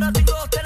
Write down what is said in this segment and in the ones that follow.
89.3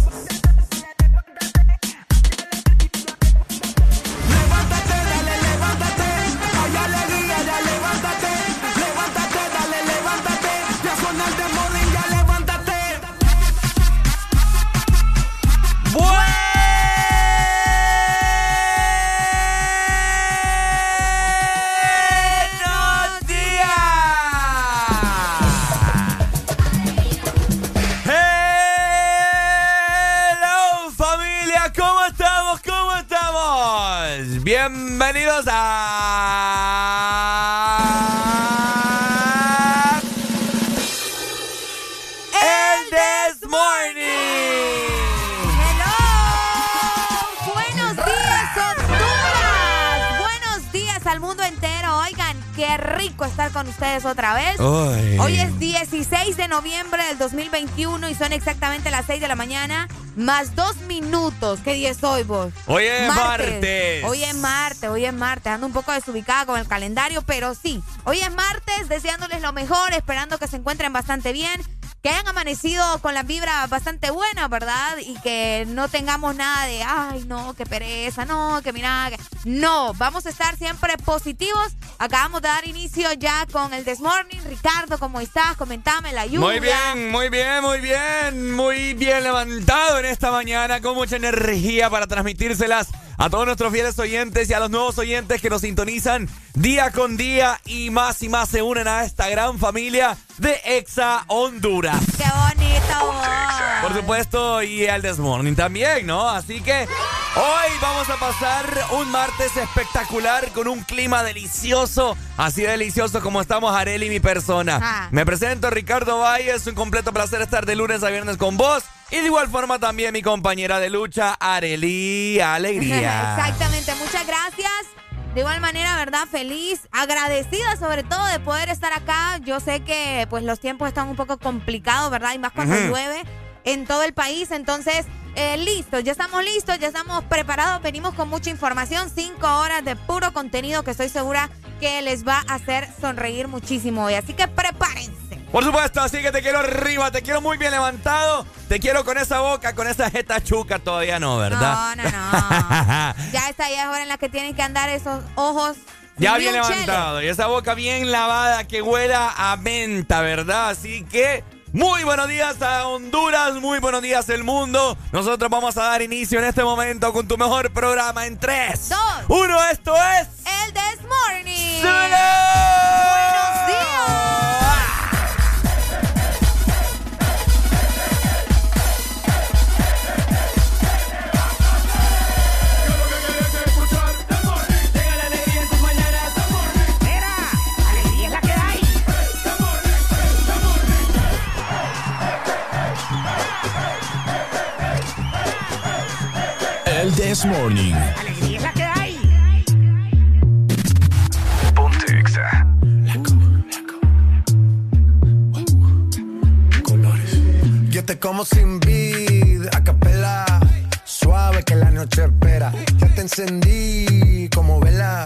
Con ustedes otra vez. Hoy es 16 de noviembre del 2021 y son exactamente las 6 de la mañana. Más dos minutos. ¿Qué día es hoy, vos? Hoy es martes. Hoy es martes, hoy es martes. Ando un poco desubicada con el calendario, pero sí. Hoy es martes, deseándoles lo mejor, esperando que se encuentren bastante bien que hayan amanecido con la vibra bastante buena, ¿verdad? Y que no tengamos nada de, ay, no, qué pereza, no, que mira, que... no, vamos a estar siempre positivos. Acabamos de dar inicio ya con el This Morning. Ricardo, ¿cómo estás? Comentame la lluvia. Muy bien, muy bien, muy bien, muy bien levantado en esta mañana, con mucha energía para transmitírselas a todos nuestros fieles oyentes y a los nuevos oyentes que nos sintonizan día con día y más y más se unen a esta gran familia de Exa Honduras. ¡Qué bonito! Por supuesto, y el Desmorning también, ¿no? Así que hoy vamos a pasar un martes espectacular con un clima delicioso, así delicioso como estamos Areli y mi persona. Ah. Me presento Ricardo Valle, es un completo placer estar de lunes a viernes con vos. Y de igual forma también mi compañera de lucha, Areli Alegría. Exactamente, muchas gracias. De igual manera, ¿verdad? Feliz, agradecida sobre todo de poder estar acá. Yo sé que pues los tiempos están un poco complicados, ¿verdad? Y más cuando llueve en todo el país. Entonces, eh, listo, ya estamos listos, ya estamos preparados. Venimos con mucha información, cinco horas de puro contenido que estoy segura que les va a hacer sonreír muchísimo hoy. Así que prepárense. Por supuesto, así que te quiero arriba, te quiero muy bien levantado, te quiero con esa boca, con esa jeta chuca, todavía no, ¿verdad? No, no, no. ya está, ya es hora en la que tienen que andar esos ojos. Ya bien levantado y esa boca bien lavada que huela a menta, ¿verdad? Así que muy buenos días a Honduras, muy buenos días el mundo. Nosotros vamos a dar inicio en este momento con tu mejor programa en 3, 2, 1. Esto es... El This Morning. ¡Buenos días! El This Morning. Alegría es la que hay. Ponte Exa. Colores. Yo te como sin vid, a capela. Suave que la noche espera. Ya te encendí como vela.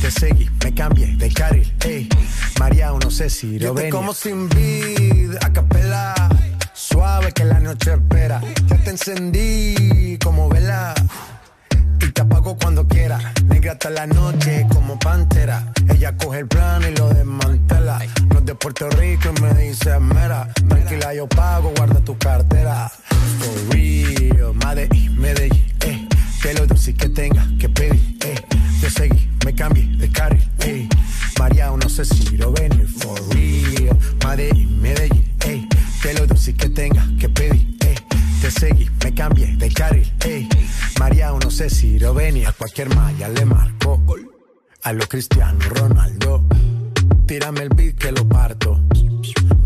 Te seguí, me cambié de carril, eh. María, no sé si lo ven. como sin vid, a capela. Suave que la noche espera. Ya te encendí como vela. Y te apago cuando quiera. Negra hasta la noche como pantera. Ella coge el plano y lo desmantela. No es de Puerto Rico y me dice mera. Tranquila, yo pago, guarda tu cartera. For real, Medellín, Medellín, eh. Que lo dulce que tenga que pedir, eh. Te seguí, me cambié de carril, eh. María, no sé si lo ven, for real. Medellín, Medellín, eh. Que lo dulce que tenga que pedir, eh. Te seguí, me cambié de carril, eh. María, no sé si lo ven a cualquier malla le marco. A lo Cristiano Ronaldo. Tírame el beat que lo parto.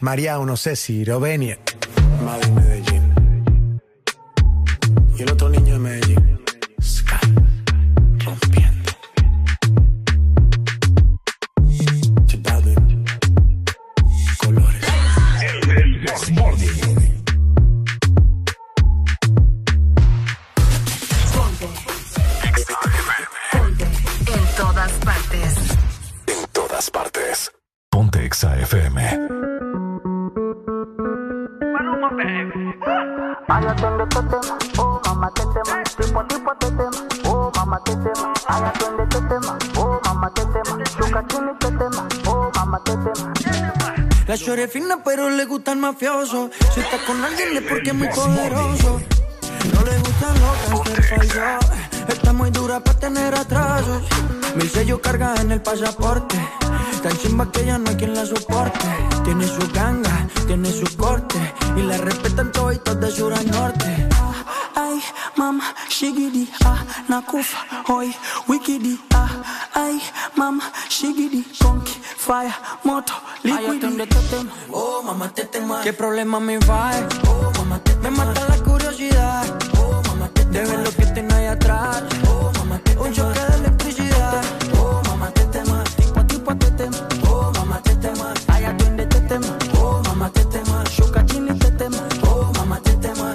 María, no sé si lo venir. Madrid, Medellín. Y el otro niño de Medellín. Sky. Rompiendo. Colores. El Morning. En todas partes. En todas partes. Ponte Exa FM. Este oh tipo tipo oh este oh chuca chini oh. La chore es fina pero le gusta el mafioso, si está con alguien es porque es muy poderoso. No le gustan los gangsters falsos, está muy dura para tener atrasos. Mil sellos carga en el pasaporte, tan chimba que ya no hay quien la soporte. Tiene su ganga, tiene su corte, y la respetan todos de sur a norte. Ay, mama, shigidi, ah, nakufa, hoy, wikidi, ah, ay, mama, shigidi, conky, fire, moto, liquidi. Oh, mamá, te tema. ¿Qué problema me va? Oh, mamá, te Me mata la curiosidad. Oh, De ver lo que tiene ahí atrás. Oh, mamá, te Un choque de electricidad. Oh, mamá, te tema. Tipo a tipo te tema. Oh, mamá, te tema. Allá atiende te tema. Oh, mamá, te tema. Shuka chini te tema. Oh, mamá, te tema.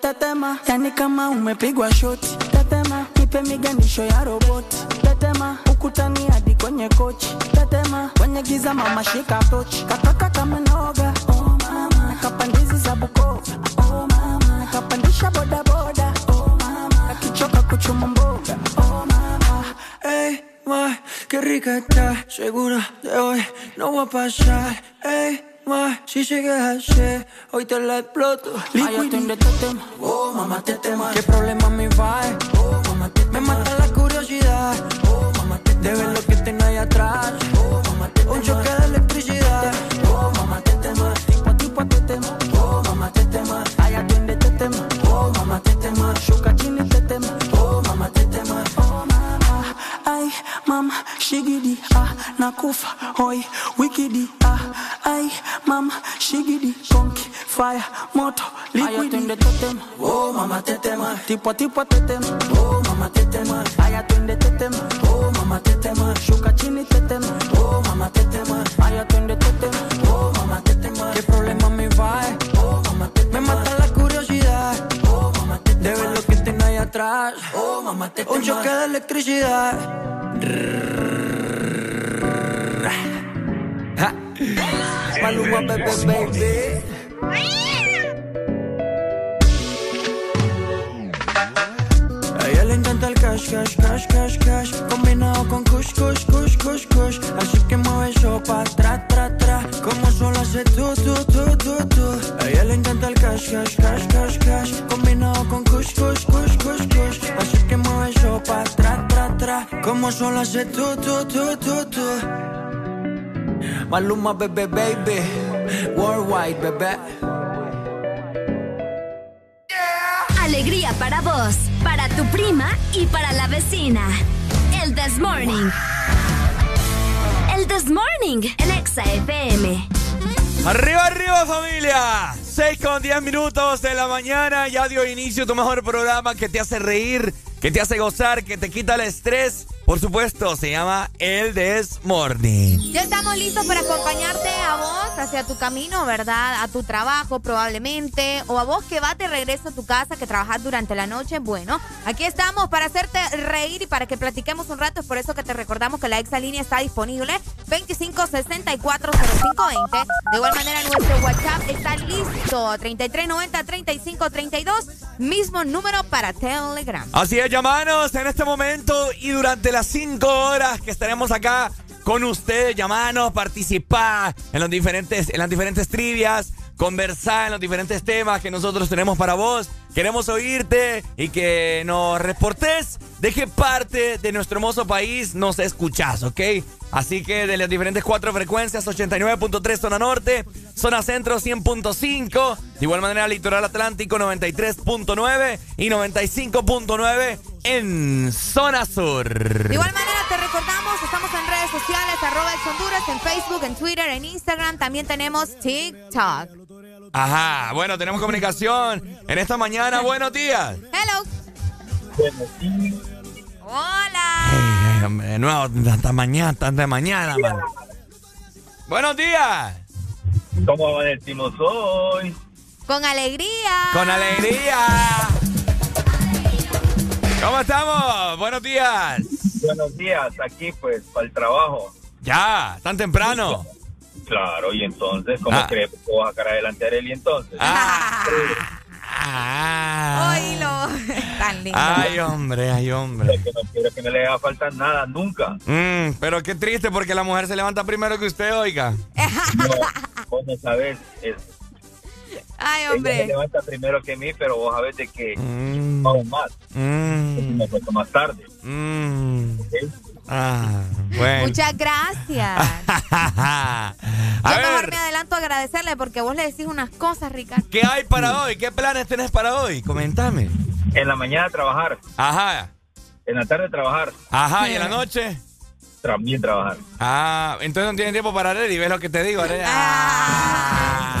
Tetema, yani kama umepigwa shoti. Tetema, nipe miganisho ya roboti. Tetema, ukutani hadi kwenye kochi. Tetema, kwenye kwenye giza mama shika tochi Kataka kama noga oh mama Kapandizi za Bukoba oh mama qué rica está, segura de hoy no va a pasar. Ey, ma, si sigues así, hoy te la exploto. Ay, atiende este tema, oh mamá, te tema. ¿Qué problema me va? Oh mamá, te Me mata la curiosidad, oh mamá, te De ver lo que tengo ahí atrás, oh mamá, te Un choque de ay mama, shigidi, ah, nakufa, hoi, wikidi, ah, ay mama, shigidi, konki, fire, moto, liquidi. Tema, oh mama, te tema. Tipo tipo te tema, oh mama, te tema. Ay, atiende tema, oh mama, te tema. Shuka chini te tema, oh mama, te tema. Ay, atiende tema, oh mama, te tema. ¿Qué problema me va? Oh mama, te tema. Me mata la curiosidad, oh mama, te tema. De ver lo que tengo ahí atrás, oh mama, te tema. Un choque de electricidad. Maluma, bebé, baby. A ella le encanta el cash, cash, cash, cash, cash Combinado con kush, kush, kush, kush, kush. Así que mueve eso pa' tra, tra, tra Como solo hace tú, tú, tú, tú, tú A ella le encanta el cash, cash, cash, cash, cash Combinado con kush, kush, kush, kush, kush. Así que mueve eso pa' tra, Como solo hace tú, tú, tú, tú, tú Maluma, bebé, baby Worldwide, bebé Alegría para vos, para tu prima y para la vecina. El This Morning. El This Morning, el Exa FM. Arriba, arriba familia. 6 con 10 minutos de la mañana. Ya dio inicio tu mejor programa que te hace reír, que te hace gozar, que te quita el estrés. Por supuesto, se llama El This Morning. Ya estamos listos para acompañarte a vos hacia tu camino, ¿verdad? A tu trabajo probablemente, o a vos que vas de regreso a tu casa, que trabajas durante la noche. Bueno, aquí estamos para hacerte reír y para que platiquemos un rato. Es por eso que te recordamos que la Exa Línea está disponible 25640520. De igual manera, nuestro WhatsApp está listo 3390-3532, mismo número para Telegram. Así es, llamanos en este momento y durante las 5 horas que estaremos acá con ustedes, llamanos, participar en los diferentes, en las diferentes trivias, conversar en los diferentes temas que nosotros tenemos para vos. Queremos oírte y que nos reportes de parte de nuestro hermoso país nos escuchás, ¿ok? Así que de las diferentes cuatro frecuencias, 89.3 zona norte, zona centro 100.5, de igual manera litoral atlántico 93.9 y 95.9 en zona sur. De igual manera te recordamos, estamos en redes sociales, arroba ex Honduras, en Facebook, en Twitter, en Instagram, también tenemos TikTok. Ajá, bueno, tenemos comunicación en esta mañana. Buenos días. Hello. Hola. Hombre, de nuevo, tanta mañana, tanta mañana, man. Buenos días. ¿Cómo amanecimos hoy? Con alegría. Con alegría. ¿Cómo estamos? Buenos días. Buenos días, aquí pues para el trabajo. Ya, tan temprano. Claro, y entonces, ¿cómo Ah. crees que vas a sacar adelante a él y entonces? Ah. Oílo. Tan lindo. Ay, hombre, ay, hombre. Es que no quiero que no le haga falta nada, nunca. Mm, pero qué triste porque la mujer se levanta primero que usted, oiga. No, vos no sabes, es, Ay, ella se hombre. levanta primero que mí, pero vos sabés de que Mm, vamos más, mm, me cuento más tarde. mm. Ah, bueno. Muchas gracias. a Yo mejor ver, me adelanto a agradecerle porque vos le decís unas cosas, Ricardo. ¿qué hay para hoy? ¿Qué planes tenés para hoy? Comentame. En la mañana trabajar, Ajá, en la tarde trabajar, ajá, ¿y en la noche? también trabajar. Ah, entonces no tienen tiempo para Arely, ¿ves lo que te digo, Arely? Ah.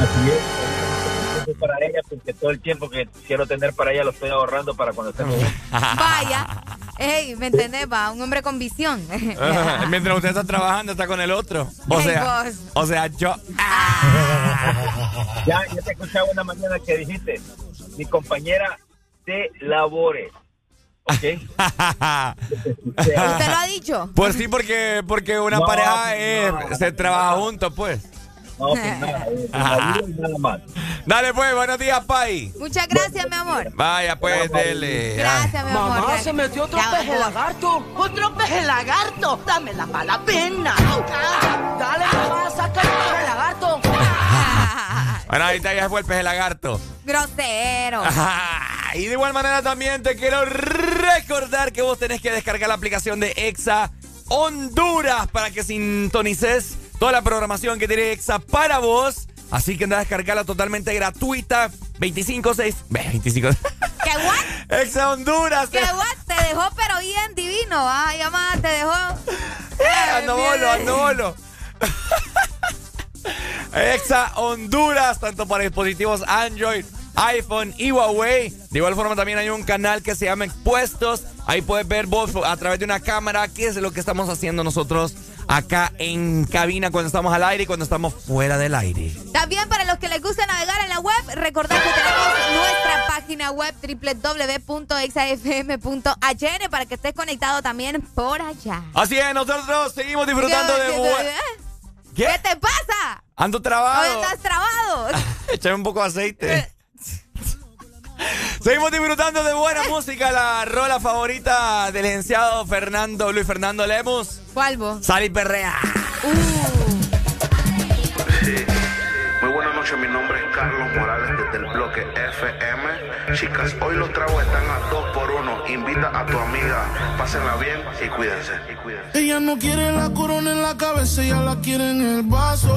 Así es. Para ella, porque todo el tiempo que quiero tener para ella lo estoy ahorrando para cuando estemos juntos. Vaya. Ey, ¿me entendés? Va, un hombre con visión. Ajá, Mientras usted está trabajando, está con el otro. O sea, vos. o sea, yo. Ya, ya te escuchaba una mañana que dijiste, mi compañera de labores. ¿Por qué? ¿Usted lo ha dicho? Pues sí, porque, porque una No, pareja no, es- se trabaja juntos, pues. No, pues nada, nada más. Dale, pues, buenos días, Pai. Muchas gracias, mi amor. Vaya, pues, dele. Gracias, mi amor. Mamá, se metió otro peje lagarto. Otro peje lagarto. Para la pena. Ah, Dale, mamá, saca el peje lagarto. Bueno, ahorita ya fue el peje lagarto. Grosero. Ajá. Y de igual manera también te quiero recordar que vos tenés que descargar la aplicación de Exa Honduras para que sintonices toda la programación que tiene Exa para vos. Así que anda a descargarla totalmente gratuita. 256. 25. ¿Qué what? Exa Honduras. ¿Qué what? Te dejó pero bien divino. Ay, mamá, te dejó. Ando bolo, ando bolo. Exa Honduras, tanto para dispositivos Android, iPhone y Huawei. De igual forma también hay un canal que se llama Expuestos. Ahí puedes ver vos a través de una cámara qué es lo que estamos haciendo nosotros acá en cabina cuando estamos al aire y cuando estamos fuera del aire. También para los que les gusta navegar en la web, recordad que tenemos nuestra página web www.exafm.hn para que estés conectado también por allá. Así es, nosotros seguimos disfrutando de... ¿Qué? ¿Qué? te pasa? Ando Hoy trabado. estás trabado. Échame un poco de aceite. Seguimos disfrutando de buena música, la rola favorita del licenciado Fernando, Luis Fernando Lemos. ¿Cuál vos? Sal y perrea. Muy buenas noches, mi nombre es Carlos Morales desde el bloque FM. Chicas, hoy los tragos están a dos por uno. Invita a tu amiga, pásenla bien y cuídense. Y cuídense. Ella no quiere la corona en la cabeza, ella la quiere en el vaso.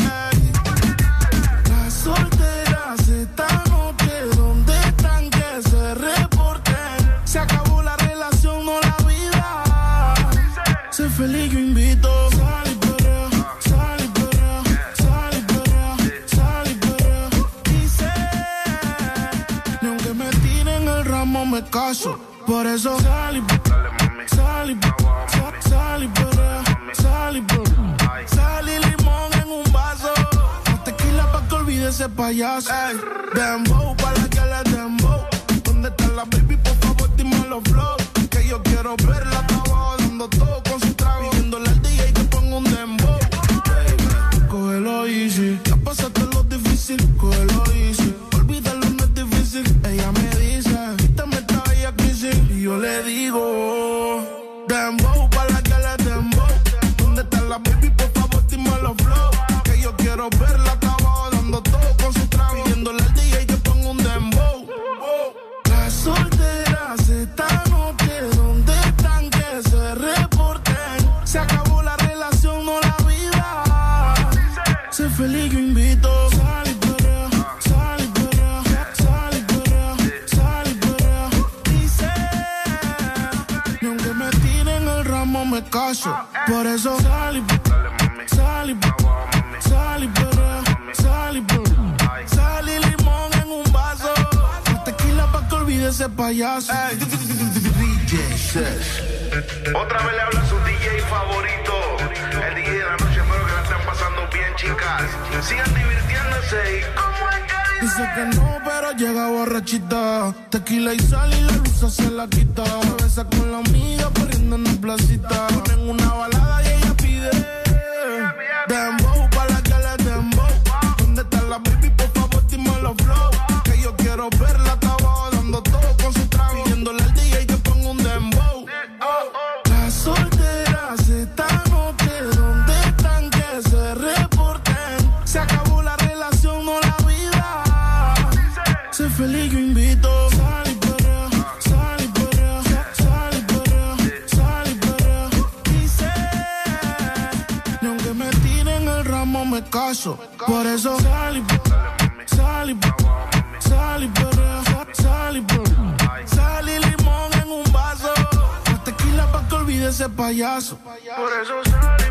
Por eso sal y sal y sal- y limón en un vaso. Más Tequila pa' que olvide ese payaso. Dembow pa' la que le dembow. ¿Dónde está la baby? Por favor, dime los flow. Que yo quiero verla abajo dando todo con su trago. Pidiéndole al DJ que ponga un dembow. Baby, Cógelo easy. Ya pasaste lo difícil. Cógelo easy. Yo le digo, dembow pa' la que le dembow. ¿Dónde está la baby? Por favor, dime los flow. Que yo quiero verla Por eso sal y sal y sal y perrea, sal y perrea. Sal y limón en un vaso. Tequila pa' que olvide ese payaso. Otra vez le habla su DJ favorito. El DJ de la noche, espero que la estén pasando bien, chicas. Sigan divirtiéndose y Dice que no, pero llega borrachita. Tequila y sal y la luz se la quita. Se besa con la amiga corriendo en la placita. Ponen una balada y ella pide. Dembow pa' la que le dembow. ¿Dónde está la baby? Por favor, dime los flow. Que yo quiero verla Por eso sal y sal y sal y perrea, sal y. Sal y limón en un vaso. Tequila pa' que olvide ese payaso. Por eso sal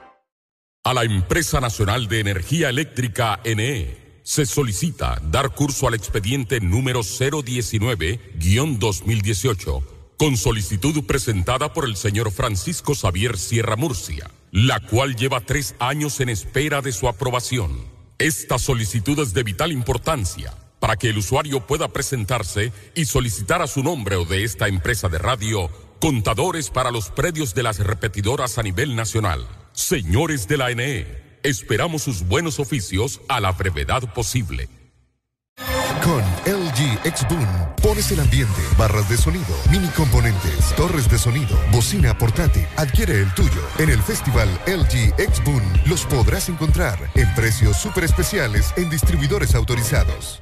A la Empresa Nacional de Energía Eléctrica NE se solicita dar curso al expediente número 019-2018 con solicitud presentada por el señor Francisco Xavier Sierra Murcia, la cual lleva tres años en espera de su aprobación. Esta solicitud es de vital importancia para que el usuario pueda presentarse y solicitar a su nombre o de esta empresa de radio contadores para los predios de las repetidoras a nivel nacional. Señores de la NE, esperamos sus buenos oficios a la brevedad posible. Con LG X-Boom pones el ambiente, barras de sonido, mini componentes, torres de sonido, bocina portátil. Adquiere el tuyo. En el festival LG X-Boom los podrás encontrar en precios súper especiales en distribuidores autorizados.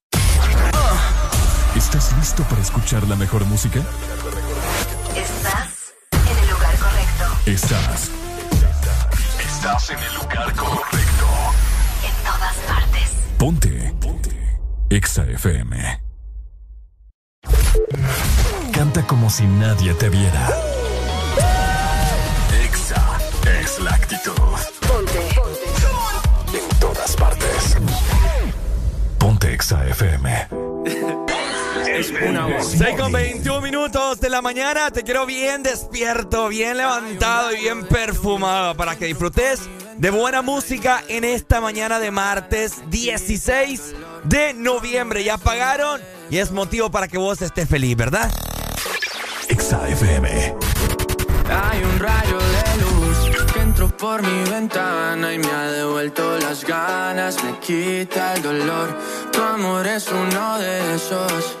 ¿Estás listo para escuchar la mejor música? Estás en el lugar correcto. Estás. Estás en el lugar correcto. En todas partes. Ponte. Ponte. Exa FM. Canta como si nadie te viera. Exa es la actitud. Ponte. En todas partes. Ponte Exa FM. Es una voz. 6 con 21 minutos de la mañana. Te quiero bien despierto, bien levantado y bien perfumado para que disfrutes de buena música en esta mañana de martes 16 de noviembre. Ya pagaron y es motivo para que vos estés feliz, ¿verdad? Exa FM. Hay un rayo de luz que entró por mi ventana y me ha devuelto las ganas, me quita el dolor. Tu amor es uno de esos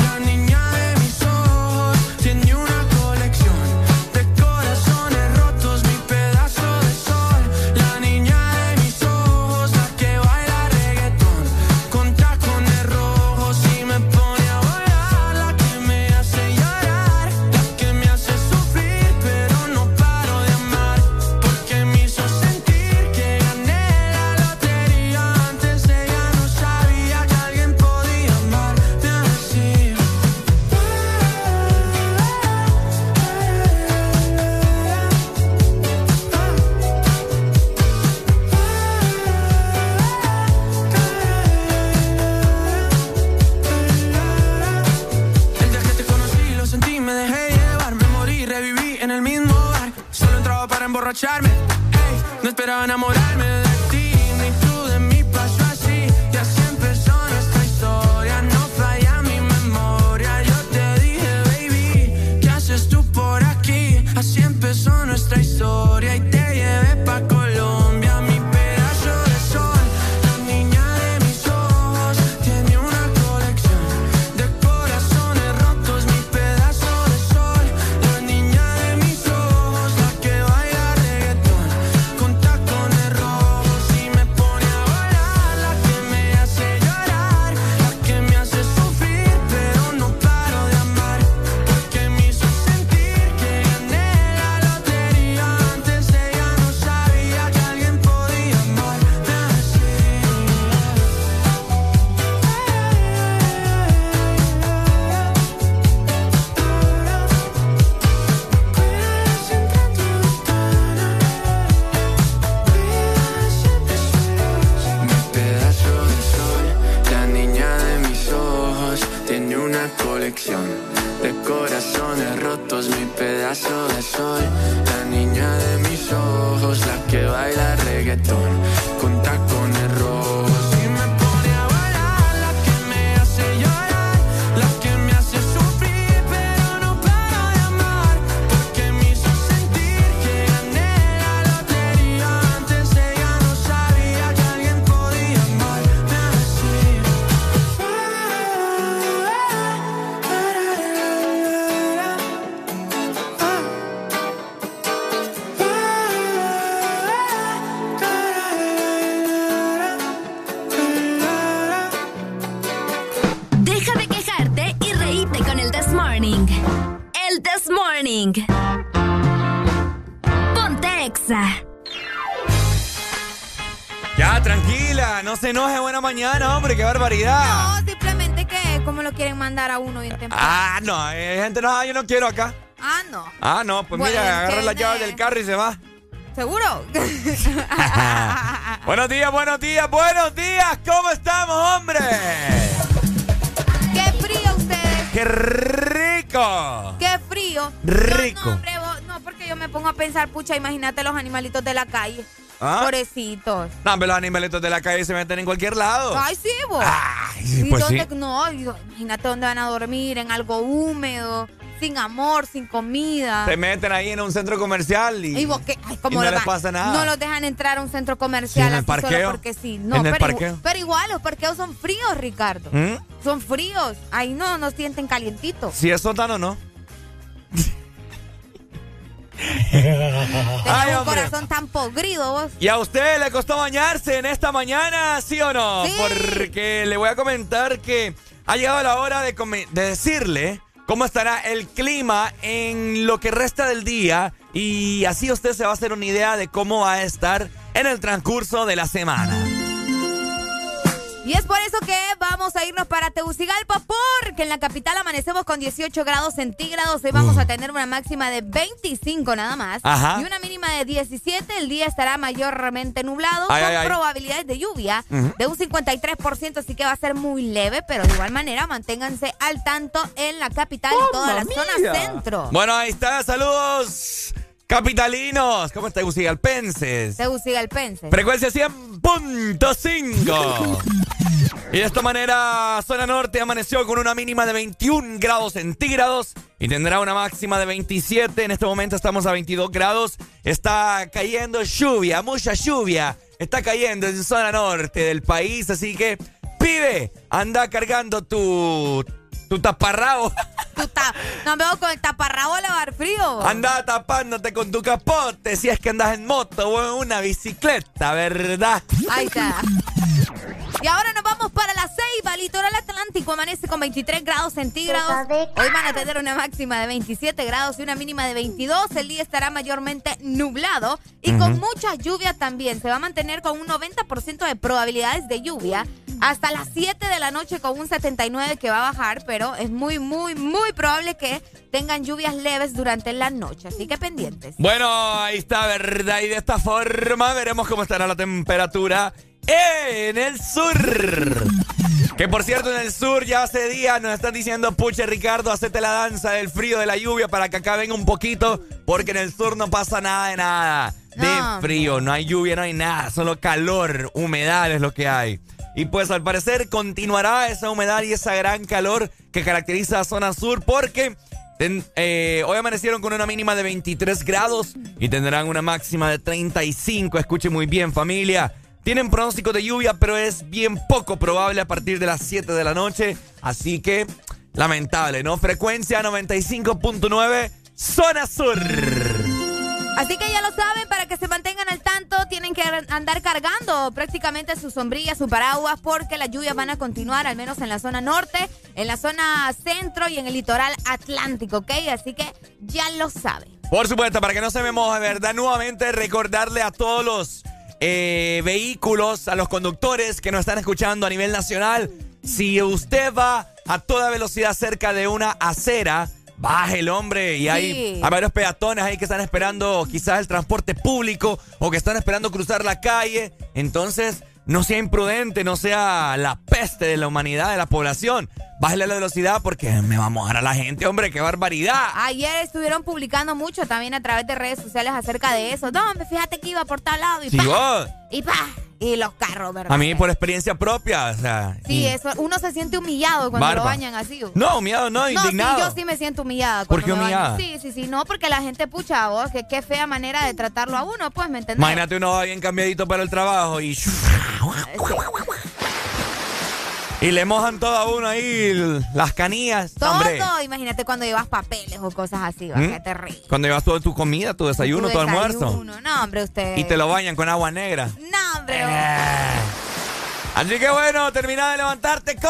emborracharme, no esperaba enamorarme baila no se enoje, buena mañana, hombre, qué barbaridad. No, simplemente que como lo quieren mandar a uno bien temprano. Ah, no, hay gente, no, yo no quiero acá. Ah, no. Ah, no, pues Bueno, mira, agarra la entiende. llave del carro y se va. ¿Seguro? buenos días, buenos días, buenos días, ¿cómo estamos, hombre? ¡Qué frío ustedes! ¡Qué rico! ¡Qué frío! Rico. No, hombre, vos- no, porque yo me pongo a pensar, pucha, imagínate los animalitos de la calle. ¿Ah? Pobrecitos. No, los animalitos de la calle se meten en cualquier lado. Ay, sí, vos. sí, ¿Y pues dónde- sí. No, imagínate dónde van a dormir, en algo húmedo, sin amor, sin comida. Se meten ahí en un centro comercial y, Y vos qué, ay, ¿cómo y no les pasa nada. No los dejan entrar a un centro Sí, comercial en el así parqueo. solo porque sí. No, En el pero, parqueo. igu- pero igual los parqueos son fríos, Ricardo. ¿Mm? Son fríos. Ahí no, no sienten calientitos. Si es sótano, no. Ay, un corazón tan podrido vos. ¿Y a usted le costó bañarse en esta mañana, sí o no? Sí. Porque le voy a comentar que ha llegado la hora de, de decirle cómo estará el clima en lo que resta del día y así usted se va a hacer una idea de cómo va a estar en el transcurso de la semana. Y es por eso que vamos a irnos para Tegucigalpa porque en la capital amanecemos con 18 grados centígrados. Hoy vamos a tener una máxima de 25 nada más. Ajá. Y una mínima de 17. El día estará mayormente nublado Ay, con ay, ay. probabilidades de lluvia de un 53%, así que va a ser muy leve, pero de igual manera manténganse al tanto en la capital y toda la zona centro. Bueno, ahí está. Saludos, capitalinos. ¿Cómo está Tegucigalpenses? Tegucigalpense. Frecuencia 100.5. Y de esta manera, zona norte amaneció con una mínima de 21 grados centígrados y tendrá una máxima de 27. En este momento estamos a 22 grados. Está cayendo lluvia, mucha lluvia. Está cayendo en zona norte del país, así que, pibe, anda cargando tu, tu taparrabo. Tú ta- no me con el taparrabo a lavar frío. Anda tapándote con tu capote si es que andas en moto o en una bicicleta, ¿verdad? Ahí está. Y ahora nos vamos para la Ceiba, litoral atlántico. Amanece con 23 grados centígrados. Hoy van a tener una máxima de 27 grados y una mínima de 22. El día estará mayormente nublado y con mucha lluvia también. Se va a mantener con un 90% de probabilidades de lluvia. Hasta las 7 de la noche con un 79 que va a bajar, pero es muy, muy, muy probable que tengan lluvias leves durante la noche. Así que pendientes. Bueno, ahí está, ¿verdad? Y de esta forma veremos cómo estará la temperatura en el sur. Que por cierto, en el sur ya hace días nos están diciendo, puche Ricardo, hacete la danza del frío, de la lluvia para que acá venga un poquito, porque en el sur no pasa nada de nada. De No. frío, no hay lluvia, no hay nada, solo calor, humedad es lo que hay. Y pues al parecer continuará esa humedad y esa gran calor que caracteriza a zona sur porque eh, hoy amanecieron con una mínima de 23 grados y tendrán una máxima de 35. Escuchen muy bien familia. Tienen pronóstico de lluvia, pero es bien poco probable a partir de las 7 de la noche. Así que, lamentable, ¿no? Frecuencia 95.9, zona sur. Así que ya lo saben, para que se mantengan al tanto, tienen que andar cargando prácticamente su sombrilla, su paraguas, porque las lluvias van a continuar, al menos en la zona norte, en la zona centro y en el litoral atlántico, ¿ok? Así que ya lo saben. Por supuesto, para que no se me moje, ¿verdad? Nuevamente recordarle a todos los eh, vehículos, a los conductores que nos están escuchando a nivel nacional, si usted va a toda velocidad cerca de una acera, baje el hombre y hay, Sí. hay varios peatones ahí que están esperando quizás el transporte público o que están esperando cruzar la calle. Entonces, no sea imprudente, no sea la peste de la humanidad, de la población. Bájale la velocidad porque me va a mojar a la gente, hombre, qué barbaridad. Ayer estuvieron publicando mucho también a través de redes sociales acerca de eso. No, hombre, fíjate que iba por tal lado y Sí, vos. Y pa, y los carros, ¿verdad? A mí por experiencia propia, o sea. Sí, y- eso, uno se siente humillado cuando lo Barba. bañan así. No, miedo, no, No, indignado. sí, yo sí me siento humillada. ¿Por cuando qué me bañan. humillada? Sí, sí, sí. No, porque la gente, pucha, vos, que qué fea manera de tratarlo a uno, pues, ¿me entendés? Imagínate uno va bien cambiadito para el trabajo y. Y le mojan todo a uno ahí las canillas. Todo, hombre. imagínate cuando llevas papeles o cosas así, va, ¿Mm? qué terrible. Cuando llevas todo tu comida, tu desayuno, tu, Tu almuerzo. desayuno. No, hombre, usted. Y te lo bañan con agua negra. No, hombre. Eh. Así que bueno, termina de levantarte con.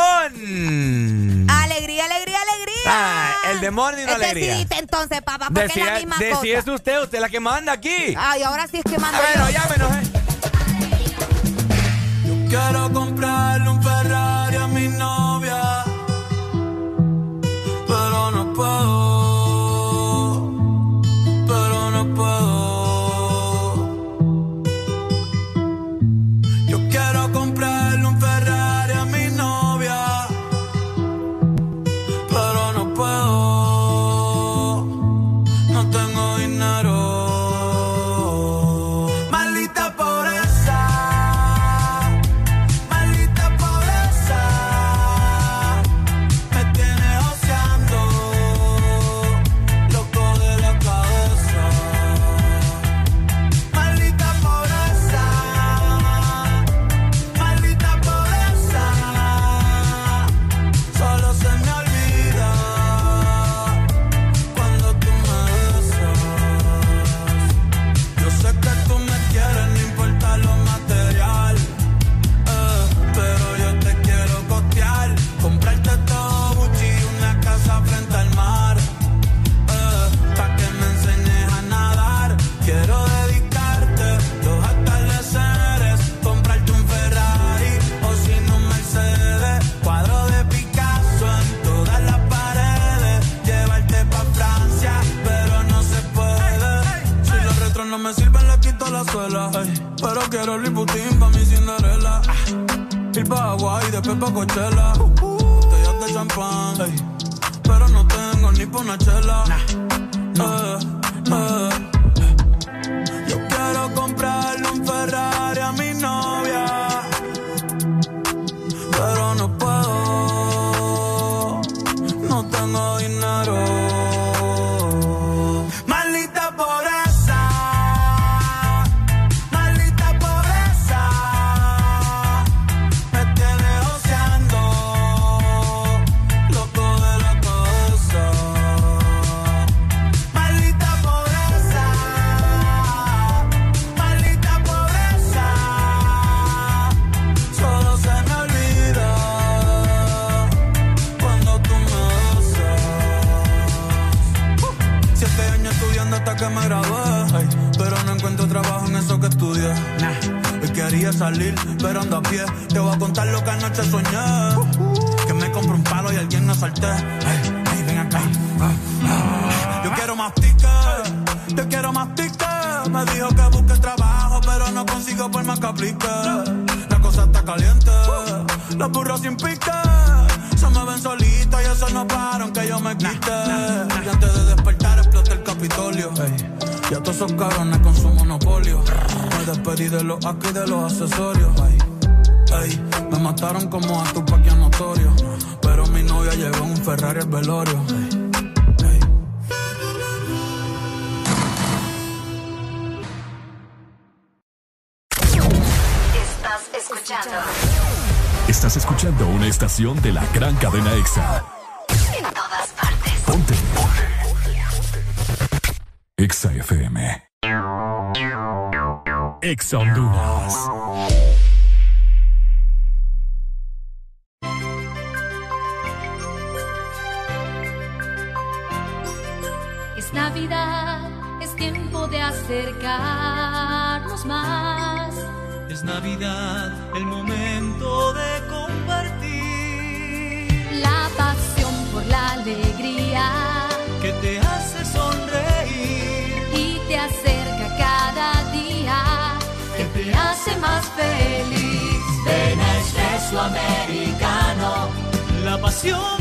Alegría, alegría, alegría. Ah, el demonio Eh, una alegría. Decidite entonces, papá, porque es la misma cosa. usted, usted es la que manda aquí. Ay, ahora sí es que mando Bueno, yo. llámenos, eh. Quiero comprarle un Ferrari la suela. Ey, pero quiero Louis Vuitton pa' mi Cinderella. Ah, Ir pa' Hawaii, después pa' Coachella. Botellas de champán. ey, pero no tengo ni pa' una chela. Eh, eh. Yo quiero comprarle un Ferrari a mi novia. Salir, pero ando a pie. Te voy a contar lo que anoche soñé. Que me compro un palo y alguien me asalté. Ven acá. Yo quiero más tickets, yo quiero más tickets. Me dijo que busque trabajo, pero no consigo por más que aplique. La cosa está caliente, los burros sin pique. Se me ven solitos y eso no paran que yo me quite. Y antes de despertar explota el Capitolio. Y a todos esos cabrones con su monopolio. Me despedí de los aquí y de los accesorios. Ey, ey, me mataron como a tu paquia notorio. Pero mi novia llegó en un Ferrari al velorio. Escuchando Estás escuchando una estación de la gran cadena EXA. en todas partes. Ponte. Ponte. EXA FM. EXA Honduras. Es Navidad, es tiempo de acercarnos más. Es Navidad, el momento de compartir. La pasión por la alegría Que te hace feliz. Ven a Espresso Americano. La pasión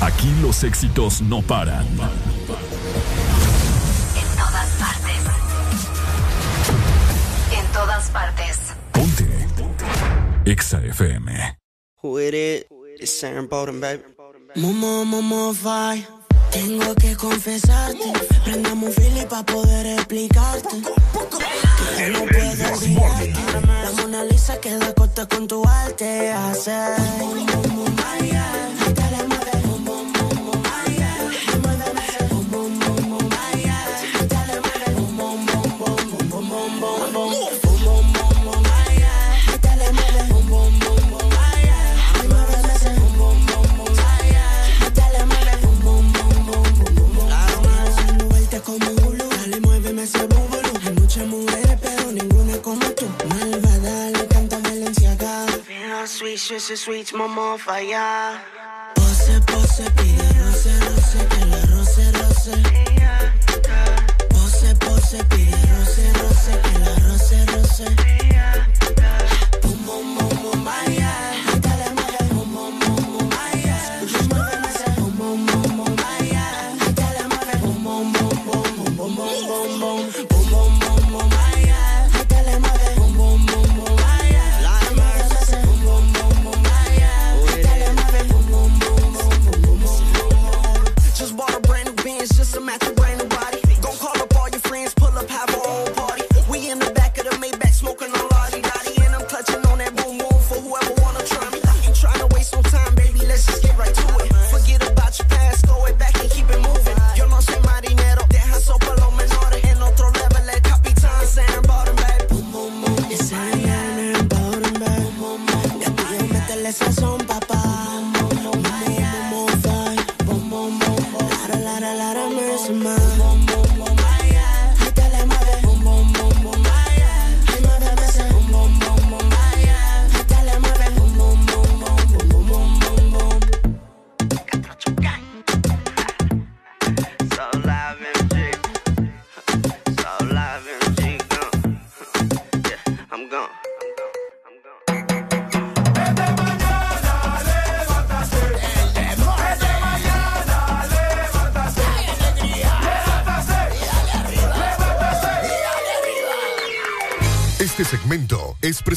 Aquí los éxitos no paran. En todas partes. En todas partes. Ponte. Exa FM. Who it is? It's Sharon Bowden, baby. Momo, momo, fire. Tengo que confesarte, prendamos un fili pa' poder explicarte. Que no puedo olvidarte. La Mona Lisa queda corta con tu arte. Hacer. como Hay muchas mujeres, pero ninguna como tú. Malvada, le canta Valenciaga. Fina, sweet, sweet, sweet, mamá, falla. Pose, pose, pide roce, roce, que la roce, roce.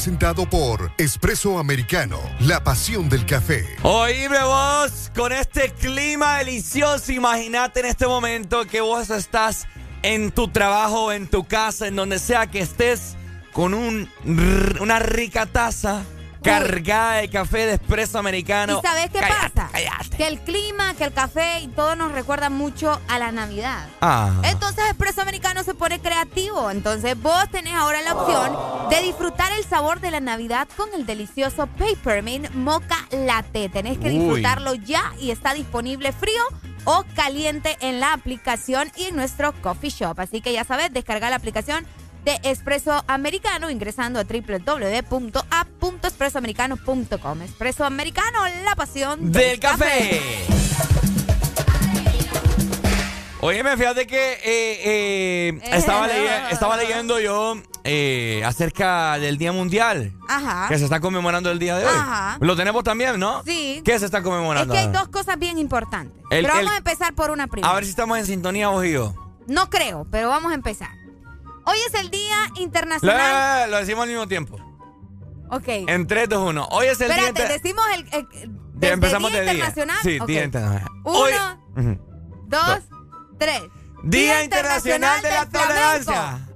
Presentado por Espresso Americano, la pasión del café. Oíme vos, con este clima delicioso, imagínate en este momento que vos estás en tu trabajo, en tu casa, en donde sea que estés, con un, una rica taza cargada de café de espresso americano. ¿Y sabes qué Cállate, pasa? cállate. Que el clima, que el café y todo nos recuerda mucho a la Navidad. Ah. Entonces Espresso Americano se pone creativo. Entonces vos tenés ahora la opción de disfrutar el sabor de la Navidad con el delicioso Papermint Mocha Latte. Tenés que Uy. disfrutarlo ya y está disponible frío o caliente en la aplicación y en nuestro coffee shop. Así que ya sabes, descarga la aplicación de Espresso Americano ingresando a www.app.espressoamericano.com. Espresso Americano, la pasión del café. Oye, me fíjate que eh, Eh, estaba leyendo yo eh, acerca del Día Mundial Ajá. que se está conmemorando el día de hoy. Ajá. Lo tenemos también, ¿no? Sí. ¿Qué se está Es conmemorando? que hay dos cosas bien importantes. El- pero vamos el- a empezar por una primera. A ver si estamos en sintonía vos y yo. No creo, pero vamos a empezar. Hoy es el Día Internacional. lo decimos al mismo tiempo. Ok. En 3, 2, 1. Hoy es el Espérate, día... inter- decimos el, el- de- desde empezamos Día de día. Internacional. Sí. Día Internacional. Uno, Hoy- Ujú. dos, tres. Día Internacional de la. Tolerancia.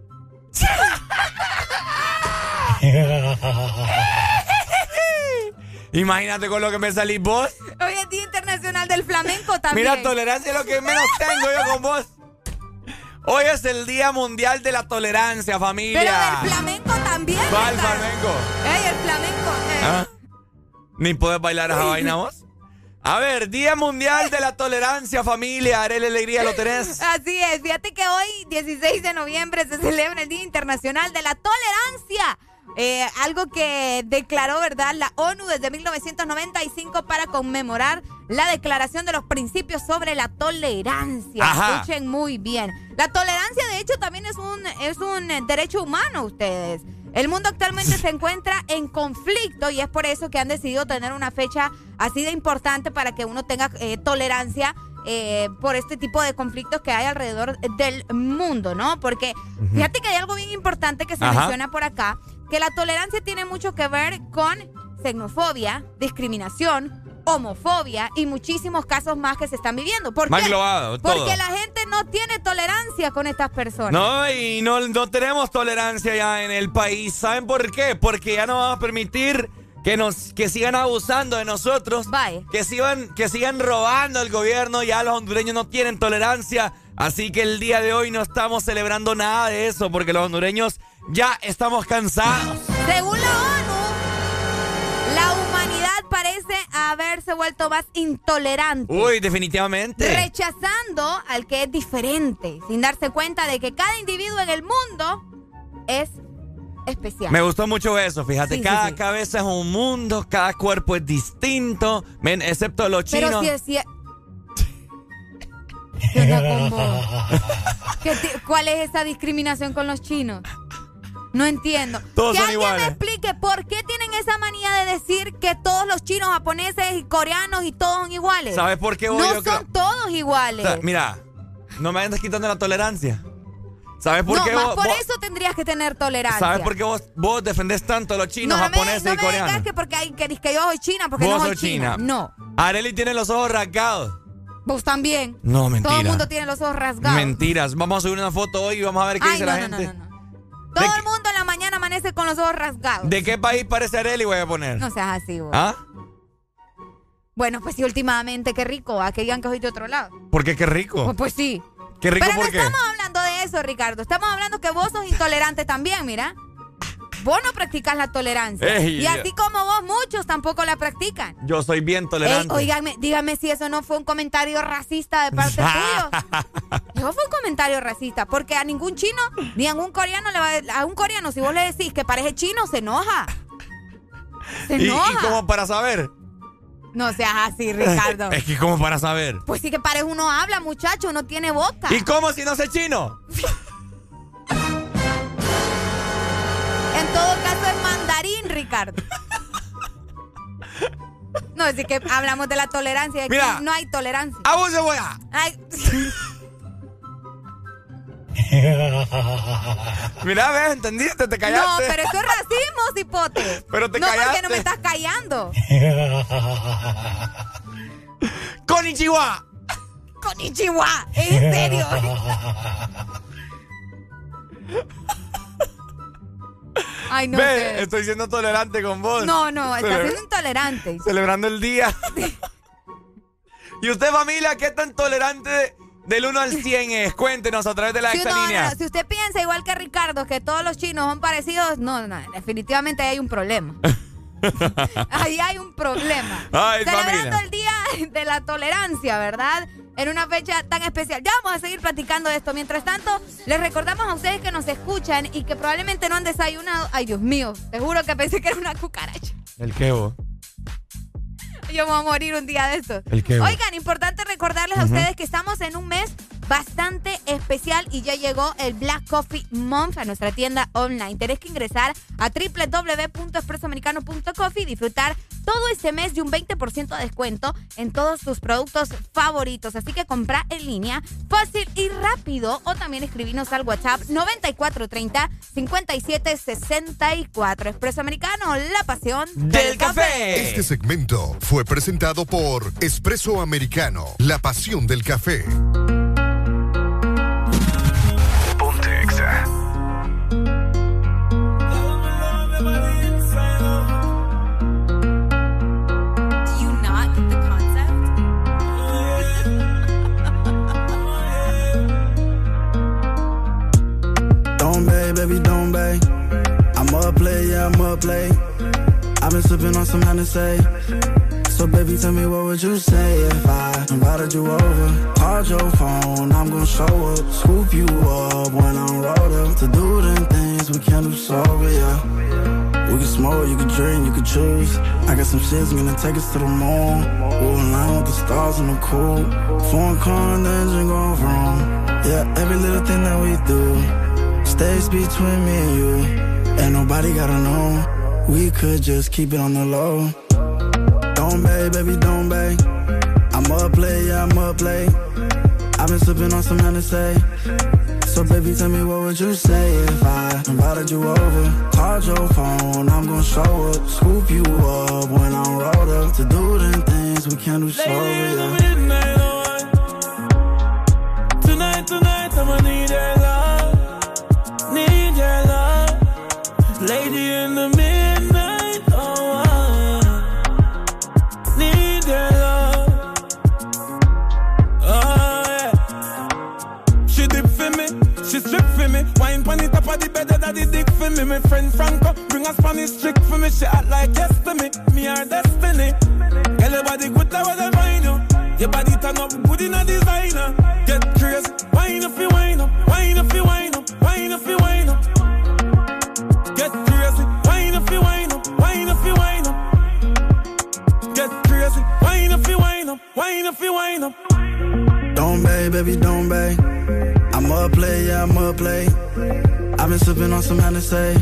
Imagínate con lo que me salís vos. Hoy es Día Internacional del Flamenco también. Mira, tolerancia es lo que menos tengo yo con vos. Hoy es el Día Mundial de la Tolerancia, familia. Pero del flamenco también. ¿Cuál flamenco? Ey, el flamenco. eh. ¿Ah? ¿Ni puedes bailar esa vaina vos? A ver, Día Mundial de la Tolerancia, familia. Arele Alegría, ¿lo tenés? Así es, fíjate que hoy, 16 de noviembre, se celebra el Día Internacional de la Tolerancia. Eh, algo que declaró, ¿verdad?, la ONU desde 1995 para conmemorar la declaración de los principios sobre la tolerancia. Ajá. Escuchen muy bien. La tolerancia, de hecho, también es un, es un derecho humano, ustedes. El mundo actualmente se encuentra en conflicto y es por eso que han decidido tener una fecha así de importante para que uno tenga eh, tolerancia eh, por este tipo de conflictos que hay alrededor del mundo, ¿no? Porque fíjate que hay algo bien importante que se Ajá. menciona por acá, que la tolerancia tiene mucho que ver con xenofobia, discriminación, homofobia y muchísimos casos más que se están viviendo. ¿Por Más qué? todo. Porque la gente no tiene tolerancia con estas personas. No, y no, no tenemos tolerancia ya en el país. ¿Saben por qué? Porque ya no vamos a permitir que nos que sigan abusando de nosotros. Que sigan, que sigan robando el gobierno. Ya los hondureños no tienen tolerancia. Así que el día de hoy no estamos celebrando nada de eso. Porque los hondureños ya estamos cansados. Según la ONU, parece haberse vuelto más intolerante. Uy, definitivamente. Rechazando al que es diferente, sin darse cuenta de que cada individuo en el mundo es especial. Me gustó mucho eso, fíjate. Sí, cada sí. cabeza es un mundo, cada cuerpo es distinto, men, excepto los chinos. Pero si es- ¿Qué ¿Cuál es esa discriminación con los chinos? No entiendo. Todos que son alguien iguales. me explique por qué tienen esa manía de decir que todos los chinos, japoneses y coreanos y todos son iguales. ¿Sabes por qué vos No yo son creo- todos iguales. O sea, mira, no me andes quitando la tolerancia. ¿Sabes por no, qué más vos, por vos- eso tendrías que tener tolerancia. ¿Sabes por qué vos, vos defendés tanto a los chinos, no, no me- japoneses no y me digas coreanos? que porque hay, que, que yo soy china, porque Vos no soy china. china. No, Areli tiene los ojos rasgados. vos también. No, mentira. Todo el mundo tiene los ojos rasgados. Mentiras. Vamos a subir una foto hoy y vamos a ver qué Ay, dice no, la no, no, gente. Todo el mundo en la mañana amanece con los ojos rasgados. ¿De qué país parece Areli voy a poner? No seas así, vos. ¿Ah? Bueno, pues sí, últimamente, qué rico. ¿A que digan que soy de otro lado? ¿Por qué? Qué rico. Pues, pues sí. Qué rico, Pero no estamos hablando de eso, Ricardo. Estamos hablando que vos sos intolerante también, mira. Vos no practicas la tolerancia. Ey, y así como vos, muchos tampoco la practican. Yo soy bien tolerante. Ey, dígame si eso no fue un comentario racista de parte tuyo. Eso fue un comentario racista, porque a ningún chino ni a ningún coreano le va a, a un coreano si vos le decís que parece chino se enoja. Se ¿Y, enoja. y como para saber? No seas así, Ricardo. es que como para saber. Pues sí que parece uno habla, muchacho, uno tiene boca. ¿Y cómo si no sé chino? todo caso es mandarín, Ricardo. No, es que hablamos de la tolerancia. Mira. no hay tolerancia. ¡A vos, cebolla! Ay, Mira, ves, ¿entendiste? Te callaste. no, pero eso es racismo, cipote. Pero te no, porque callaste. no me estás callando. ¡Konichiwa! Con Ichiwa, en serio. Ay, no Ve, estoy siendo tolerante con vos. No, no, estás siendo intolerante. Celebrando el día. ¿Y usted, familia, qué tan tolerante del 1 al 100 es? Cuéntenos a través de la Si, esta no, línea. no, si usted piensa igual que Ricardo que todos los chinos son parecidos, no, no, definitivamente ahí hay un problema. Ahí hay un problema. Ay, Celebrando familia. el Día de la Tolerancia, ¿verdad? En una fecha tan especial. Ya vamos a seguir platicando de esto. Mientras tanto, les recordamos a ustedes que nos escuchan y que probablemente no han desayunado. Ay, Dios mío, te juro que pensé que era una cucaracha. ¿El qué, vos? Yo me voy a morir un día de estos. ¿El qué, vos? Oigan, importante recordarles a ustedes que estamos en un mes bastante especial y ya llegó el Black Coffee Month a nuestra tienda online. Tenés que ingresar a www.expresoamericano.coffee y disfrutar todo este mes de un 20% de descuento en todos tus productos favoritos. Así que compra en línea fácil y rápido o también escribinos al WhatsApp 9430 5764. Expreso Americano, la pasión del, café. Este segmento fue presentado por Espresso Americano, la pasión del café. Don't baby, don't bay. I'm up play, yeah, I'm up play. I've been sipping on some Hennessy. So baby, tell me what would you say if I invited you over? Called your phone, I'm gonna show up, scoop you up when I'm rolled up to do them things we can't do sober, yeah. We can smoke, you can drink, you can choose. I got some shit's gonna take us to the moon. We'll align with the stars in the cool. Foreign car and the engine going wrong. Yeah, every little thing that we do stays between me and you. Ain't nobody gotta know. We could just keep it on the low. Don't bay, baby, don't bay. I'm up late, yeah, I'm up late. I've been sipping on some Hennessy. So baby, tell me what would you say if I invited you over? Called your phone, I'm gonna show up, scoop you up when I'm rolled up to do them things we can't do sober. Yeah. Lady in the midnight oh, hour. Need your love. Oh, yeah. She dip for me, she strip for me. Wine pon the top of the bed, that the dick for me. My friend Franco bring a Spanish trick for me. She act like yes to me, me her destiny. Girl, your body good, I wanna find you. Your body turn up good in a you wine up. Don't bay, baby, don't bay. I'm up play, yeah, I'm up play. I've been sipping on some Hennessy.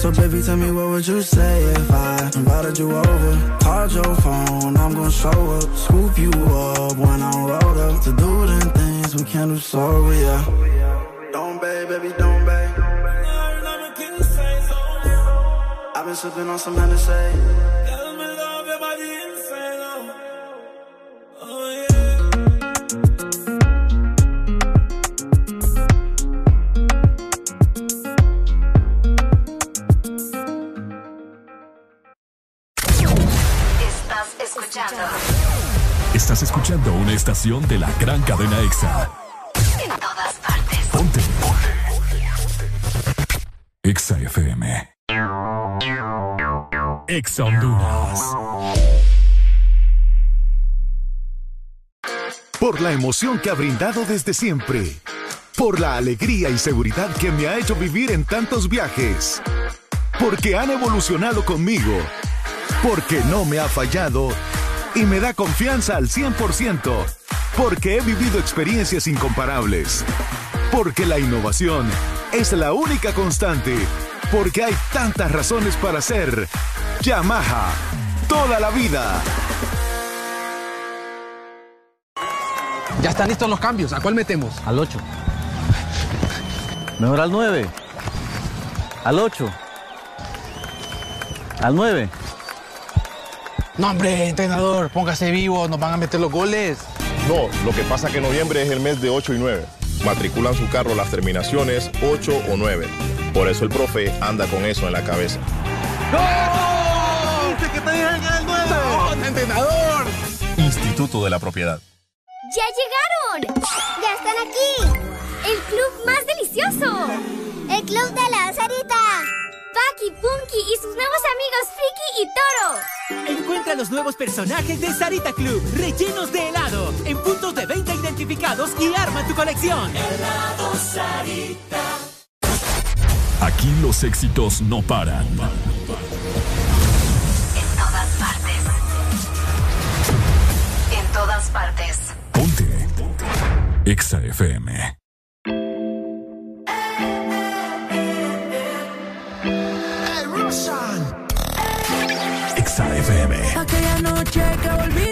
So baby, tell me what would you say if I invited you over? Called your phone, I'm gonna show up, scoop you up when I'm rolled up to do them things we can't do sober, yeah. Don't bay, baby, don't bay. I've been sipping on some Hennessy. Estás escuchando una estación de la gran cadena EXA. en todas partes. Ponte. EXA FM. EXA Honduras. Por la emoción que ha brindado desde siempre. Por la alegría y seguridad que me ha hecho vivir en tantos viajes. Porque han evolucionado conmigo. Porque no me ha fallado y me da confianza al 100%. Porque he vivido experiencias incomparables. Porque la innovación es la única constante. Porque hay tantas razones para ser Yamaha. Toda la vida. Ya están listos los cambios. ¿A cuál metemos? Al 8. Mejor al 9. Al 8. Al 9. No, hombre, entrenador, póngase vivo, nos van a meter los goles. No, lo que pasa que noviembre es el mes de 8 y 9. Matriculan su carro las terminaciones 8 o 9. Por eso el profe anda con eso en la cabeza. ¡Dice que te dejan el 9! ¡No, entrenador! Instituto de la Propiedad. ¡Ya llegaron! ¡Ya están aquí! ¡El club más delicioso! ¡El club de la Sarita! Paki, Punky y sus nuevos amigos Friki y Toro. Encuentra los nuevos personajes de Sarita Club, rellenos de helado, en puntos de venta identificados y arma tu colección. Helado Sarita. Aquí los éxitos no paran. En todas partes. En todas partes. Ponte. Exa FM. FM. Aquella noche que volviste,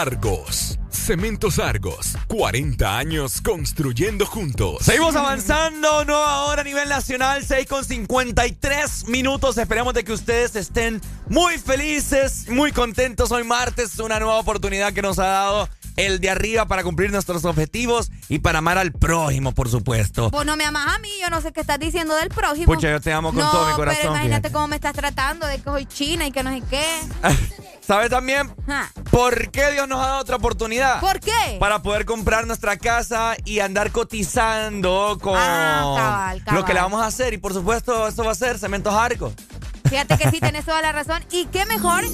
Argos. Cementos Argos. 40 años construyendo juntos. Seguimos avanzando, nueva hora a nivel nacional, 6 con 53 minutos. Esperamos de que ustedes estén muy felices, muy contentos. Hoy martes, una nueva oportunidad que nos ha dado el de arriba para cumplir nuestros objetivos y para amar al prójimo, por supuesto. Vos no me amas a mí, yo no sé qué estás diciendo del prójimo. Pucha, yo te amo con No, todo mi corazón. Pero imagínate fíjate. cómo me estás tratando, de que soy china y que no sé qué. ¿Sabes también. Por qué Dios nos ha dado otra oportunidad? ¿Por qué? Para poder comprar nuestra casa y andar cotizando con Ah, cabal, cabal. lo que le vamos a hacer. Y por supuesto, eso va a ser Cementos Arcos. Fíjate que sí, tenés toda la razón. Y qué mejor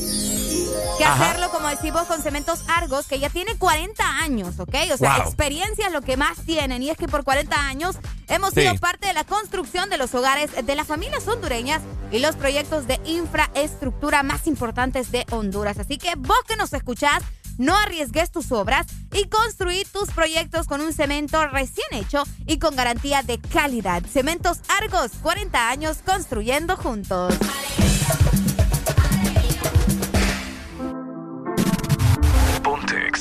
que Ajá. hacerlo, como decimos, con Cementos Argos, que ya tiene 40 años, ¿ok? O sea, Wow. experiencia es lo que más tienen. Y es que por 40 años hemos Sí. sido parte de la construcción de los hogares de las familias hondureñas y los proyectos de infraestructura más importantes de Honduras. Así que vos que nos escuchás, no arriesgues tus obras y construí tus proyectos con un cemento recién hecho y con garantía de calidad. Cementos Argos, 40 años construyendo juntos.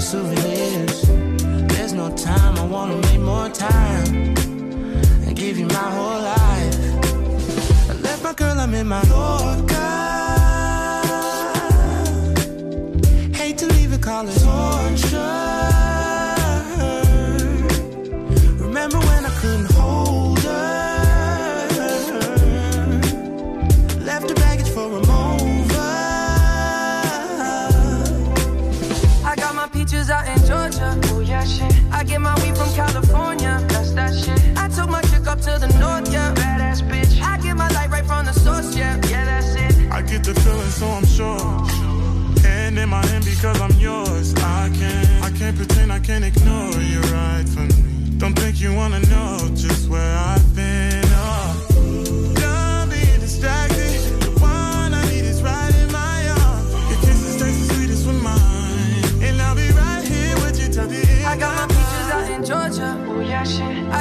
as souvenirs. There's no time, I wanna make more time and give you my whole life. I left my girl, I'm in my Yorker. Because I'm yours. I can't, I can't pretend, I can't ignore you right from me. Don't think you wanna know just where I've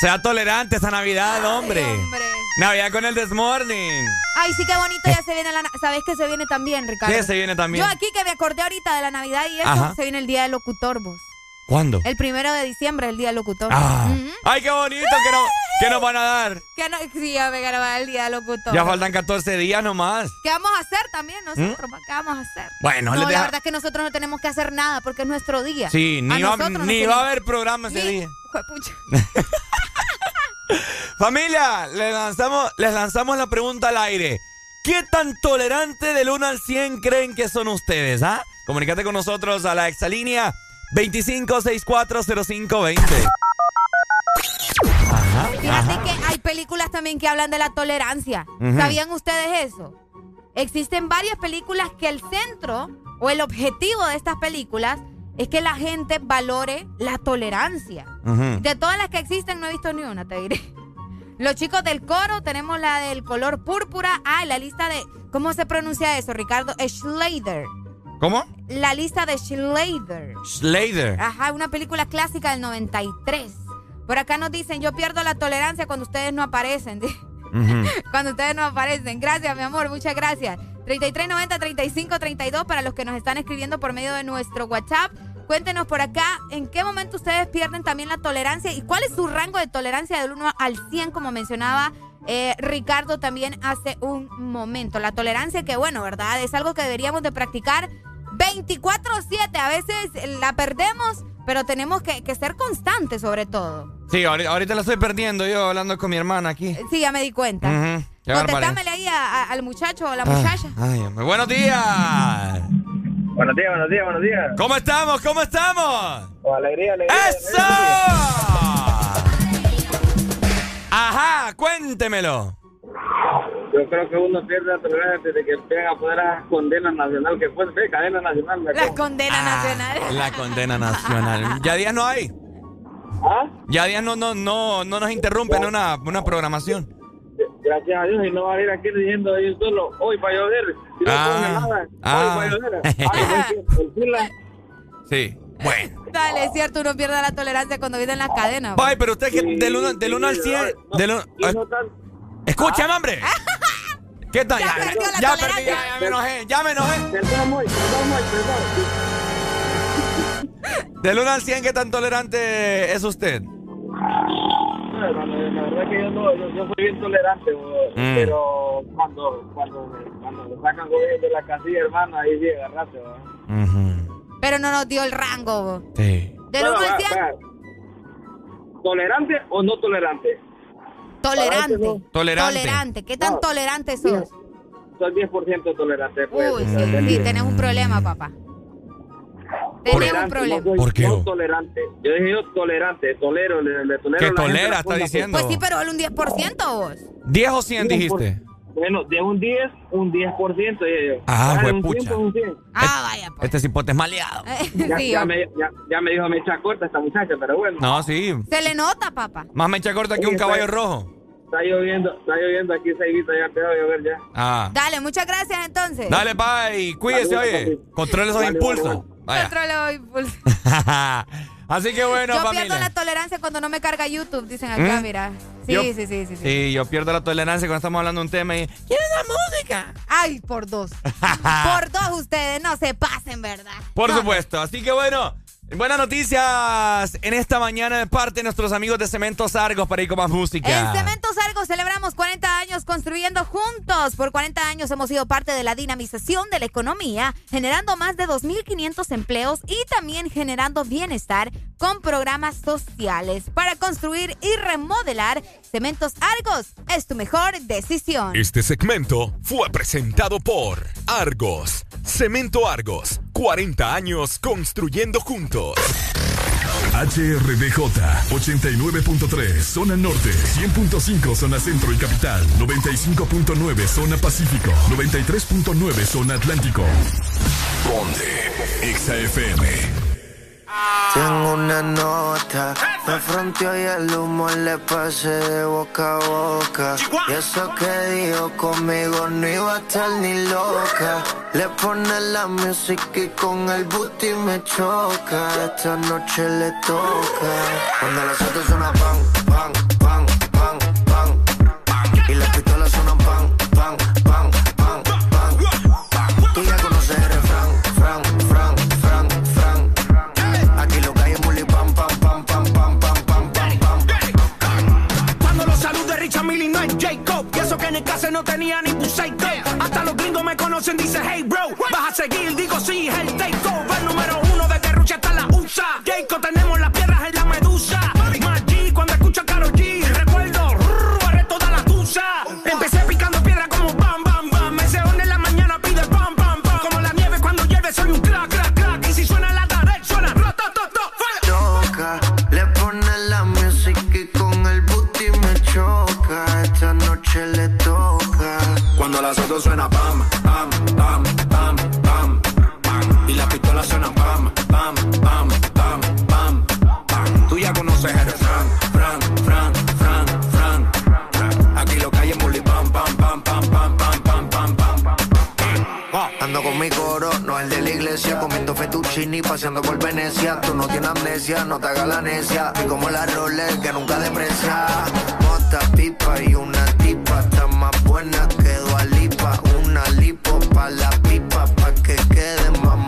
Sea tolerante esta Navidad, hombre. Navidad con el Desmorning. Ay, sí, qué bonito ya se viene la... ¿Sabes que se viene también, Ricardo? ¿Qué se viene también? Yo aquí que me acordé ahorita de la Navidad y eso, Ajá. se viene el Día del Locutor, vos. ¿Cuándo? El primero de diciembre el Día del Locutor. Ah. Ay, qué bonito que, no- que nos van a dar. Que no, sí, ya me ganaba el Día del Locutor. Ya faltan 14 días nomás. ¿Qué vamos a hacer también nosotros? ¿Qué vamos a hacer? Bueno, no, les la deja- verdad es que nosotros no tenemos que hacer nada porque es nuestro día. Sí, ni, A va, ni va a haber programa ese Ni- día. Juepucha. Familia, les lanzamos, les lanzamos la pregunta al aire. ¿Qué tan tolerante del 1 al 100 creen que son ustedes? ¿Ah? Comunícate con nosotros a la exalínea 25640520. Ajá, Fíjate ajá. que hay películas también que hablan de la tolerancia. ¿Sabían ustedes eso? Existen varias películas que el centro o el objetivo de estas películas es que la gente valore la tolerancia. De todas las que existen no he visto ni una, te diré. Los chicos del coro, tenemos la del color púrpura. Ah, la lista de... ¿Cómo se pronuncia eso, Ricardo? Schlader. ¿Cómo? La lista de Schlader. Slater. Ajá, una película clásica del 93. Por acá nos dicen, yo pierdo la tolerancia cuando ustedes no aparecen. cuando ustedes no aparecen. Gracias, mi amor, muchas gracias. 3390-3532 para los que nos están escribiendo por medio de nuestro WhatsApp. Cuéntenos por acá en qué momento ustedes pierden también la tolerancia y cuál es su rango de tolerancia del 1 al 100, como mencionaba eh, Ricardo también hace un momento. La tolerancia que, bueno, ¿verdad? Es algo que deberíamos de practicar 24-7. A veces la perdemos, pero tenemos que, que ser constantes sobre todo. Sí, ahorita, ahorita la estoy perdiendo yo hablando con mi hermana aquí. Sí, ya me di cuenta. Qué barbaridad. Contestámele ahí a- a- al muchacho o a la Ah, muchacha. ay, buenos días. Buenos días, buenos días, buenos días. ¿Cómo estamos? ¿Cómo estamos? Con alegría, alegría. ¡Eso! Ajá, cuéntemelo. Yo creo que uno pierde la tolerancia desde que empiezan a poner la condena nacional, que fue sí, cadena nacional. me La condena nacional. La condena nacional. ¿Ya días no hay? ¿Ah? Ya días no, no, no, no nos interrumpen una, una programación. Gracias a Dios, y no va a ir aquí diciendo ahí solo, hoy va a llover. Si no Ah, pone nada, ah. hoy va a llover. Ay, fila. Sí. Bueno. Dale, es cierto, uno pierde la tolerancia cuando viene en las cadenas. Bye, pero usted que del 1 del uno al 100. Del uno- Escúchame, hombre. ¿Qué tal? Ya, perdió la ya tolerancia. perdí, ya, ya me enojé, ya me enojé. Perdón. Del 1 al 100, ¿qué tan tolerante es usted? No, hermano, la verdad que yo, no, yo, yo soy bien tolerante, bo, Mm. pero cuando, cuando, cuando me sacan de la casilla, hermano, ahí sí agarrate. bo. Pero no nos dio el rango. bo. Sí. Del Bueno, 1 al va, 100, va. ¿Tolerante o no tolerante? Tolerante. Tolerante. Tolerante. ¿Qué tan No. tolerante sos? Soy 10% tolerante. Pues, Uy, sí, sí, 10. tenés un problema, papá. Tenés un problema. no soy- ¿Por qué, no tolerante. Yo dije yo tolerante, tolero, le, le tolero. ¿Qué a la gente tolera, está que- diciendo? Pues sí, pero él un 10% vos. 10 o 100 dijiste. Bueno, de un 10, un 10%. dije yo. Ah, de un juepucha. 100, un 100. Ah, vaya. Este cipote es maleado. Ya, Sí, ya me, ya, ya me dijo mecha corta esta muchacha, pero bueno. No, sí. Se le nota, papá. Más mecha corta que un Sí, caballo rojo. Está lloviendo, está lloviendo aquí, Saiguita, ya empezó a llover ya. Ah. Dale, muchas gracias entonces. Dale, bye. Cuídese, Saludos, oye. Controle esos impulsos. dale, Vaya. Controlo impulso. Así que bueno, Yo familia. pierdo la tolerancia cuando no me carga YouTube, dicen acá, ¿Mm? mira. Sí, Yo- sí, sí, sí, sí. Sí, yo pierdo la tolerancia cuando estamos hablando de un tema y. ¿Quieres la música? Ay, por dos. por dos ustedes, no se pasen, ¿verdad? Por No. supuesto. Así que bueno, buenas noticias en esta mañana de parte de nuestros amigos de Cementos Argos para ir con más música. En Cementos Argos celebramos 40 años construyendo juntos. Por 40 años hemos sido parte de la dinamización de la economía, generando más de 2.500 empleos y también generando bienestar con programas sociales. Para construir y remodelar, Cementos Argos es tu mejor decisión. Este segmento fue presentado por Argos. Cemento Argos. 40 años construyendo juntos. HRDJ 89.3 Zona Norte 100.5 Zona Centro y Capital 95.9 Zona Pacífico 93.9 Zona Atlántico Ponte XAFM Tengo una nota, me fronteó y el humo le pasé de boca a boca. Y eso que dijo conmigo no iba a estar ni loca. Le pone la música y con el booty me choca. Esta noche le toca. Cuando las pan, pan, pan, pan, no tenía ni psycho. Hasta los gringos me conocen, dice hey bro. Vas a seguir, digo sí, es el takeover. Número uno de Terrucha hasta la USA. Jacob tenemos las piedras en la medusa. Autos suena pam, pam, pam, pam, pam, pam. Y las pistolas suenan pam, pam, pam, pam, pam, pam. Tú ya conoces el fran, fran, fran, fran, fran. Aquí lo bully pam, pam, pam, pam, pam, pam, pam, pam, pam, pam. Ando con mi coro, no el de la iglesia, comiendo fettuccini, paseando por Venecia. Tú no tienes amnesia, no te hagas la necia. Y como la Rolex que nunca deprecia. Mota, pipa y una tipa, está más buena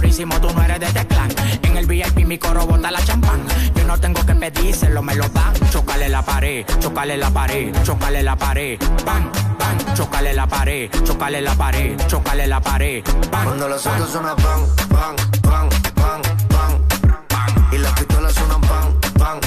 Durísimo, tú no eres de este clan. En el VIP mi coro bota la champán. Yo no tengo que pedírselo, me lo dan. Chocale la pared, chocale la pared, chocale la pared. Bam, bam, chocale la pared, chocale la pared, chocale la pared. Bam, Cuando los autos suenan pan, pan, pan, pan, pan. Y las pistolas suenan pan, pan,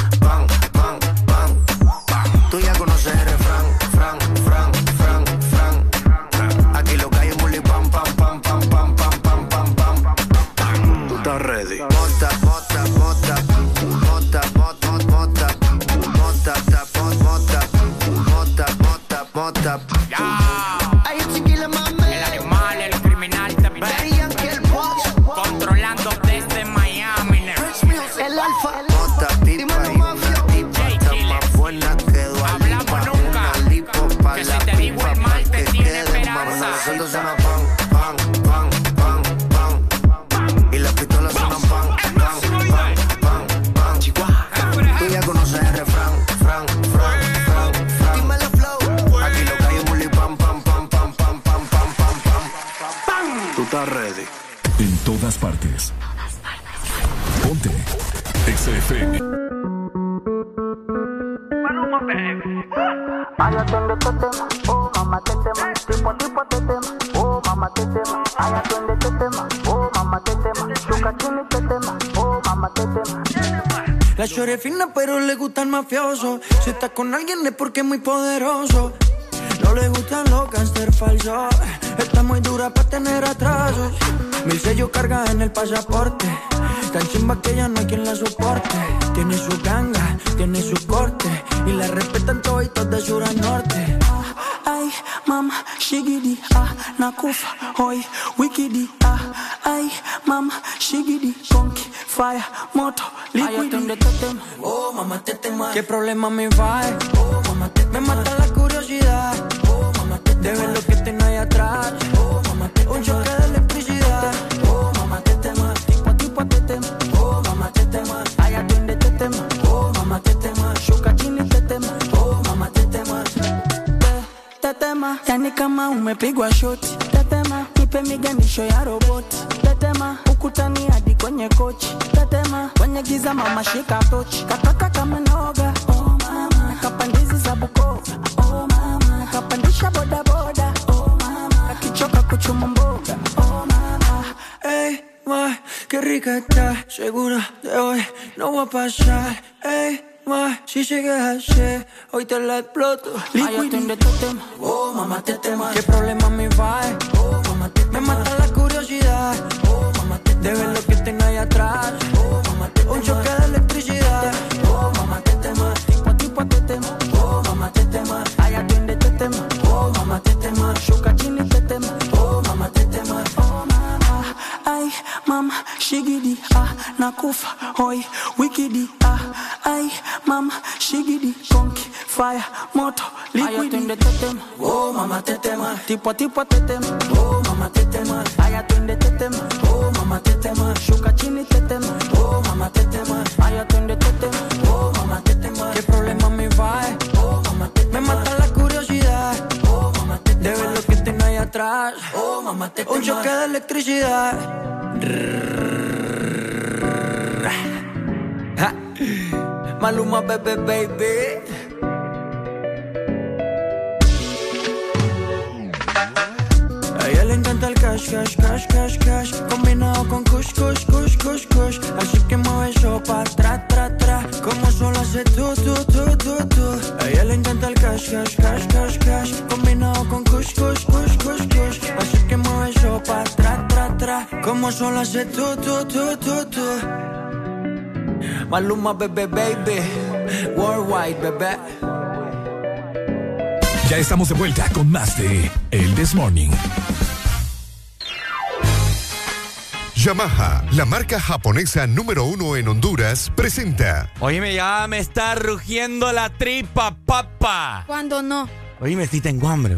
caught up fina pero le gusta el mafioso. Si está con alguien es porque es muy poderoso. No le gustan los gangster falsos. Está muy dura para tener atrasos. Mil sellos carga en el pasaporte. Tan chimba que ya no hay quien la soporte. Tiene su ganga, tiene su corte. Y la respetan toditos de sur a norte. Ay, mama, shigidi, ah, nakufa, hoy, wikidi, ah, ay, mama, shigidi, conky, fire, moto, liquidi. Oh, mamá, te tema. ¿Qué problema me va? Oh, mamá, te Me mata la curiosidad. Oh, mamá, te De Yani kama umepigwa shoti. tetema, nipe miganisho ya roboti. tetema, ukutani hadi kwenye kochi. tetema, kwenye giza mama shika tochi. Kataka kama noga, oh mama, kapandizi za Bukoba, oh mama, kapandisha bodaboda boda, oh mama, kakichoka kuchuma mboga, oh mama. hey ma, qué rica está. Segura de hoy no va a pasar. Ey, ma, si sigues así, hoy te la exploto. Ay, atiende te tema, Oh, mamá, te tema. ¿Qué problema me va? Oh, mamá, te Me mata la curiosidad. Oh, mamá, te De ver lo que tengo ahí atrás. Oh, mamá, te Un choque de electricidad. Oh, mamá, te tema. tipo, tipo te tema, Oh, mamá, te tema. ay atiende te tema, Oh, mamá, te tema. shuka chini te tema. Oh, mamá, te tema. Oh mama, ay mama, shigidi, ah, nakufa, hoi, wikidi, ah, I, mama, shigidi, conky, fire, moto, liquid. Ayatun de tetem, oh mama tetema. Tipo tipo tetem, oh mama tetema. Ayatun de tetem, oh mama tetema. Shuka chini oh, tetem, oh mama tetema. Ayatun de tetem, oh mama tetema. ¿Qué problema me va? Oh mama tetema. Me mata la curiosidad, oh mama tetema. De ver lo que tiene ahí atrás, oh mama tetema. Un choque de electricidad. Rrr. Ha. Maluma, bebé, baby. A ella le encanta el cash, cash, cash, cash, cash. Combinado con kush, kush, kush, kush, kush. Así que mueve pa' tra, tra, tra. Como solo hace tú, tú, tú, tú, tú A le encanta el cash, cash, cash, cash, cash. Combinado con kush, kush, kush, kush, kush. Así que mueve pa' tra, tra, tra. Como solo hace tú, tú, tú, tú, tú Maluma, bebé, baby Worldwide, bebé Ya estamos de vuelta con más de El This Morning. Yamaha, la marca japonesa número uno en Honduras, presenta Oíme, ya me está rugiendo la tripa, papa. ¿Cuándo no? Oíme, sí tengo hambre.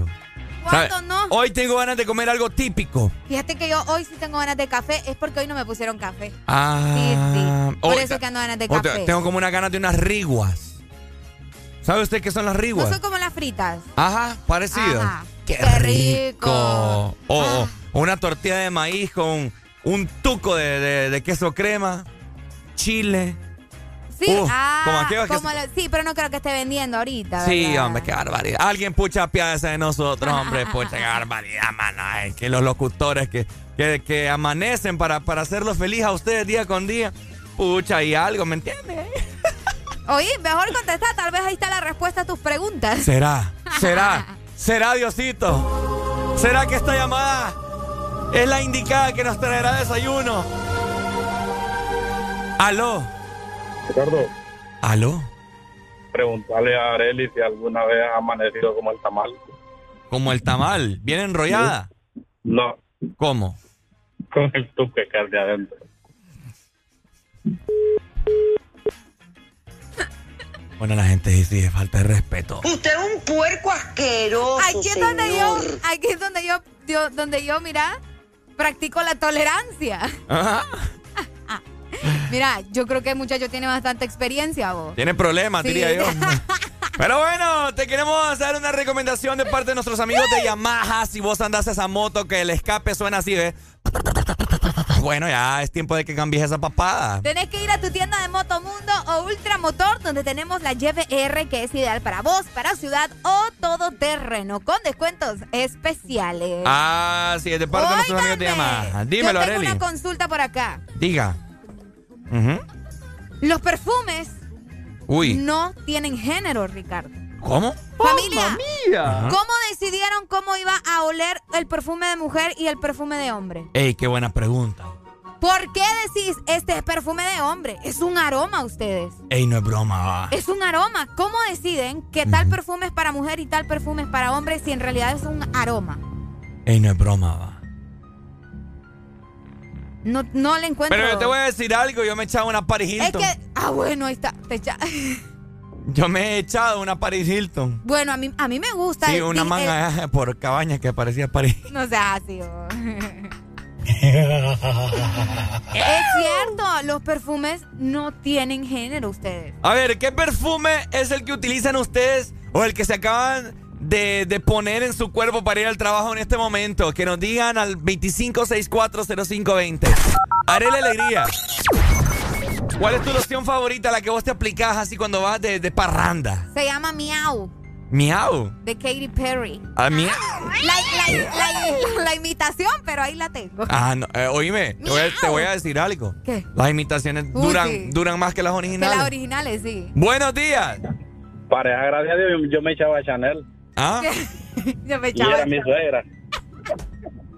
¿Sabe? ¿Cuándo no? Hoy tengo ganas de comer algo típico. Fíjate que yo hoy sí tengo ganas de café, es porque hoy no me pusieron café. Ah, Por hoy- eso que ando ganas de oh, café. Tengo como una ganas de unas riguas. ¿Sabe usted qué son las No riguas? son como las fritas. Ajá, parecido. Ajá. Qué, Qué rico. O o una tortilla de maíz con un tuco de, de- de queso crema, chile. Sí, ah, como que- como la- sí, pero no creo que esté vendiendo ahorita. Sí, ¿verdad? hombre, qué barbaridad. Alguien pucha piadece de nosotros, hombre, pucha, qué barbaridad, mano. Que los locutores que, que, que amanecen para, para hacerlos feliz a ustedes día con día. Pucha, y algo, ¿me entiendes? Oye, mejor contestar, tal vez ahí está la respuesta a tus preguntas. ¿Será? ¿Será? ¿Será Diosito? ¿Será que esta llamada es la indicada que nos traerá desayuno? ¿Aló? Ricardo, ¿Aló? preguntarle a Areli si alguna vez ha amanecido como el tamal. Como el tamal, ¿viene enrollada? No, ¿Cómo? con el tuque que hay de adentro. Bueno, la gente dice falta de respeto. Usted es un puerco asqueroso. Aquí es donde yo, aquí es donde yo, yo- donde yo, mira, practico la tolerancia. Ajá. Mira, yo creo que el muchacho tiene bastante experiencia, vos. Tiene problemas, Sí. diría yo. Pero bueno, te queremos hacer una recomendación de parte de nuestros amigos de Yamaha. Si vos andás esa moto que el escape suena así, ¿ves? Bueno, ya es tiempo de que cambies esa papada. Tenés que ir a tu tienda de Motomundo o Ultramotor, donde tenemos la YBR que es ideal para vos, para ciudad o todo terreno, con descuentos especiales. Ah, sí, es de parte de nuestros amigos de Yamaha. Dímelo, Yo tengo una consulta por acá. Diga. Los perfumes Uy. no tienen género, Ricardo. ¿Cómo? Familia, Ajá. ¿cómo decidieron cómo iba a oler el perfume de mujer y el perfume de hombre? Ey, qué buena pregunta. ¿Por qué decís este es perfume de hombre? Es un aroma ustedes. Ey, no es broma, va. Es un aroma. ¿Cómo deciden que tal perfume es para mujer y tal perfume es para hombre si en realidad es un aroma? Ey, no es broma, va. No, no le encuentro. Pero yo te voy a decir algo, yo me he echado una Paris Es Hilton. que. Ah, bueno, ahí está. Te echa- Yo me he echado una Paris Hilton. Bueno, a mí, a mí me gusta. Sí, el- una manga eh, por cabaña que parecía Paris. No seas así. oh. es cierto, los perfumes no tienen género ustedes. A ver, ¿qué perfume es el que utilizan ustedes o el que se acaban de, de poner en su cuerpo para ir al trabajo en este momento? Que nos digan al 25640520. Haré la alegría. ¿Cuál es tu loción favorita, la que vos te aplicás así cuando vas de, de parranda? Se llama Miau, Miau. de Katy Perry. Ah, miau. La, la- la- la imitación, pero ahí la tengo. Ah, no, eh, oíme, te voy, a, te voy a decir algo. ¿Qué? Las imitaciones Uy, duran, sí. duran más que las originales. las originales, sí. Buenos días. Pareja, gracias a Dios, yo me echaba Chanel. ¿Ah? Yo me Y era mi suegra.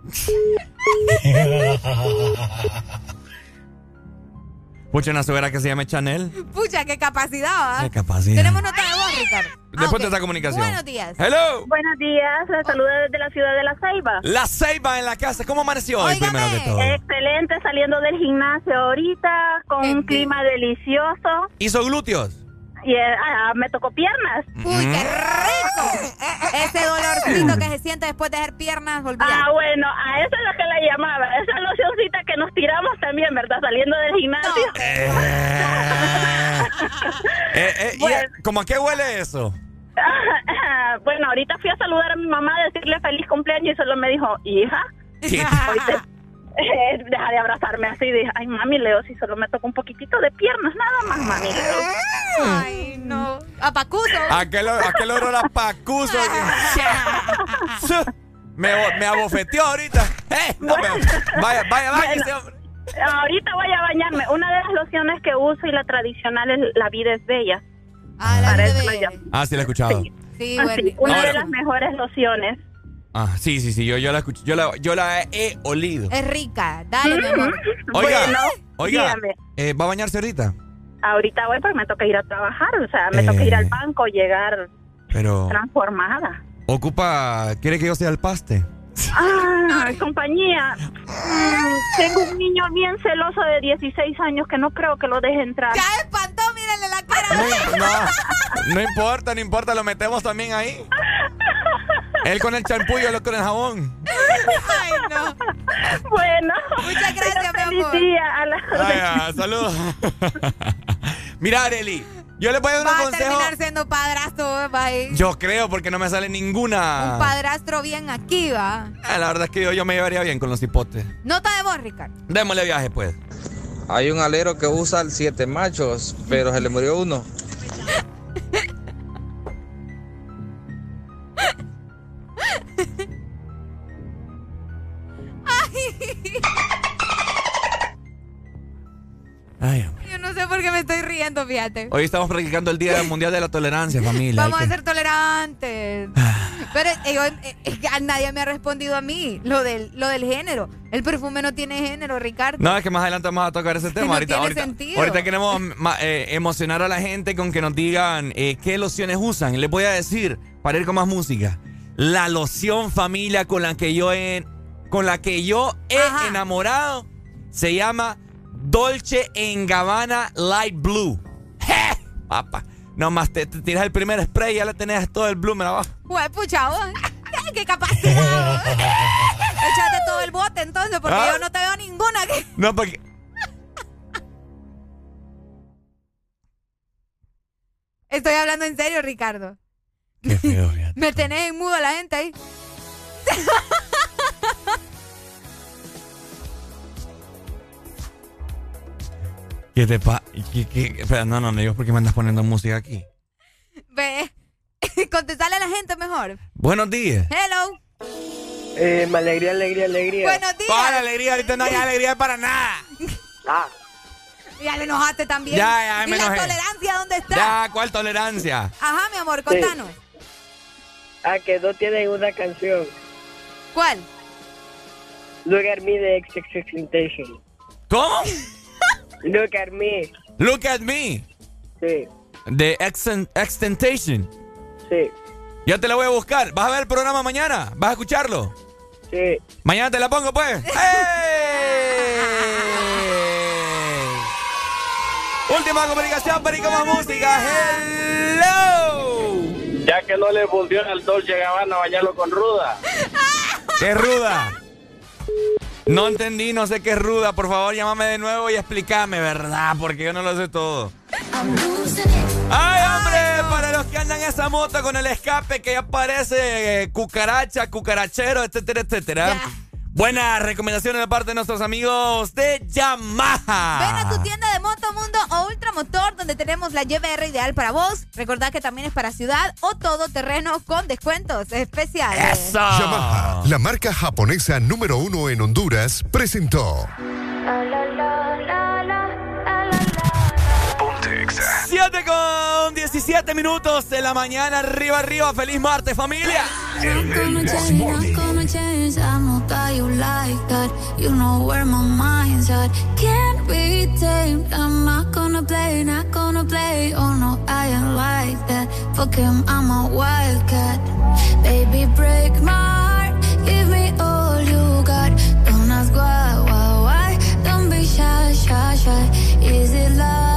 Pucha, una suegra que se llama Chanel. Pucha, qué capacidad, ¿ah? Qué capacidad. Tenemos nota de voz, Ricardo. Ah, Después ok. de esta comunicación. Buenos días. Hello. Buenos días, la saluda desde la ciudad de La Ceiba. La Ceiba en la casa. ¿Cómo amaneció hoy primero que todo? Excelente, saliendo del gimnasio ahorita, con un clima delicioso. ¿Hizo glúteos? Y eh, ah, me tocó piernas. Uy, qué rico. Ese dolorcito que se siente después de hacer piernas, olvídate. Ah, bueno, a eso es lo que la llamaba. Esa locioncita que nos tiramos también, ¿verdad? Saliendo del gimnasio. Eh, eh, ¿y, eh, ¿Cómo a qué huele eso? bueno, ahorita fui a saludar a mi mamá, a decirle feliz cumpleaños y solo me dijo, hija, ¿Qué? ahorita, eh, deja de abrazarme así. Dije, ay, mami, Leo, si solo me toca un poquitito de piernas, nada más, mami, Leo. Ay, no. A Pacuso. Aquel, aquel olor a pacuso. me, me abofeteó ahorita. ¡Eh! No, me- vaya, vaya, vaya. Bueno, ese hombre. Ahorita voy a bañarme. Una de las lociones que uso y la tradicional es La vida es bella. Ah, la vida bella. Ah, sí, la he escuchado. Sí, Así, bueno. una de las mejores lociones. Ah, sí, sí, sí. Yo, yo la escuché. Yo la, yo la he olido. Es rica. Dale, mi amor. Oiga, Bueno, oiga. eh, ¿Va a bañarse ahorita? Ahorita voy porque me toca ir a trabajar. O sea, me toca Eh. ir al banco, llegar Pero. transformada. Ocupa. ¿Quiere que yo sea el paste? Ah, compañía. Mm, tengo un niño bien celoso de 16 años que no creo que lo deje entrar. Ya espantó, mírenle la cara. No, no importa, no importa, lo metemos también ahí. Él con el champú y yo con el jabón. Ay, no. Bueno. Muchas gracias, mi amor. día a la- Ay, ah, saludos. Mira, Areli, yo le voy a dar Va un a consejo. terminar siendo padrastro, a ir. Yo creo, porque no me sale ninguna. Un padrastro bien aquí, va. Ah, la verdad es que yo, yo me llevaría bien con los hipotes. Nota de voz, Ricardo. Démosle viaje, pues. Hay un alero que usa el siete machos, pero se le murió uno. Ay, hombre. Yo no sé por qué me estoy riendo, fíjate. Hoy estamos practicando el Día Mundial de la Tolerancia, familia. Vamos a que- ser tolerantes. Pero eh, yo, eh, es que a nadie me ha respondido a mí lo del, lo del género. El perfume no tiene género, Ricardo. No, es que más adelante vamos a tocar ese tema. no ahorita, tiene ahorita, sentido. ahorita queremos eh, emocionar a la gente con que nos digan eh, qué lociones usan. Les voy a decir, para ir con más música, la loción familia con la que yo he, con la que yo he enamorado se llama Dolce en Gabbana Light Blue. ¡Je! Papá, nomás te, te tiras el primer spray y ya le tenés todo el blue, me la bajo. Güey, pucha, vos. Ay, ¡Qué capacidad! vos. Échate todo el bote entonces, porque Ah. yo no te veo ninguna. que- No, porque... Estoy hablando en serio, Ricardo. Qué feo, fíjate. Me tenés en mudo a la gente ahí. ¿Qué te pasa? Espera, no, no, no digo por qué me andas poniendo música aquí. Ve. Contestale a la gente mejor. Buenos días. Hello. Eh, me alegría, alegría, alegría. Buenos días. ¿Cuál alegría? Ahorita no hay alegría para nada. Ah, Ya le enojaste también. Ya, ya, ¿Y me la enojé. tolerancia dónde está? Ya, ¿cuál tolerancia? Ajá, mi amor, contanos. ah, que no tienen una canción. ¿Cuál? Look at me de XXXTentacion. ¿Cómo? Look at me. Look at me. Sí, De Exten- Extentation. sí, Ya te la voy a buscar. ¿Vas a ver el programa mañana? ¿Vas a escucharlo? sí. Mañana te la pongo, pues. ¡Ey! Última comunicación, perico más música. ¡Hello! Ya que no le funciona al Dolce Gabbana bañarlo con ruda. ¿Qué ruda? No entendí, no sé qué es ruda. Por favor, llámame de nuevo y explícame, ¿verdad? Porque yo no lo sé todo. ¡Ay, hombre! Para los que andan en esa moto con el escape que ya parece eh, cucaracha, cucarachero, etcétera, etcétera. Buenas recomendaciones de parte de nuestros amigos de Yamaha. Ven a tu tienda de Motomundo o Ultramotor donde tenemos la YBR ideal para vos. Recordad que también es para ciudad o todo terreno con descuentos especiales. Yamaha, la marca japonesa número uno en Honduras, presentó. 7 con 17 minutos de la mañana, arriba, arriba. ¡Feliz martes, familia! gonna change, not gonna change. I know that you like that. You know where my mind's at. Can't be tamed. I'm not gonna play, not gonna play. Oh no, I ain't like that. Fuck him, I'm a wildcat. Baby, break my heart. Give me all you got. Don't ask why, why, why. Don't be shy, shy, shy. Is it love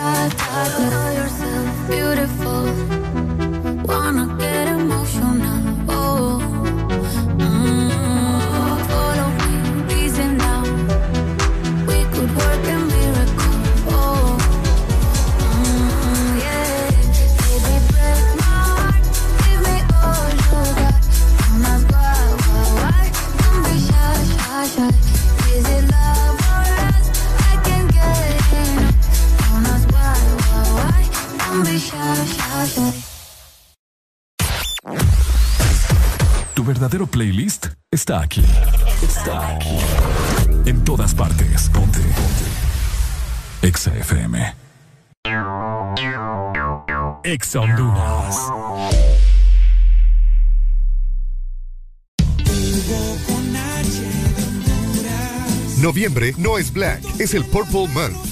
da da da verdadero playlist está aquí. Está aquí. En todas partes. Ponte. Ponte. Exa FM. Exa Honduras. Noviembre no es Black, es el Purple Month.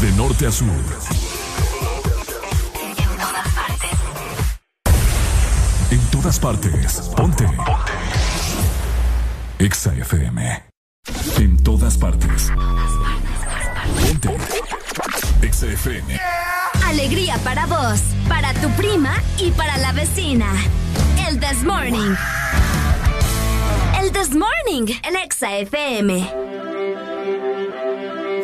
De norte a sur. En todas partes. Ponte. Exa FM. En todas partes. Ponte. Exa FM. Alegría para vos, para tu prima y para la vecina. El This Morning. El This Morning en Exa FM.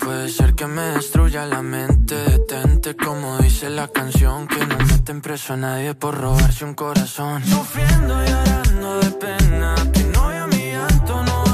Puede ser que me destruya la mente. Detente como dice la canción. Que no meten preso a nadie por robarse un corazón. Sufriendo y llorando de pena. Que no mi llanto no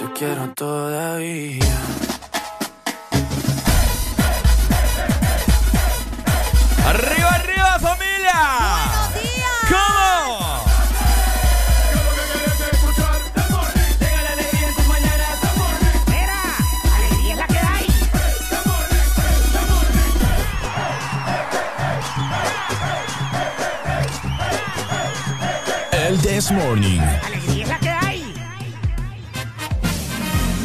Te quiero todavía. ¡Arriba, arriba, familia! ¡Buenos días! ¿Cómo? alegría es la que hay. El This Morning. Alegría es la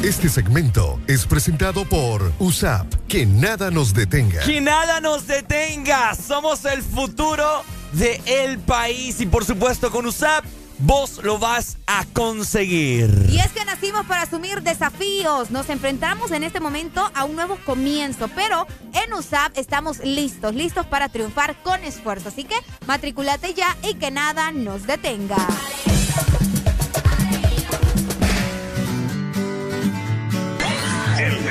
Este segmento es presentado por USAP. Que nada nos detenga. Que nada nos detenga. Somos el futuro de el país y por supuesto con USAP vos lo vas a conseguir. Y es que nacimos para asumir desafíos. Nos enfrentamos en este momento a un nuevo comienzo, pero en USAP estamos listos, listos para triunfar con esfuerzo. Así que matriculate ya y que nada nos detenga.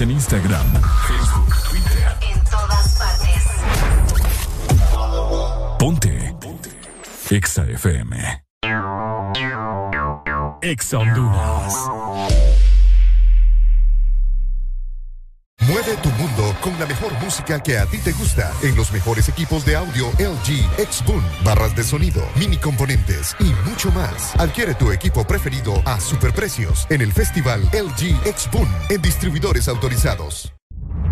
en Instagram, que a ti te gusta en los mejores equipos de audio LG, X-Boom, barras de sonido, mini componentes y mucho más. Adquiere tu equipo preferido a superprecios en el festival LG X-Boom en distribuidores autorizados.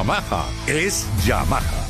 Yamaha es Yamaha.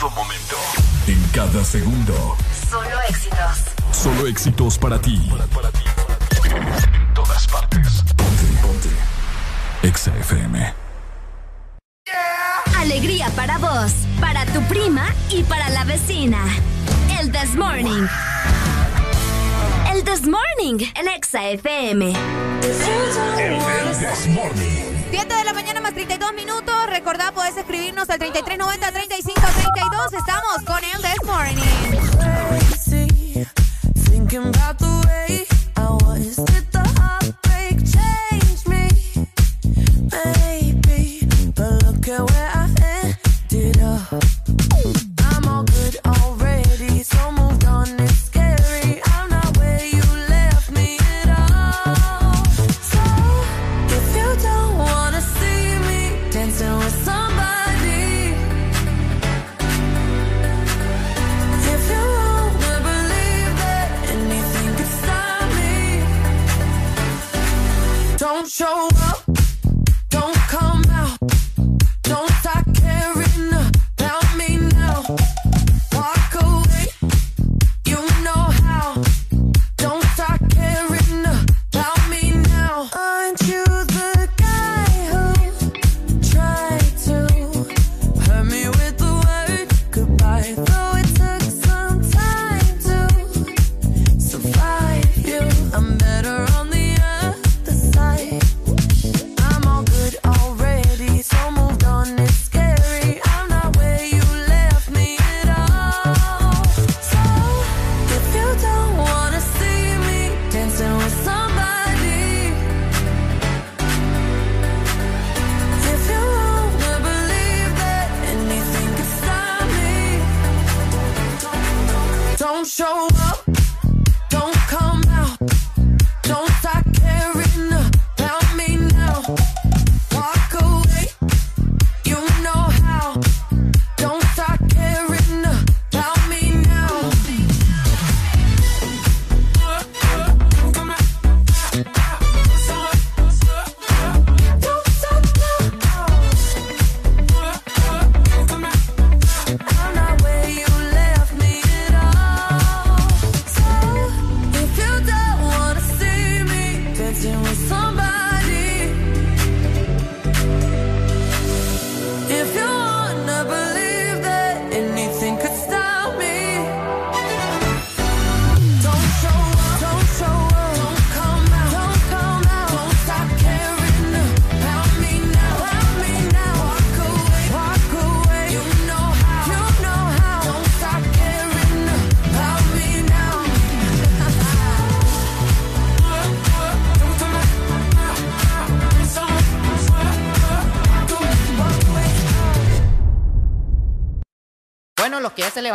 En todo momento. En cada segundo. Solo éxitos. Solo éxitos para ti. En todas partes. Ponte, ponte. Exa FM. Alegría para vos, para tu prima y para la vecina. El This Morning. El This Morning en Exa FM. This Morning. 7 de la mañana más 32 minutos. Recordá, podés escribirnos al 3390 3532. Estamos con el This Morning. show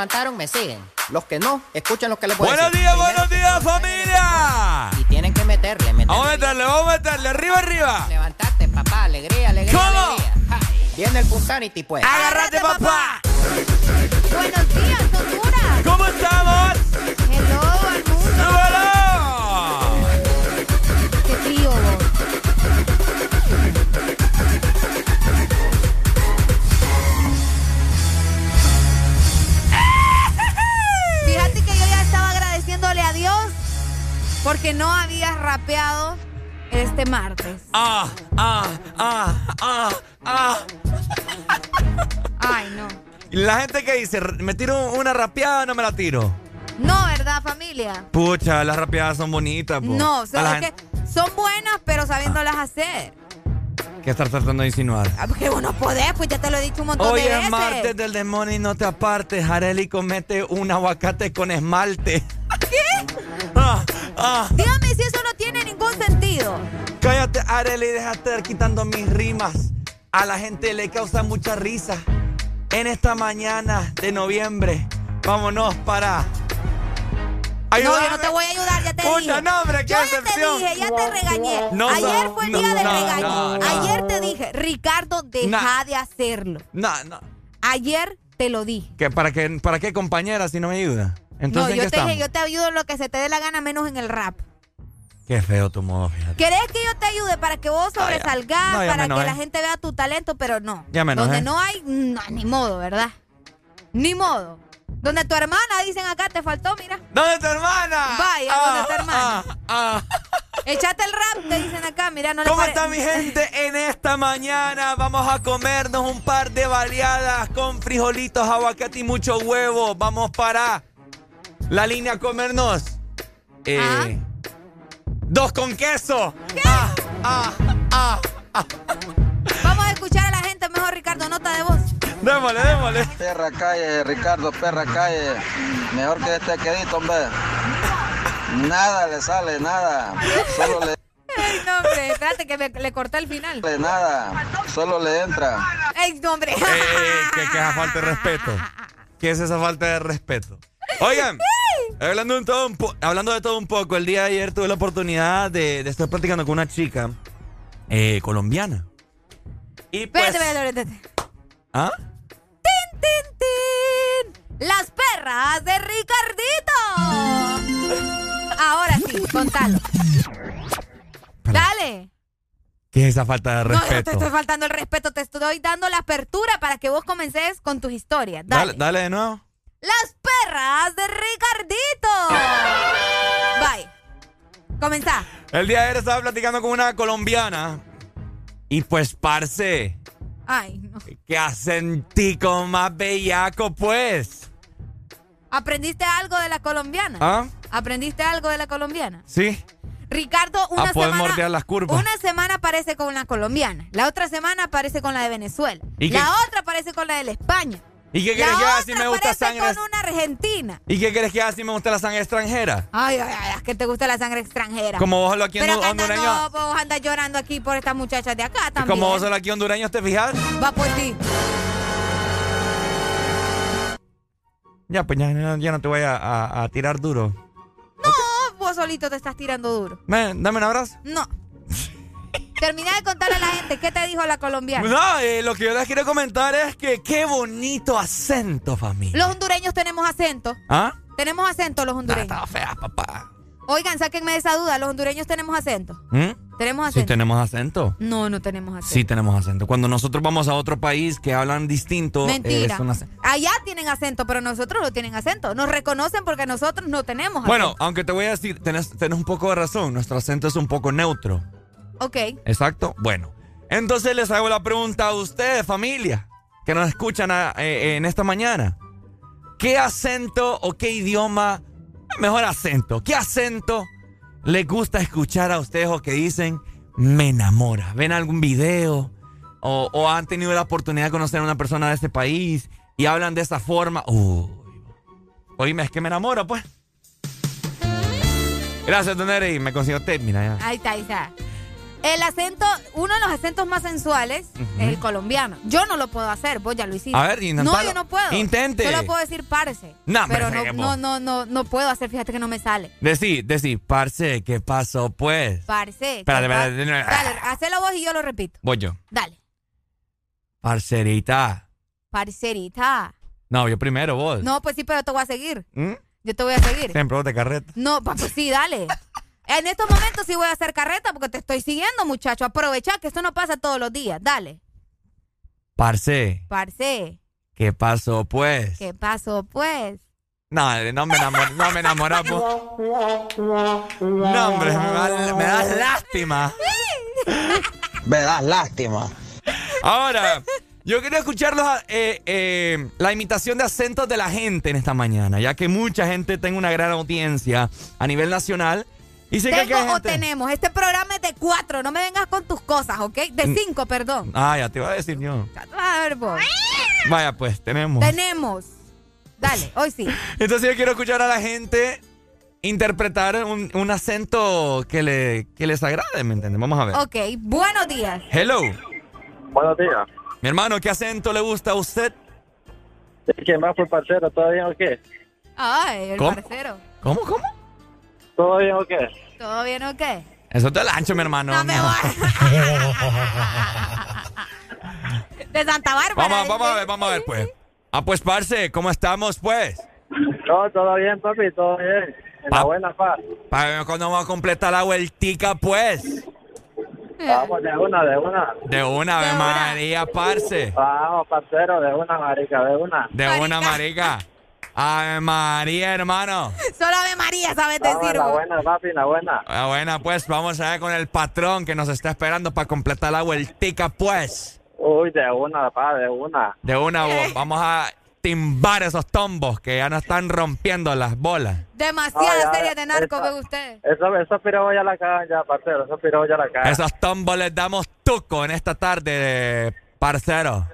levantaron me siguen. Los que no, escuchen lo que les voy a Buenos decir. días, Primero, buenos días, familia. Y tienen que meterle, meterle. Vamos a meterle, vamos a meterle, arriba, arriba. Levantarte, papá, alegría, alegría, ¿Cómo? alegría. Viene el Punsanity, pues. Agárrate, papá. Buenos días, Honduras. ¿Cómo estamos? Porque no habías rapeado este martes. Ah, ah, ah, ah, ah. Ay, no. La gente que dice, ¿me tiro una rapeada o no me la tiro? No, ¿verdad, familia? Pucha, las rapeadas son bonitas, po. No, la es gente- que son buenas, pero sabiéndolas hacer. ¿Qué estás tratando de insinuar? Ah, porque vos no podés, pues ya te lo he dicho un montón Hoy de es veces. martes del demonio y no te apartes. Areli comete un aguacate con esmalte. Ah. Dígame si eso no tiene ningún sentido. Cállate, Areli, déjate de estar quitando mis rimas. A la gente le causa mucha risa. En esta mañana de noviembre, vámonos para. No, yo no Ayúdame. te voy a ayudar, ya te Pucha, dije. no, hombre, qué yo ya te dije, ya te regañé. No, Ayer fue el día del regaño. Ayer te dije, Ricardo, deja de hacerlo. No, no. Ayer te lo dije. ¿Qué, para, qué, ¿Para qué, compañera, si no me ayuda? Entonces, no, ¿en yo te dije, yo te ayudo en lo que se te dé la gana, menos en el rap. Qué feo tu modo, fíjate. ¿Querés que yo te ayude para que vos sobresalgas, No, para que la gente vea tu talento? Pero no. Ya. Donde no hay, no, ni modo, ¿verdad? Ni modo. Donde tu hermana, dicen acá, te faltó, mira. ¿Dónde tu hermana? Vaya, Ah, donde tu hermana. ah, ah. Échate el rap, te dicen acá, mira, no ¿Cómo está mi gente? En esta mañana vamos a comernos un par de baleadas con frijolitos, aguacate y mucho huevo. Vamos para la línea a comernos. Eh, Dos con queso. Ah, ah, ah, ah. Vamos a escuchar a la gente mejor, Ricardo, nota de voz. Démosle, démosle. Perra calle, Ricardo, perra calle. Mejor que este quedito, hombre. Nada le sale, nada. Solo le, Ey, no, hombre, espérate que me- le corté el final. le nada. Solo le entra. Ey, no, hombre. Ey, ey, que, que esa falta de respeto. ¿Qué es esa falta de respeto? Oigan, hablando, de todo un po- hablando de todo un poco, el día de ayer tuve la oportunidad de, de estar platicando con una chica eh, colombiana. Y pues... Espérate, espérate. ¿Ah? ¡Tin, tin, tin! ¡Las perras de Ricardito! Ahora sí, contalo. Dale. ¿Qué es esa falta de No, no te respeto? estoy faltando el respeto, te estoy dando la apertura para que vos comences con tus historias. Dale. dale, dale de nuevo. ¡Las perras de Ricardito! Bye. Comenzá. El día de ayer estaba platicando con una colombiana. Y pues, parce, Ay, no. qué acentico más bellaco, pues. ¿Aprendiste algo de la colombiana? ¿Ah? ¿Aprendiste algo de la colombiana? Sí. Ricardo, una a poder semana. mordear las curvas. Una semana aparece con la colombiana. La otra semana aparece con la de Venezuela. ¿Y qué- la otra aparece con la de la España. ¿Y qué la quieres que haga otra si me gusta sangre? con una argentina. ¿Y qué quieres que haga si me gusta la sangre extranjera? Ay, ay, ay, es que te gusta la sangre extranjera. Como vos solo aquí Pero hondureño. no, vos andas llorando aquí por estas muchachas de acá también. Como vos solo aquí hondureños, ¿te fijas? Va por ti. Ya, pues ya, ya- no te voy a, a- a tirar duro. No, vos solito te estás tirando duro. Dame un abrazo. No. Termina de contarle a la gente qué te dijo la colombiana. No, eh, lo que yo les quiero comentar es que qué bonito acento, familia. Los hondureños tenemos acento. ¿Ah? Tenemos acento los hondureños. Está fea, papá. Oigan, sáquenme de esa duda. Los hondureños tenemos acento. ¿Mm? ¿Tenemos Sí, acento? tenemos acento. No, no tenemos acento. Sí, tenemos acento. Cuando nosotros vamos a otro país que hablan distinto, Mentira. es un acento. Allá tienen acento, pero nosotros no tienen acento. Nos reconocen porque nosotros no tenemos acento. Bueno, aunque te voy a decir, tenés, tenés un poco de razón. Nuestro acento es un poco neutro. Ok. Exacto. Bueno, entonces les hago la pregunta a ustedes, familia, que nos escuchan a- eh, en esta mañana. ¿Qué acento o qué idioma, mejor acento, qué acento les gusta escuchar a ustedes o que dicen me enamora? ¿Ven algún video o, o han tenido la oportunidad de conocer a una persona de este país y hablan de esa forma? Uy, oíme, es que me enamora, pues. Gracias, Don Eri. Me mira ya. Ahí está, ahí está. El acento, uno de los acentos más sensuales es el colombiano. Yo no lo puedo hacer, vos ya lo hiciste. A ver, No, yo no puedo. Intente. Solo puedo decir parce. No, pero no, no, no, no, no puedo hacer, fíjate que no me sale. Decí, decí, parce, ¿qué pasó, pues? Parce. Espérate, ¿qué pa- espérate, Dale, hacelo vos y yo lo repito. Voy yo. Dale. Parcerita. Parcerita. No, yo primero, vos. No, pues sí, pero te voy a seguir. ¿Mm? Yo te voy a seguir. Siempre vos de carreta. No, pues sí, dale. En estos momentos sí voy a hacer carreta porque te estoy siguiendo, muchacho. Aprovecha que esto no pasa todos los días. Dale. Parce, Parce. ¿qué pasó, pues? ¿Qué pasó, pues? No, no me enamoré, no me enamoré. No, hombre, me, da- me das lástima. Me das lástima. Ahora, yo quería escuchar los, eh, eh, la imitación de acentos de la gente en esta mañana, ya que mucha gente tiene una gran audiencia a nivel nacional. Y que Tengo o gente- tenemos. Este programa es de cuatro. No me vengas con tus cosas, ¿ok? De Mm. cinco, perdón. Ah, ya te iba a decir yo. A ver, vos. Vaya, pues, tenemos. Tenemos. Dale, hoy sí. Entonces yo quiero escuchar a la gente interpretar un, un acento que, le, que les agrade, ¿me entienden? Vamos a ver. Ok, buenos días. Hello. Buenos días. Mi hermano, ¿qué acento le gusta a usted? ¿Quién más fue parcero? ¿Todo bien o qué? Ay, el ¿Cómo? parcero. ¿Cómo, cómo? ¿Todo bien o qué? ¿Todo bien o qué? Eso te lancho, mi hermano. No me De Santa Bárbara. Vamos, vamos a ver, vamos a ver, pues. Ah, pues, parce, ¿cómo estamos, pues? No, todo bien, papi, todo bien. En la Pa- buena paz. Para ver cuándo vamos a completar la vueltica, pues. Vamos de una, de una. De una, Ave María, parce. Vamos, parcero, de una, marica, de una. De una, marica. Ave María, hermano. Solo Ave María sabes decir. la buena, papi, la buena. Ah, bueno, pues vamos a ver con el patrón que nos está esperando para completar la vueltica, pues. Uy, de una, pa, de una. De una, Eh. vamos a timbar esos tombos que ya nos están rompiendo las bolas. Demasiadas No, series de narcos ve usted. Eso, esos pirojos ya la cagan ya, parcero, esos pirojos ya la cagan. Esos tombos les damos tuco en esta tarde, parcero.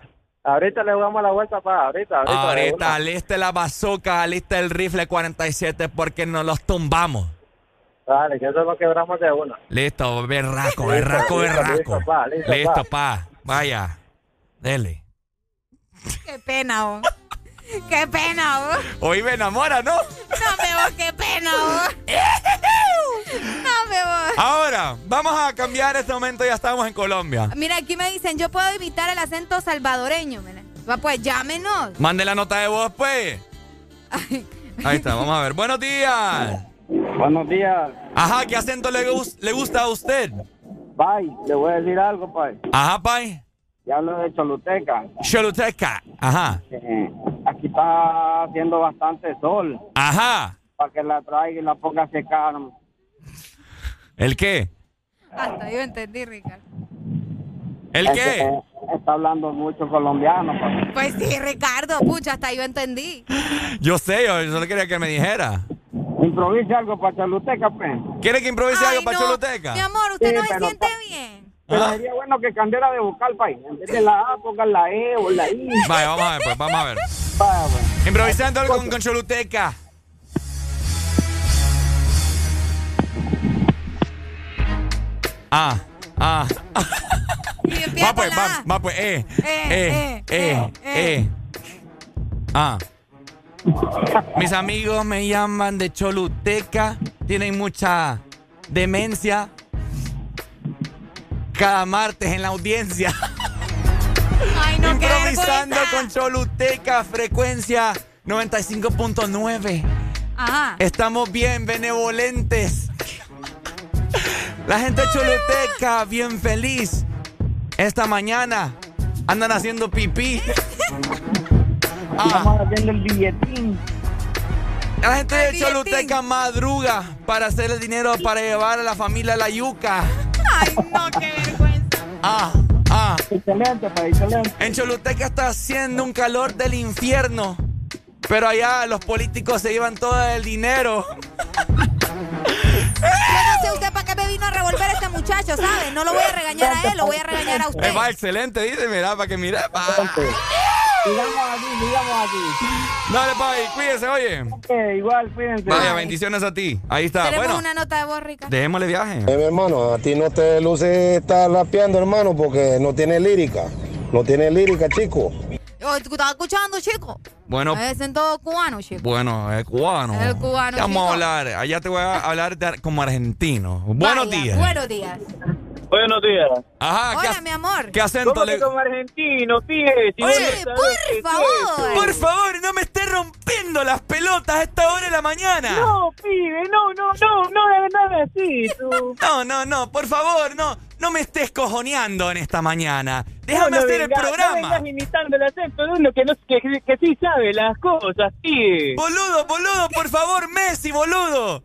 Ahorita le jugamos la vuelta, pa, ahorita, ahorita. Ahorita, aliste la bazooka, aliste el rifle 47 porque nos los tumbamos. Dale, que eso lo quebramos de una. Listo, berraco, berraco, berraco. listo, pa, listo, Listo, pa. pa. Vaya. Dele. Qué pena, vos. Qué pena, vos. Hoy me enamora, ¿no? No me vos, qué pena, vos. No me vos. Ahora, vamos a cambiar este momento, ya estamos en Colombia. Mira, aquí me dicen, yo puedo imitar el acento salvadoreño. mira. Va, pues llámenos. Mande la nota de voz, pues. Ahí está, vamos a ver. Buenos días. Buenos días. Ajá, ¿qué acento le, le gusta a usted? Pai, le voy a decir algo, pai. Ajá, pai. Ya hablo de Choluteca. Choluteca. Ajá. Eh, aquí está haciendo bastante sol. Ajá. Para que la traiga y la ponga a secar. ¿El qué? Hasta yo entendí, Ricardo. ¿El Es qué? que, eh, está hablando mucho colombiano, pai. Pues sí, Ricardo, pucha, hasta yo entendí. Yo sé, yo solo quería que me dijera. Improvise algo para Choluteca, pues. ¿Quiere que improvise Ay, algo para. Choluteca? Mi amor, usted Sí, no se siente pa- bien. Pero Ah. sería bueno que cambiara de vocal, pai. En vez de la A, pongan la E o la I. Vaya, vamos a ver, pues, vamos a ver. Vaya, pues. Improvisando algo con, con Choluteca. Ah, ah. Empieza Va pues, va, va pues, eh, Eh, eh, eh, eh. Ah. Mis amigos me llaman de Choluteca, tienen mucha demencia. Cada martes en la audiencia. Ay, no, Improvisando con Choluteca, frecuencia 95.9. Ajá. Estamos bien benevolentes. La gente de Choluteca, bien feliz. Esta mañana andan haciendo pipí. Ah, Estamos haciendo el billetín. la gente de billetín. Choluteca madruga para hacer el dinero para llevar a la familia a la yuca. Ay, no, qué vergüenza. Ah, ah. Excelente, pai, excelente. En Choluteca está haciendo un calor del infierno. Pero allá los políticos se llevan todo el dinero. Yo no sé usted para qué me vino a revolver este muchacho, ¿sabe? No lo voy a regañar a él, lo voy a regañar a Eh, usted. va excelente, dice, mira, para que mire. va. Sigamos aquí, sigamos aquí. Dale, Pai, cuídese, oye. Ok, igual, cuídense. Vaya, bendiciones a ti. Ahí está. Tenemos Bueno, una nota de voz, Rica. dejémosle viaje. Eh, mi hermano, a ti no te luce estar rapeando, hermano, porque no tiene lírica. No tiene lírica, chico. Oh, ¿tú ¿Estás escuchando, chico? Bueno, Es en todo cubano, chico. bueno, es cubano. Es cubano, ¿Qué vamos chico. a hablar? Allá te voy a hablar de- como argentino. Buenos Vaya, días. Buenos días. Buenos días. Ajá, ¿qué, Hola, ac- mi amor. qué acento ¿Cómo le.? que como argentino, pibe? Si Oye, no por qué es favor. Por favor, no me estés rompiendo las pelotas a esta hora de la mañana. No, pibe, no, no, no, no de nada así, tú. No, no, no, por favor, no, no me estés cojoneando en esta mañana. Déjame No, no hacer el vengas- No programa. vengas imitando el acento de uno que, no, que, que sí sabe las cosas, pibe. Boludo, boludo, por favor, Messi, boludo.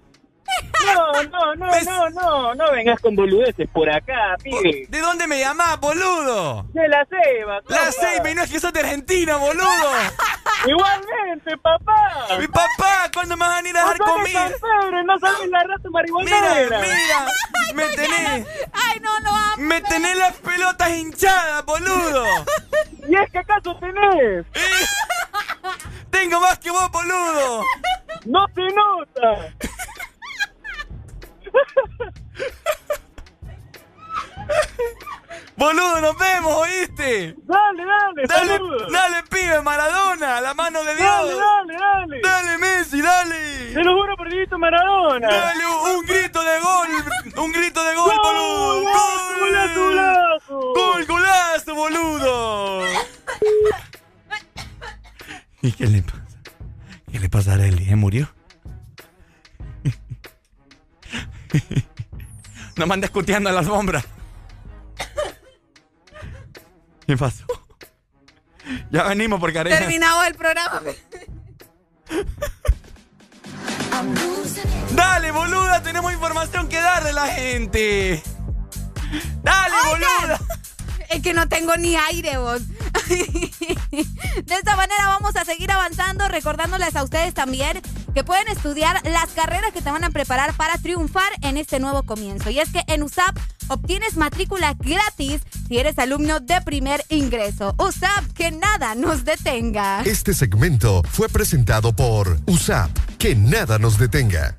No, no, no, Pues- no, no, no vengas con boludeces por acá, pibe. ¿De dónde me llamás, boludo? De la ceba, La compa. Seiba y no es que sos de Argentina, boludo. Igualmente, papá. Mi papá, ¿cuándo me van a ir a dar comida? Pedro, no sabes la raza Mira, marihuanera. mira, me tenés, Ay, no, no amo. me tenés las pelotas hinchadas, boludo. ¿Y es que acaso tenés? Eh, Tengo más que vos, boludo. No se nota. Boludo, nos vemos, ¿oíste? Dale, dale, Dale, saludos. dale, pibe, Maradona, la mano de Dios. Dale, dale, dale. Dale, Messi, dale. Te lo juro por Diosito Maradona. Dale, un, un grito de gol, un grito de gol, boludo. Gol, golazo, golazo. Gol, golazo, boludo. ¿Y qué le pasa? ¿Qué le pasa a Arely? ¿Se murió? No me andes escuteando en la alfombra. ¿Qué pasó? Ya venimos porque Arely... Terminado el programa. Dale, boluda, tenemos información que darle a la gente. Dale, boluda. Es que no tengo ni aire, vos. De esta manera vamos a seguir avanzando, recordándoles a ustedes también que pueden estudiar las carreras que te van a preparar para triunfar en este nuevo comienzo. Y es que en USAP obtienes matrícula gratis si eres alumno de primer ingreso. USAP, que nada nos detenga. Este segmento fue presentado por USAP. Que nada nos detenga.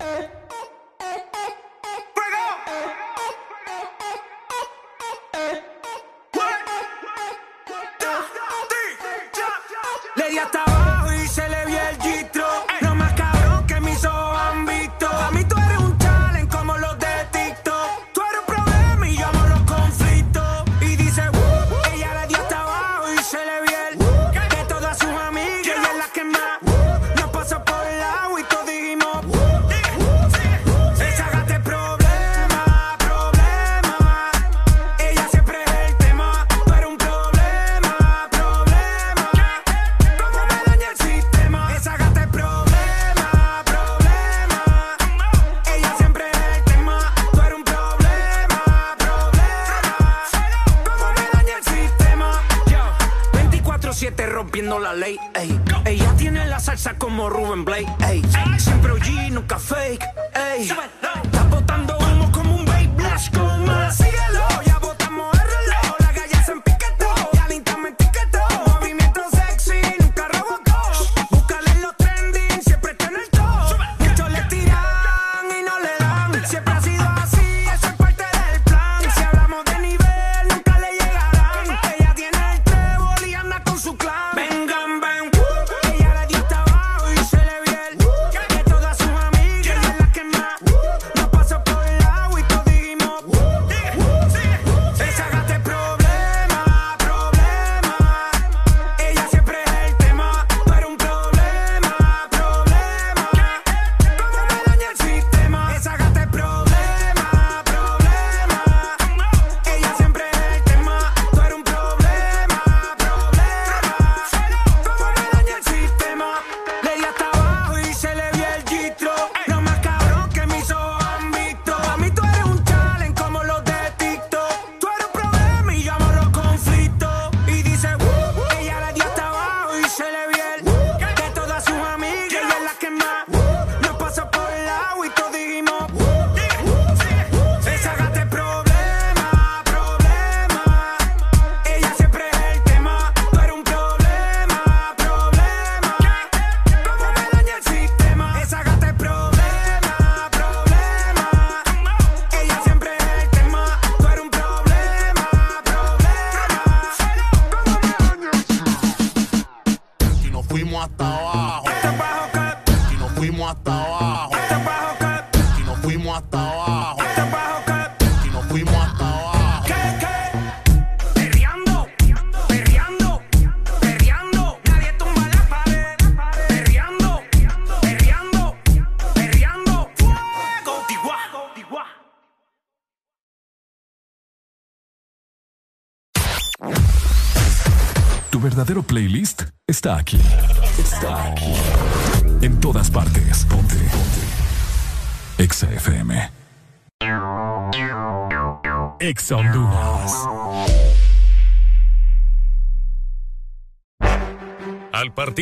destaque.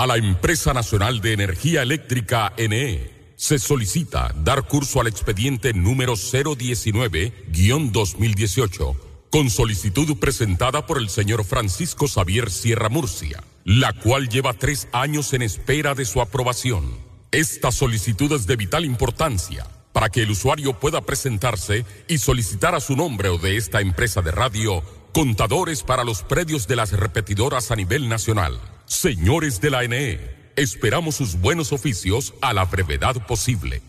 A la Empresa Nacional de Energía Eléctrica NE se solicita dar curso al expediente número 019-2018 con solicitud presentada por el señor Francisco Xavier Sierra Murcia, la cual lleva tres años en espera de su aprobación. Esta solicitud es de vital importancia para que el usuario pueda presentarse y solicitar a su nombre o de esta empresa de radio contadores para los predios de las repetidoras a nivel nacional. Señores de la NE, esperamos sus buenos oficios a la brevedad posible.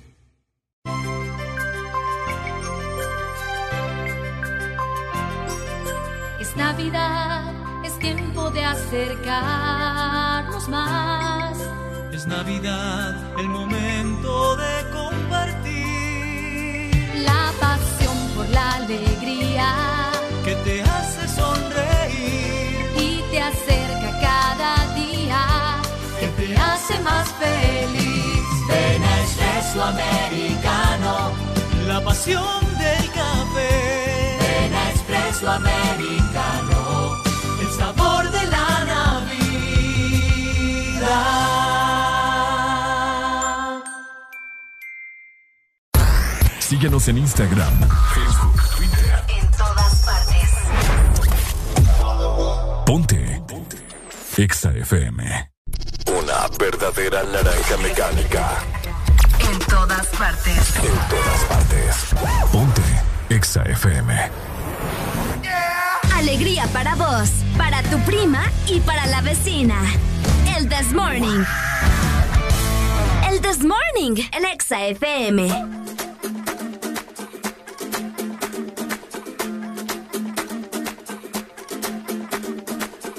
Es Navidad, es tiempo de acercarnos más. Es Navidad, el momento de compartir. La pasión por la alegría más feliz. Ven a Espresso Americano. La pasión del café. Ven a Espresso Americano. El sabor de la Navidad. Síguenos en Instagram, Facebook, Twitter. En todas partes. Ponte. Ponte. Exa FM. Verdadera naranja mecánica. En todas partes. En todas partes. Ponte. Exa FM. Alegría para vos, para tu prima y para la vecina. El This Morning. El This Morning, el Exa FM.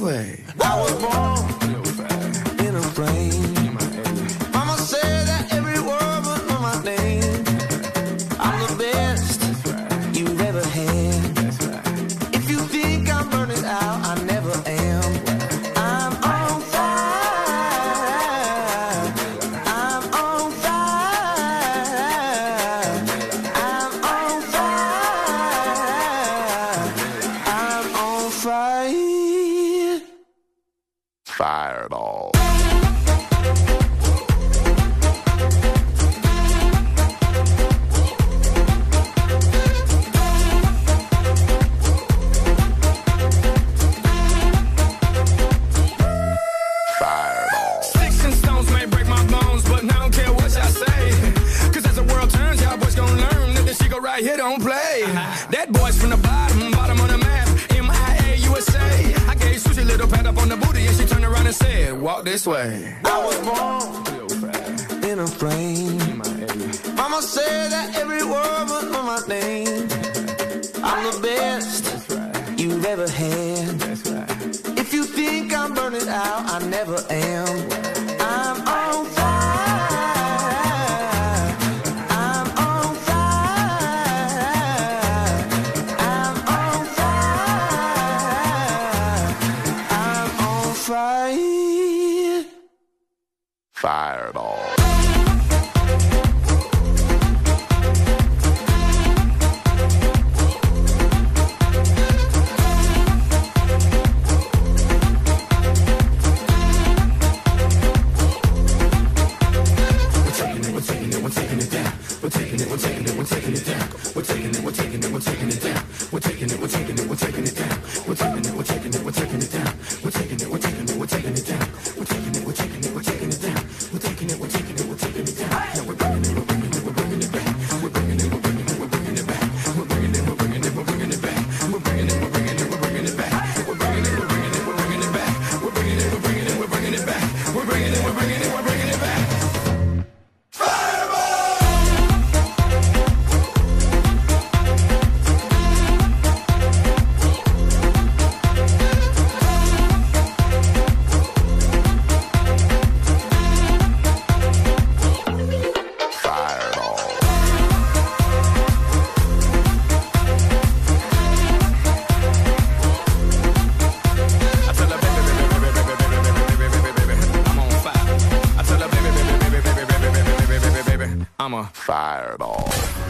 Way."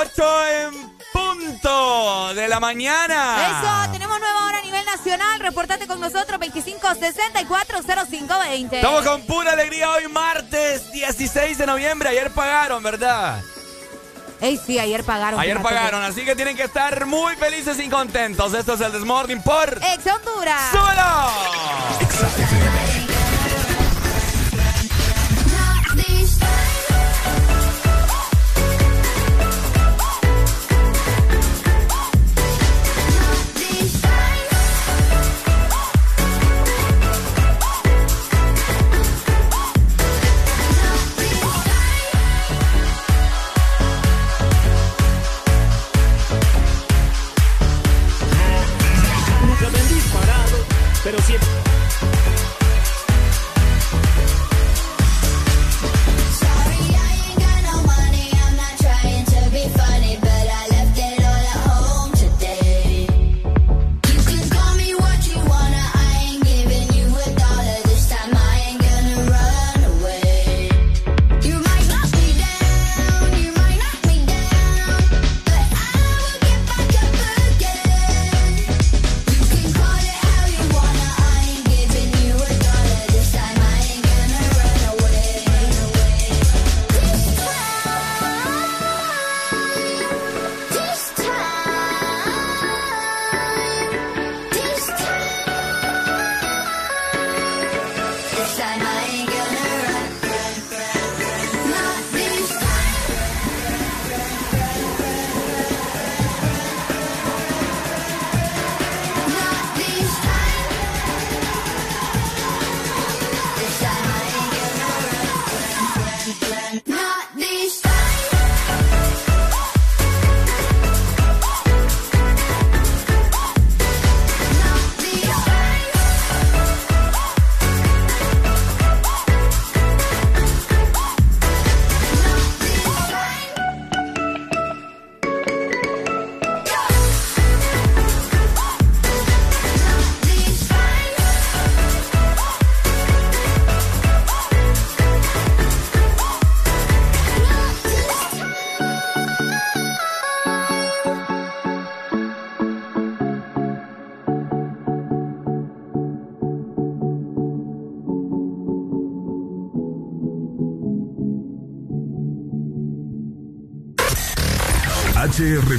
8 en punto de la mañana. Eso, tenemos nueva hora a nivel nacional. Reportate con nosotros 25640520. Estamos con pura alegría hoy martes 16 de noviembre. Ayer pagaron, ¿verdad? Ey, sí, ayer pagaron. Ayer pagaron, así que tienen que estar muy felices y contentos. Esto es el Desmorning por Ex Honduras. ¡Súbelo!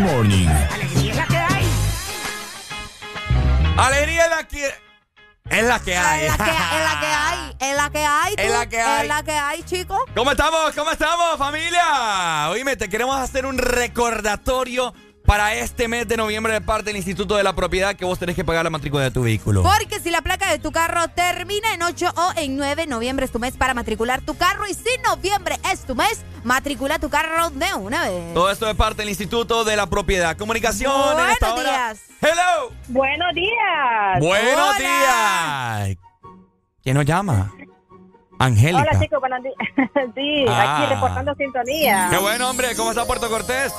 Morning. Alegría es la que hay. Alegría es la que... Es la que hay. Es la que, hay. Es la que hay. Es la que hay. Es la que hay, chicos. ¿Cómo estamos? ¿Cómo estamos, familia? Oíme, te queremos hacer un recordatorio para este mes de noviembre de parte del Instituto de la Propiedad que vos tenés que pagar la matrícula de tu vehículo. Porque si la placa de tu carro termina en 8 o en 9, noviembre es tu mes para matricular tu carro. Y si noviembre es tu mes, matricula tu carro de una vez. Todo esto de parte del Instituto de la Propiedad. Comunicación en Buenos esta hora. días. Hello. Buenos días. Buenos Hola. días. ¿Quién nos llama? Angélica. Hola chicos, buenos días. sí, Ah. aquí reportando sintonía. Qué bueno, hombre. ¿Cómo está Puerto Cortés?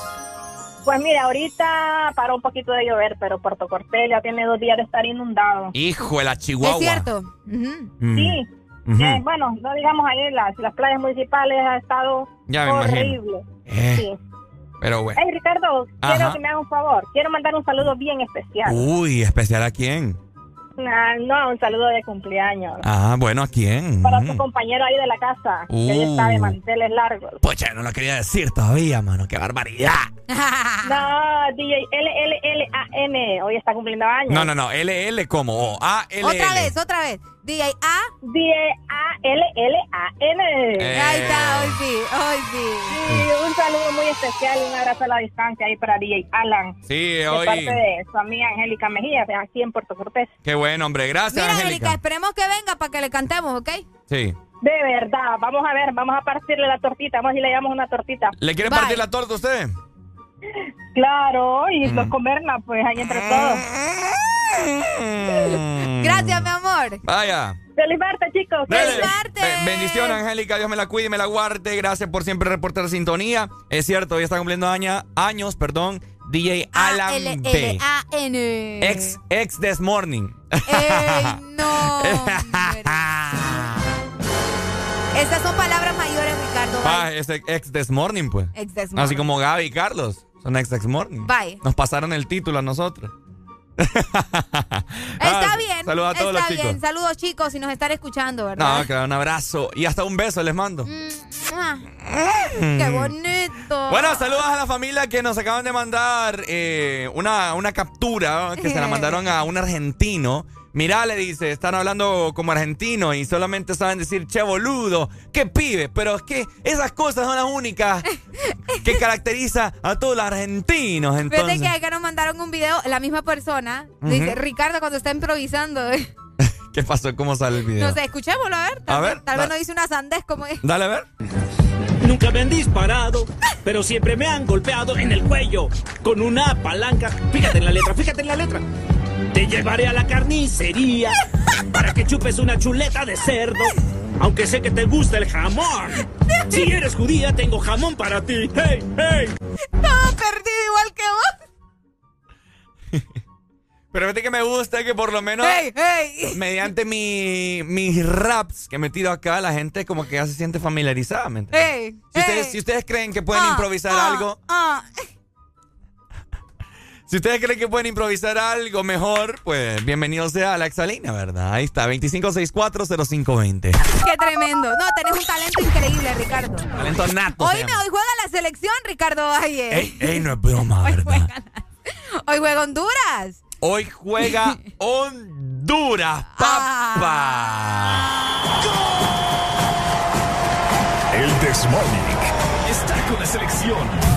Pues mira, ahorita paró un poquito de llover, pero Puerto Cortés ya tiene dos días de estar inundado. Hijo de la Chihuahua. Es cierto. Mm. Sí. Eh, bueno, no digamos ahí las, las playas municipales ha estado Ya horrible. Eh, Sí. Pero bueno. Hey Ricardo, Ajá. quiero que me hagas un favor. Quiero mandar un saludo bien especial. Uy, ¿especial a quién? Ah, no, un saludo de cumpleaños. Ah, bueno, ¿a quién? Para tu compañero ahí de la casa, que Uh. está de manteles largos. Pucha, no lo quería decir todavía, mano. ¡Qué barbaridad! No, DJ L-L-L-A-N, hoy está cumpliendo años. No, no, no. LL como. O A L L. Otra vez, otra vez. DJ A. D-A-L-L-A-N. Eh. Ahí está, hoy sí, hoy sí. Sí, un saludo muy especial y un abrazo a la distancia ahí para DJ Alan. Sí, De hoy. parte de su amiga Angélica Mejía, de aquí en Puerto Cortés. Qué bueno, hombre. Gracias, Mira, Angélica, esperemos que venga para que le cantemos, ¿ok? Sí. De verdad, vamos a ver, vamos a partirle la tortita, vamos y le damos una tortita. ¿Le quiere Bye. partir la torta a usted? Claro, y Mm. los comerla, pues ahí entre todos. Gracias, mi amor. Vaya. Feliz martes, chicos. Dale. Be- Bendiciones, Angélica. Dios me la cuide y me la guarde. Gracias por siempre reportar sintonía. Es cierto, hoy está cumpliendo aña- años, perdón. DJ Alan B. L-L-A-N. Ex, ex This Morning. Ey, no. Esas son palabras mayores, Ricardo. Ah, es ex This Morning, pues. Ex This Morning. Así como Gaby y Carlos. Son ex This Morning. Bye. Nos pasaron el título a nosotros. Está Ah, bien. Saludos a todos está los chicos. bien. Saludos, chicos, si nos están escuchando, ¿verdad? No, claro, un abrazo y hasta un beso les mando. Ah, Qué bonito. Bueno, saludos a la familia que nos acaban de mandar eh, una, una captura que se la mandaron a un argentino. Mirá, le dice, están hablando como argentino y solamente saben decir che boludo, qué pibe, pero es que esas cosas son las únicas que caracteriza a todos los argentinos. Fíjate Entonces, que acá nos mandaron un video, la misma persona. Dice. Ricardo cuando está improvisando. ¿qué pasó? ¿Cómo sale el video? No sé, escuchémoslo a ver. Tal, A vez- ver, tal vez no dice una sandez como es. Dale a ver. Nunca me han disparado, pero siempre me han golpeado en el cuello con una palanca. Fíjate en la letra, fíjate en la letra. Te llevaré a la carnicería para que chupes una chuleta de cerdo. Aunque sé que te gusta el jamón. Si eres judía, tengo jamón para ti. ¡Hey, hey! Todo perdido igual que vos. Pero fíjate que me gusta que por lo menos Hey, hey. mediante mi, mis raps que he metido acá, la gente como que ya se siente familiarizada. ¿me entiendes? Hey, Si ustedes, si ustedes creen que pueden Ah, improvisar ah, algo, ah. Si ustedes creen que pueden improvisar algo mejor, pues bienvenido sea a la Exalina, ¿verdad? Ahí está, 25640520. Qué tremendo. No, tenés un talento increíble, Ricardo. Talento nato. Hoy me hoy juega la selección, Ricardo Valle. Ey, ey, no es broma, ¿verdad? Hoy juega Honduras. Hoy juega Honduras, papá. El Desmorning está con la selección.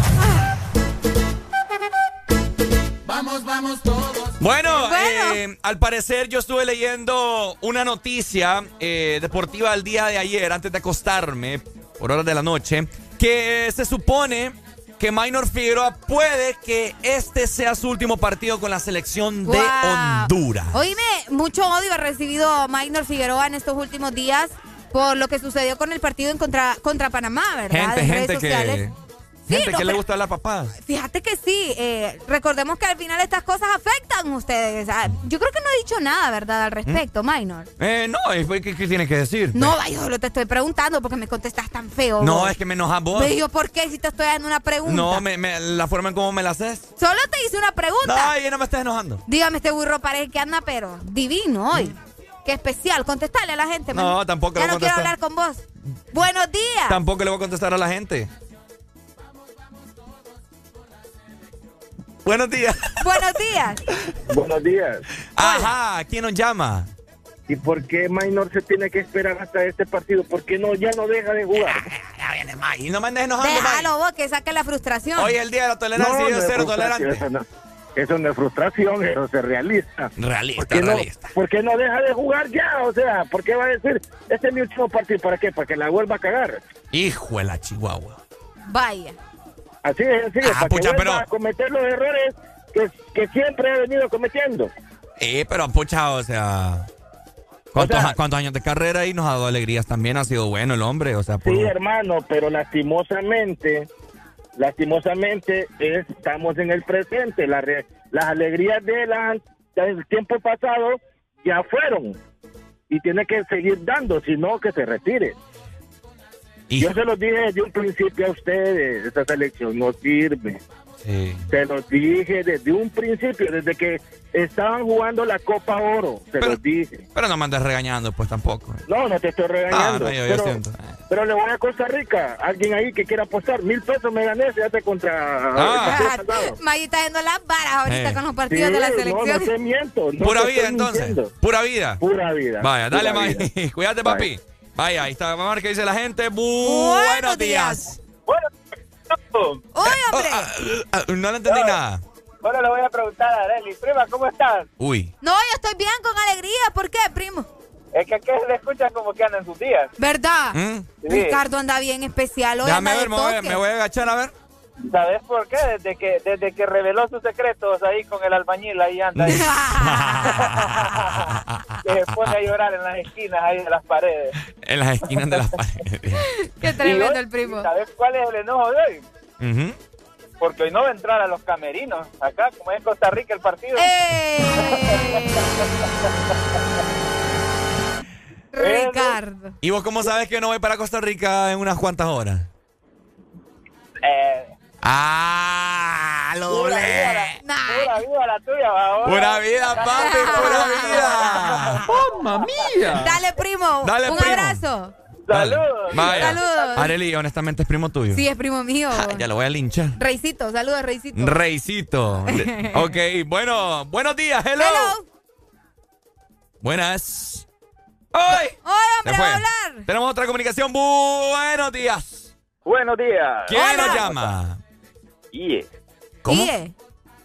Todos. Bueno, eh, al parecer yo estuve leyendo una noticia eh, deportiva el día de ayer, antes de acostarme, por horas de la noche, que se supone que Minor Figueroa puede que este sea su último partido con la selección de Wow. Honduras. Oíme, mucho odio ha recibido Magnor Figueroa en estos últimos días por lo que sucedió con el partido en contra, contra Panamá, ¿verdad? Gente, en gente que, gente no, que le gusta la papada. Fíjate que sí, eh, recordemos que al final estas cosas afectan a ustedes. Ah, yo creo que no he dicho nada, ¿verdad? Al respecto, Minor. Eh, no, ¿qué, qué tiene que decir? No, yo solo te estoy preguntando porque me contestas tan feo. No, vos. es que me enojas vos. Pero yo, ¿por qué si te estoy dando una pregunta? No, me- me- la forma en cómo me la haces. Solo te hice una pregunta. No, ya no me estás enojando. Dígame, este burro parece que anda, pero divino hoy. Qué especial. Contestarle a la gente, man. No, tampoco Ya no quiero hablar con vos. Buenos días. Tampoco le voy a contestar a la gente. Buenos días. Buenos días. Buenos días. Ajá, ¿quién nos llama? ¿Y por qué Minor se tiene que esperar hasta este partido? ¿Por qué no, ya no deja de jugar? Ya viene May. Y no me andes enojando. Déjalo vos, que saque la frustración. Hoy es el día de la tolerancia y yo no es cero frustración, tolerante. Eso no, eso no es frustración, eso es realista. Realista, ¿Por qué, no, realista. por qué no deja de jugar ya? O sea, ¿por qué va a decir, este es mi último partido? ¿Para qué? ¿Para que la vuelva a cagar? Hijo de la chihuahua. Vaya. Así es, así es. Ah, para pucha, que vuelva pero- a cometer los errores que, que siempre ha venido cometiendo. Eh, pero pucha, o sea. ¿Cuántos, O sea- cuántos años de carrera y nos ha dado alegrías también? Ha sido bueno el hombre, o sea, por- Sí, hermano, pero lastimosamente, lastimosamente estamos en el presente. La re- las alegrías de la, del tiempo pasado ya fueron y tiene que seguir dando, si no que se retire. Yo se los dije desde un principio a ustedes, esta selección no sirve. Sí. Se los dije desde un principio, desde que estaban jugando la Copa Oro, se los dije. Pero no me andes regañando, pues tampoco. No, no te estoy regañando. Ah, no, yo- pero, siento. pero le voy a Costa Rica. Alguien ahí que quiera apostar. Mil pesos me gané, fíjate contra. Ah. Maggie está yendo las varas ahorita Eh. con los partidos Sí, de la No, selección. no te miento. no Pura te vida, entonces. mintiendo. Pura vida. Pura vida. Vaya, dale, vida. Cuídate, papi. Vaya, ahí está. Vamos a ver qué dice la gente. Buenos días. ¡Uy, hombre! Ah, no le entendí nada. Bueno, le voy a preguntar a Arely. Prima, ¿cómo estás? Uy. No, yo estoy bien con alegría. ¿Por qué, primo? Es que aquí le escuchan como que andan sus días. ¿Verdad? ¿Mm? Sí. Ricardo anda bien especial hoy. Déjame anda ver, de me voy, toque. me voy a agachar a ver. ¿Sabes por qué? Desde que desde que reveló sus secretos ahí con el albañil, ahí anda. ahí. que se pone a llorar en las esquinas ahí de las paredes. En las esquinas de las paredes. Qué tremendo hoy, el primo. ¿Sabes cuál es el enojo de hoy? Ujú. Porque hoy no va a entrar a los camerinos. Acá, como es en Costa Rica el partido. Ricardo. ¿Y vos cómo sabes que no voy para Costa Rica en unas cuantas horas? Eh, ¡Ah! ¡Lo pura doblé! vida, la, pura vida la tuya. ¡Pura vida, papi! ¡Pura vida! ¡Mamma mía! Dale, primo. Dale, Un primo. abrazo. Saludos. Vaya. Saludos. Areli, honestamente es primo tuyo. Sí, es primo mío. Ya lo voy a linchar. Reisito, saludos, Reisito. Reisito. Le- ok, bueno, buenos días, hello. Hello. Buenas. ¡Ay! ¡Hola, hombre, a hablar! Tenemos otra comunicación. Buenos días. Buenos días. ¿Quién nos llama? Guille. ¿Cómo? Guille.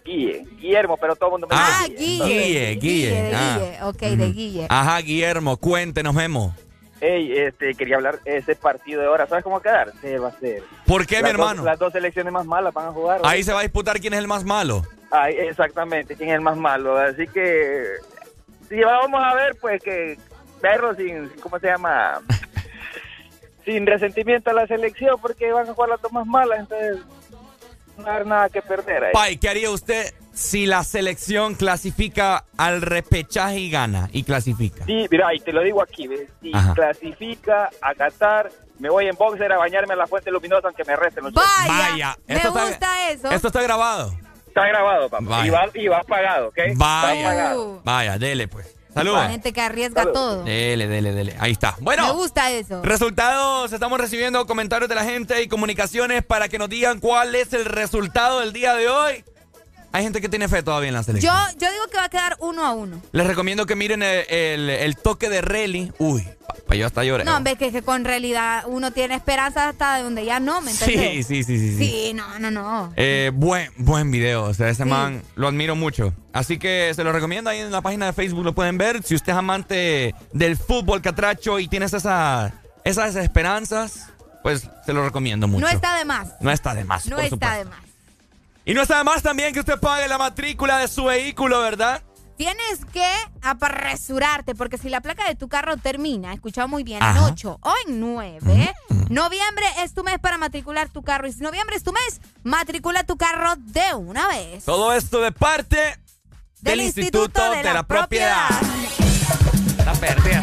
Guille. Guillermo, pero todo el mundo me Ah, dice Guille. Guille, Guille. de ah. Guille. Ok, de Guille. Ajá, Guillermo, cuéntenos, Memo. Ey, este, quería hablar ese partido de ahora. ¿Sabes cómo va a quedar? Se va a ser. ¿Por qué, mi dos- hermano? las dos selecciones más malas van a jugar. Ahí se va a disputar quién es el más malo. Ay, exactamente, quién es el más malo. Así que, si vamos a ver, pues que verlo sin, ¿cómo se llama? sin resentimiento a la selección, porque van a jugar las dos más malas, entonces no haber nada que perder ahí. Pai, ¿qué haría usted si la selección clasifica al repechaje y gana? Y clasifica. Sí, mira, y te lo digo aquí, ¿ves? si Ajá. clasifica a Qatar, me voy en boxer a bañarme a la fuente luminosa aunque me resten los Vaya, Vaya, me está- gusta eso. Esto está grabado. Está grabado, papá. Vaya. Y va, y va pagado, ¿ok? Va Vaya. pagado. Vaya, dele pues. La Saludos. gente que arriesga Salud. todo. Dele, dele, dele. Ahí está. Me Bueno, gusta eso. resultados. Estamos recibiendo comentarios de la gente y comunicaciones para que nos digan cuál es el resultado del día de hoy. Hay gente que tiene fe todavía en la selección. Yo, yo digo que va a quedar uno a uno. Les recomiendo que miren el, el- el toque de Relly. Uy, pa, yo hasta lloré. No, ves que, que con realidad uno tiene esperanza hasta de donde ya no, ¿me sí, entiendes? sí, sí, sí, sí. Sí, no, no, no. Eh, buen, buen video, o sea, ese Sí. man lo admiro mucho. Así que se lo recomiendo ahí en la página de Facebook, lo pueden ver. Si usted es amante del fútbol catracho y tienes esa, esas esperanzas, pues se lo recomiendo mucho. No está de más. No está de más, No por está supuesto. de más. Y no está más también que usted pague la matrícula de su vehículo, ¿verdad? Tienes que apresurarte porque si la placa de tu carro termina, escuchado muy bien, en Ajá. 8 o en 9, noviembre es tu mes para matricular tu carro. Y si noviembre es tu mes, matricula tu carro de una vez. Todo esto de parte del, Instituto, de, la, Propiedad. Está perdida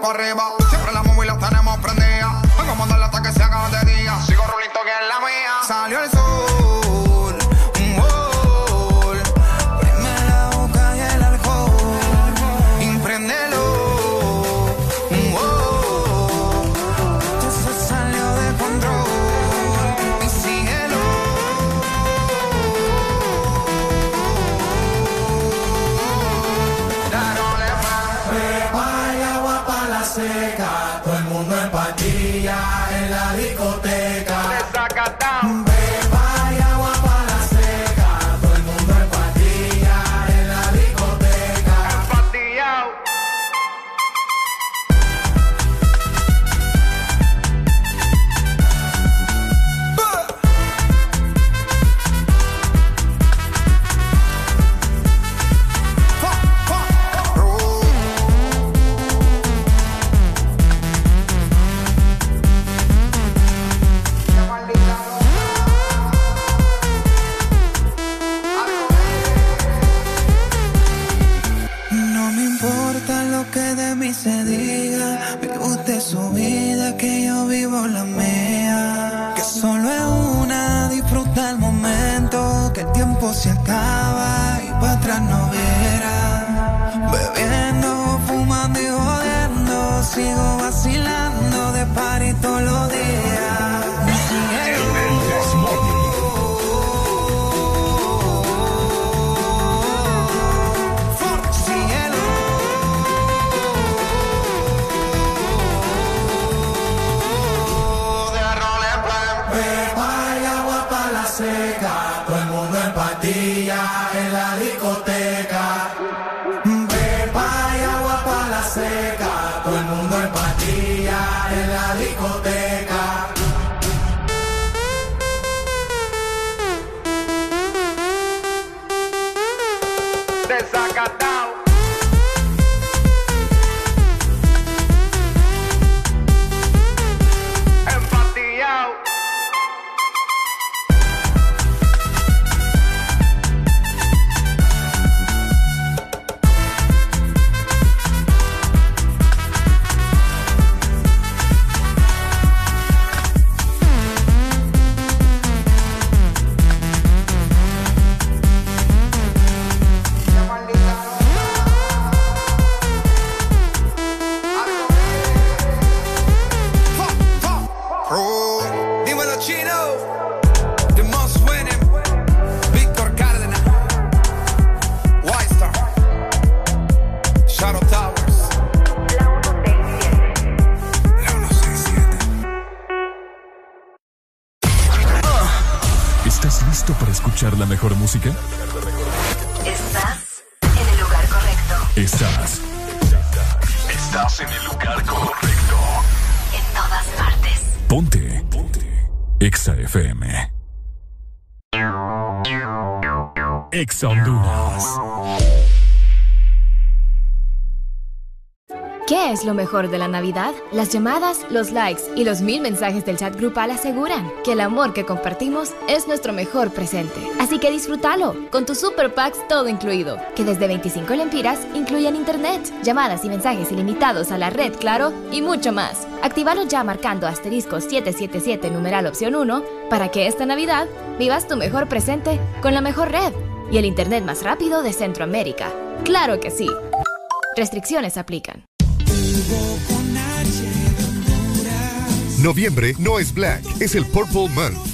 Para arriba. ¿Qué es lo mejor de la Navidad? Las llamadas, los likes y los mil mensajes del chat grupal aseguran que el amor que compartimos es nuestro mejor presente. Así que disfrútalo con tu Super Packs todo incluido, que desde 25 lempiras incluyen internet, llamadas y mensajes ilimitados a la red Claro y mucho más. Actívalo ya marcando asterisco 777 numeral opción 1 para que esta Navidad vivas tu mejor presente con la mejor red y el internet más rápido de Centroamérica. ¡Claro que sí! Restricciones aplican. Noviembre no es Black, es el Purple Month.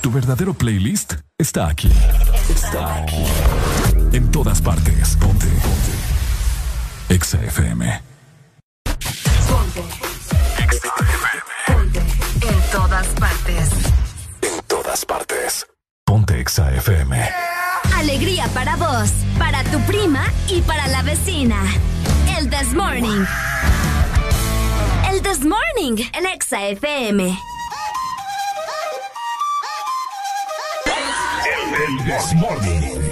Tu verdadero playlist está aquí. Está aquí. En todas partes. Ponte. Ponte. Exa FM. En todas partes. En todas partes. Ponte Exa FM. Alegría para vos, para tu prima y para la vecina. El This Morning. El This Morning, el Exa FM. El This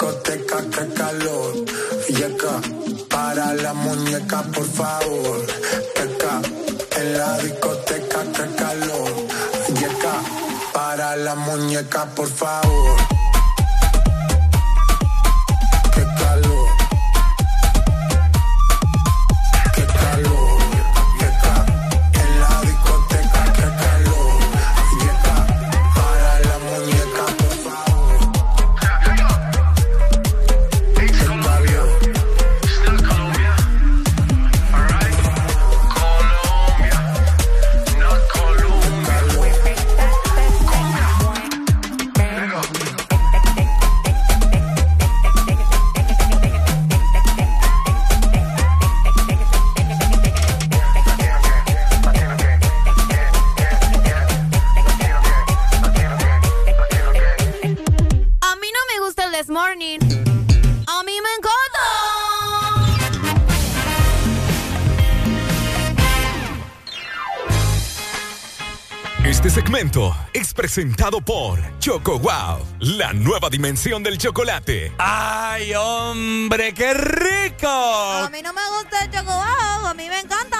Discoteca, qué calor. Y acá, para la muñeca, por favor. Qué ca. En la discoteca, qué calor. Y acá, para la muñeca, por favor. Presentado por Choco Wow, la nueva dimensión del chocolate. ¡Ay, hombre, qué rico! A mí no me gusta el chocolate. A mí me encanta.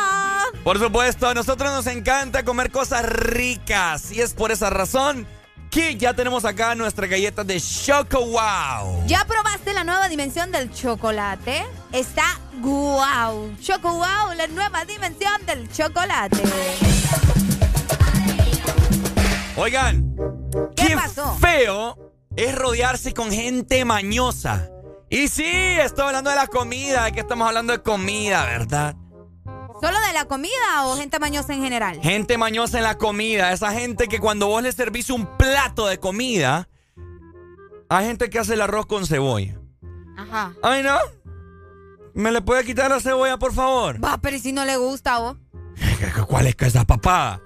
Por supuesto, a nosotros nos encanta comer cosas ricas y es por esa razón que ya tenemos acá nuestra galleta de Choco Wow. ¿Ya probaste la nueva dimensión del chocolate? Está guau. Choco wow, la nueva dimensión del chocolate. Oigan, ¿Qué qué pasó? feo es rodearse con gente mañosa. Y sí, estoy hablando de la comida, que estamos hablando de comida, ¿verdad? ¿Solo de la comida o gente mañosa en general? Gente mañosa en la comida, esa gente que cuando vos le servís un plato de comida, hay gente que hace el arroz con cebolla. Ajá. Ay, ¿no? ¿Me le puede quitar la cebolla, por favor? Va, pero ¿y si no le gusta a vos? ¿Cuál es que esa papada?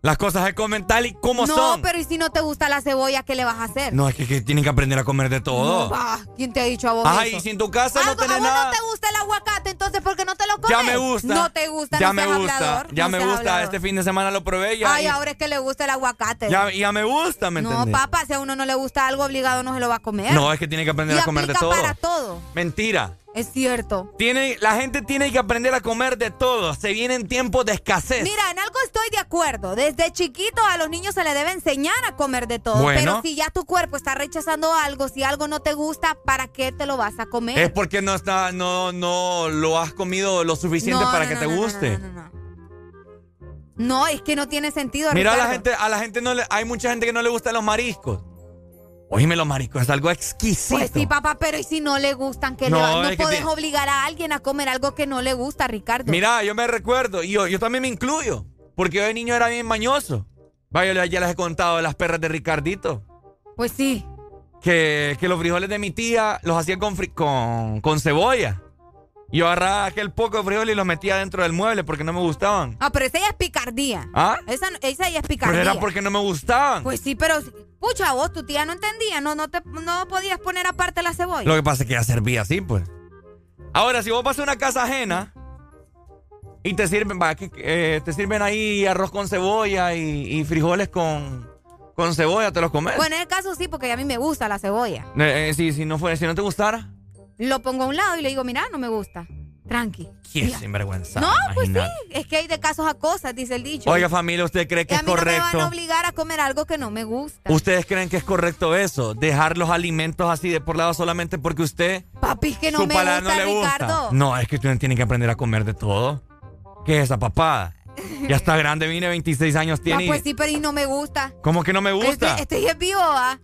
Las cosas se comen tal y como no, son. pero ¿y si no te gusta la cebolla, qué le vas a hacer? No, es que, que tienen que aprender a comer de todo. No, va, ¿Quién te ha dicho a vos Ay, eso? si en tu casa no Algo- tenés a vos nada. no te gusta el aguacate, entonces ¿por qué no te lo comes? Ya me gusta. No te gusta, Ya no me seas gusta. hablador, ya no me seas gusta. hablador. Este fin de semana lo probé ya. Ay, y- ahora es que le gusta el aguacate. ya, ya me gusta, ¿me no, entendés? papá, si a uno no le gusta algo obligado no se lo va a comer. No, es que tiene que aprender y a comer de todo. para todo. Mentira. Es cierto. Tiene, la gente tiene que aprender a comer de todo. Se vienen tiempos de escasez. Mira, en algo estoy de acuerdo. Desde chiquito a los niños se les debe enseñar a comer de todo. Bueno. Pero si ya tu cuerpo está rechazando algo, si algo no te gusta, ¿para qué te lo vas a comer? Es porque no está, no, no lo has comido lo suficiente No, para no, que no, te no, no, guste. No, es que no tiene sentido. Mira a la gente, a la gente no le, hay mucha gente que no le gustan los mariscos. Oíme, los mariscos es algo exquisito. Pues sí, papá, pero ¿y si no le gustan? que No, le va- no puedes obligar a alguien a comer algo que no le gusta, Ricardo. Mira, yo me recuerdo, y yo, yo también me incluyo, porque yo de niño era bien mañoso. Vaya, ya- les he contado de las perras de Ricardito. Pues sí. Que, que los frijoles de mi tía los hacía con, con, con cebolla. Yo agarraba aquel poco de frijoles y los metía dentro del mueble porque no me gustaban. Ah, pero esa ya es picardía. ¿Ah? Esa, esa ya es Pero picardía. era porque no me gustaban. Pues sí, pero pucha, vos, tu tía no entendía, no, no te no podías poner aparte la cebolla. Lo que pasa es que ya servía así, pues. Ahora, si vos vas a una casa ajena y te sirven, va, eh, te sirven ahí arroz con cebolla y, y frijoles con, con cebolla, ¿te los comes? Bueno, en el caso sí, porque a mí me gusta la cebolla. Eh, eh, si, si, no fuera, si no te gustara, Lo pongo a un lado y le digo, mira, no me gusta. Tranqui. ¿quién sinvergüenza? No, pues sí, es que hay de casos a cosas, dice el dicho. Oiga, familia, ¿usted cree que a es mí no me van correcto? a obligar a comer algo que no me gusta. ¿Ustedes creen que es correcto eso? Dejar los alimentos así de por lado solamente porque usted Papi, es que no su me gusta, no le gusta. Ricardo. No, es que usted tiene que aprender a comer de todo. ¿Qué es esa papada? Ya está grande, vine 26 años tiene. y- pues sí, pero y no me gusta. ¿Cómo que no me gusta? Este, este es vivo, ¿ah?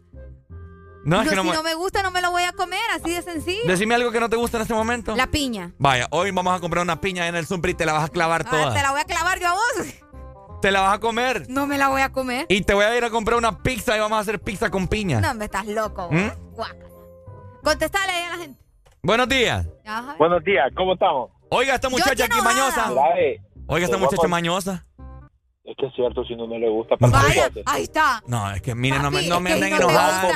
No, es No, que no si me... no me gusta, no me lo voy a comer, así de sencillo. Decime algo que no te gusta en este momento. La piña. Vaya, hoy vamos a comprar una piña en el Zumpri y te la vas a clavar Ah, toda. te la voy a clavar yo a vos. Te la vas a comer. No me la voy a comer. Y te voy a ir a comprar una pizza y vamos a hacer pizza con piña. No, me estás loco. ¿Mm? Contestale ahí a la gente. Buenos días. Ajá. Buenos días, ¿cómo estamos? Oiga, esta muchacha aquí mañosa. Eh, Oiga, esta muchacha mañosa. Es que es cierto, si no, no le gusta. Vaya, ahí está. No, es que miren, no me, no me anden no enojando.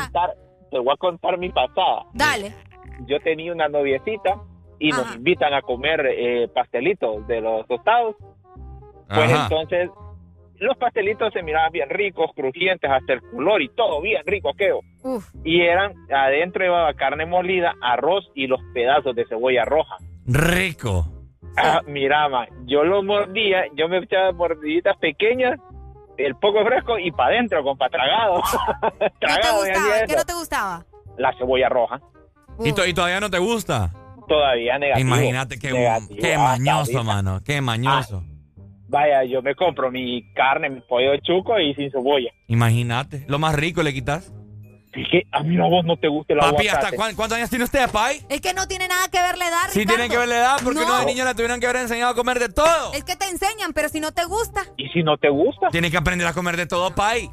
Te voy a contar mi pasada. Dale. Yo tenía una noviecita y nos invitan a comer eh, pastelitos de los tostados. Pues Ajá. entonces, los pastelitos se miraban bien ricos, crujientes, hasta el color y todo bien rico, queo. Uf. Y eran, adentro llevaba carne molida, arroz y los pedazos de cebolla roja. Rico. Ah, mira, yo lo mordía, yo me echaba mordiditas pequeñas, el poco fresco y para adentro, con pa' tragado. ¿No te tragado, gustaba? ¿Qué no te gustaba? La cebolla roja, ¿Y, to- y todavía no te gusta? todavía negativo. Imagínate qué, Negativo, qué hasta mañoso, mano. Qué mañoso. Vaya, yo me compro mi carne, mi pollo de chuco y sin cebolla. Imagínate. Lo más rico le quitas. Es que a mí a vos no te gusta el Papi, aguacate. ¿hasta cuán- cuántos años tiene usted, Pai? Es que no tiene nada que verle dar. Sí tienen que verle edad porque No. uno de niño le tuvieron que haber enseñado a comer de todo. Es que te enseñan, pero si no te gusta. Y si no te gusta, Tiene que aprender a comer de todo, Pai.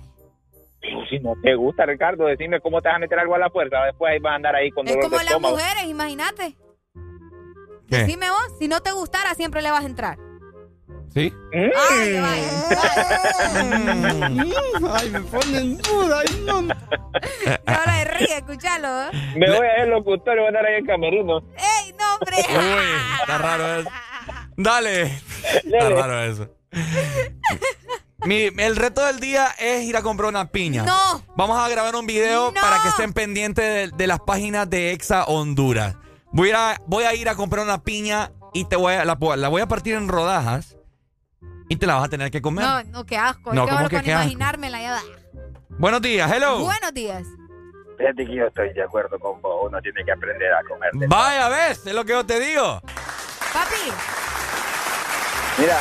pero si no te gusta, Ricardo, decime cómo te vas a meter algo a la fuerza. Después ahí vas a andar ahí con Es dolor como de las estómago. mujeres, imagínate. ¿Qué? Dime vos, si no te gustara, siempre le vas a entrar. ¿Sí? Mm. Ay, vaya. Ay, me ponen duda. Ay, no. Ahora de ríe, escuchalo. ¿eh? Me voy a ir locutor y voy a andar ahí en camerino. ¡Ey, no, hombre! Uy, está raro eso. Dale. Está Dale. raro eso. Mi- el reto del día es ir a comprar una piña. No. Vamos a grabar un video No. para que estén pendientes de, de las páginas de Exa Honduras. Voy a, ir a- voy a ir a comprar una piña y te voy a, la, la voy a partir en rodajas y te la vas a tener que comer. No, no, qué asco. No, es que ¿cómo ahora que con qué asco? imaginármela ya. Buenos días, hello. Buenos días. Fíjate que yo estoy de acuerdo con vos. Uno tiene que aprender a comer. de Vaya, ves, es lo que yo te digo. Papi, Mira,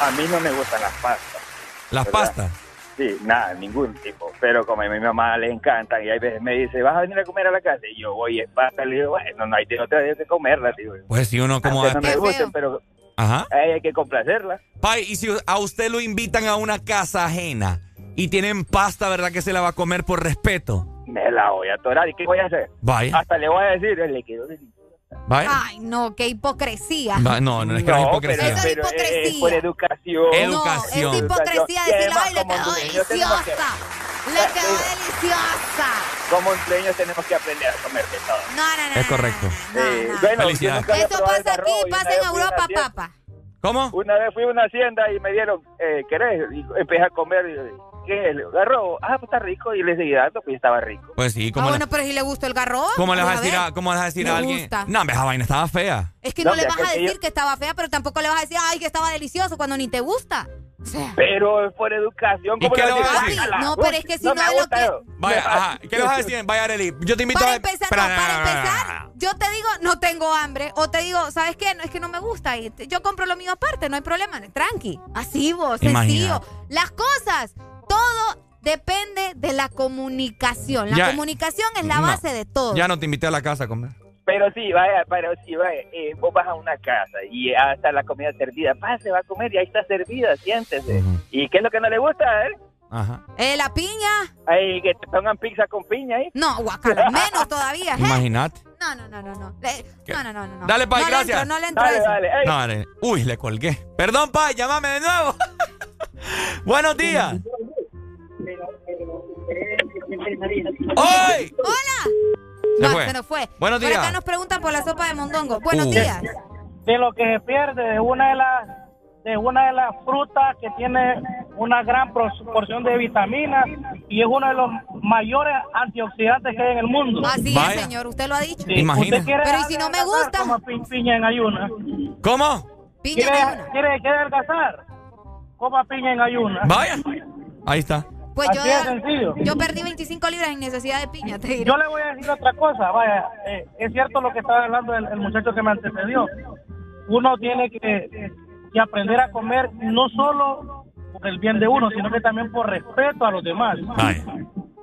a mí no me gustan las pastas. Las ¿verdad? pastas. Sí, nada, ningún tipo. pero como a mi mamá le encantan y hay veces me dice, vas a venir a comer a la casa y yo voy es pasta, le digo, bueno, no hay de otra vez que comerla, digo. Pues si uno como... Aunque no me gusten, pero Ajá. ahí hay que complacerla. Pai, y si a usted lo invitan a una casa ajena y tienen pasta, ¿verdad que se la va a comer por respeto? Me la voy a atorar. ¿Y qué voy a hacer? Vaya. Hasta le voy a decir, le quedó. Vaya. Ay, no, qué hipocresía. Va- no, no es que no, es hipocresía. Es Pero hipocresía. es por educación. Educación. Es hipocresía Y decir, además, ay, le quedó deliciosa. Le quedó deliciosa. Como dueños tenemos que aprender a comer de todo. No, no, no. Es correcto. Eh, bueno, Felicidades. yo nunca había Eso pasa aquí, y pasa en Europa, papá. ¿Cómo? Una vez fui a una hacienda y me dieron, eh, ¿querés? Y empecé a comer. Y, ¿Qué es? el ¿Garrobo? Ah, pues está rico. Y le seguí dando, pues estaba rico. Pues sí, Ah, ¿cómo, bueno, pero si le gustó el garrobo. ¿cómo le vas a decir a, cómo le vas a decir a alguien? gusta. No, esa vaina estaba fea. Es que no, No, le vas a yo- decir que estaba fea, pero tampoco le vas a decir, ay, que estaba delicioso cuando ni te gusta. Pero es por educación. ¿Y ¿cómo qué le vas a decir? decir? "Ala, No, pero es que si no es lo que- eso". Vaya, ajá. ¿Qué le vas a decir? Vaya, Arely, yo te invito para a... empezar, no, para no, empezar, yo te digo, no tengo hambre. O te digo, ¿sabes qué? No, es que no me gusta. Y yo compro lo mío aparte, no hay problema. Tranqui. Así vos, sencillo. Las cosas, todo depende de la comunicación. La Ya. comunicación es la No. base de todo. Ya no te invité a la casa a comer. Pero sí, vaya, pero sí, vaya. eh, vos vas a una casa y ya está la comida servida. Pase, va a comer y ahí está servida, siéntese. ¿Y qué es lo que no le gusta, eh? Ajá. Eh, la piña, Ahí que te pongan pizza con piña ahí. no, guacala, menos todavía. ¿eh? Imagínate. No, no, no, no, no. Eh, No, no, no, no, no. Dale, Pai, no le gracias. entro, no le entro Dale, eso. dale. No, Arely. Uy, le colgué. Perdón, Pai, llámame de nuevo. Buenos días. ¡Hoy! ¡Hola! Se No, fue. se nos fue. Buenos Por días. acá nos preguntan por la sopa de mondongo. Buenos Uh. días. de lo que se pierde de una de las de una de las frutas que tiene una gran porción de vitaminas y es uno de los mayores antioxidantes que hay en el mundo. Así Vaya. es, señor. Usted lo ha dicho. Sí, Imagina. Pero ¿y si no me gusta? coma pi- piña en ayuna. ¿Cómo? Piña ¿Quiere, de una. quiere, quiere adelgazar? Coma piña en ayuna. Vaya. Ahí está. Pues yo, de yo perdí 25 libras en necesidad de piña, te diré. Yo le voy a decir otra cosa, vaya, eh, es cierto lo que estaba hablando el, el muchacho que me antecedió. Uno tiene que, que aprender a comer no solo por el bien de uno, sino que también por respeto a los demás.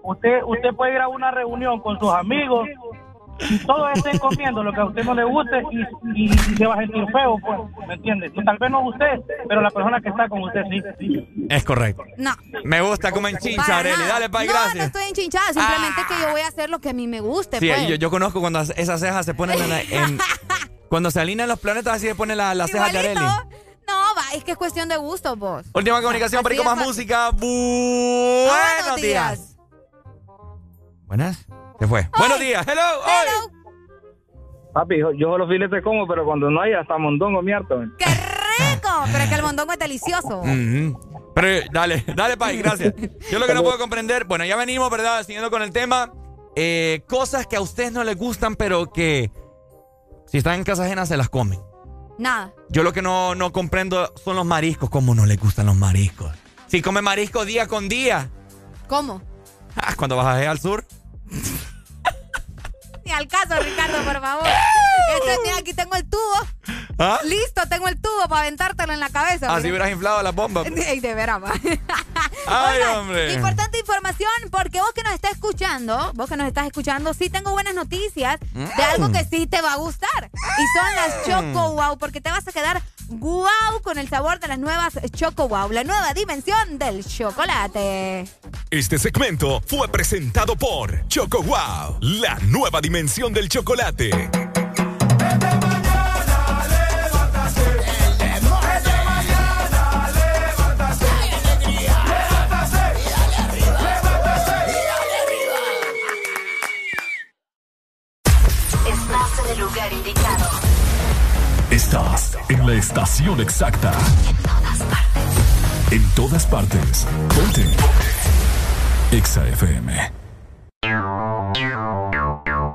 Usted, usted puede ir a una reunión con sus amigos todos estén comiendo lo que a usted no le guste y, y- y se va a sentir feo, pues, ¿me entiende? Tal vez no usted, pero la persona que está con usted sí. Es correcto. No. Me gusta como en chincha, para Arely. Dale, Pai, no, no gracias. estoy enchinchada. Simplemente que yo voy a hacer lo que a mí me guste. Sí, pues. yo, yo conozco cuando esas cejas se ponen en... en- cuando se alinean los planetas, así se pone la, las cejas de Igualito. Arely. No, va, es que es cuestión de gusto, vos. Última comunicación, Así perico de más fácil. música. Buenos días. Buenas. Se fue. Buenos días. Hello. Hello. Papi, yo, yo los filetes como, pero cuando no hay hasta mondongo mi harto. men. ¡Qué rico! Pero es que el mondongo es delicioso. Ujú. Pero eh, dale, dale, Pai, gracias. Yo lo que no puedo comprender, bueno, ya venimos, ¿verdad? Siguiendo con el tema, eh, cosas que a ustedes no les gustan, pero que si están en casa ajena se las comen. Nada. Yo lo que no, no comprendo son los mariscos. ¿Cómo no les gustan los mariscos? Si come marisco día con día. ¿Cómo? Ah, cuando bajas al sur. Ni al caso, Ricardo, por favor. Este, mira, aquí tengo el tubo. ¿Ah? Listo, tengo el tubo para aventártelo en la cabeza. Así mira. hubieras inflado la bomba. Ey, de veras, va. Ay, Oigan, hombre. Importante información porque vos que nos estás escuchando, vos que nos estás escuchando, sí tengo buenas noticias de Mm. algo que sí te va a gustar. Y son las Choco Wow, porque te vas a quedar wow con el sabor de las nuevas Choco Wow, la nueva dimensión del chocolate. Este segmento fue presentado por Choco Wow, la nueva dimensión del chocolate. Estás en el lugar indicado. Estás en la estación exacta. En todas partes. Ponte. Exa FM.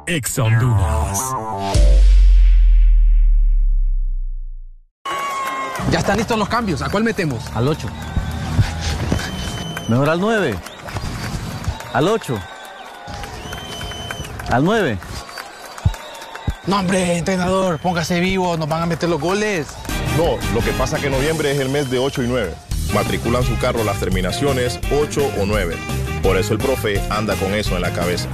Exa Honduras. Ya están listos los cambios. ¿A cuál metemos? Al 8. Mejor al 9. Al 8. Al 9. No, hombre, entrenador, póngase vivo, nos van a meter los goles. No, lo que pasa es que noviembre es el mes de 8 y 9. matriculan su carro las terminaciones 8 o 9. Por eso el profe anda con eso en la cabeza.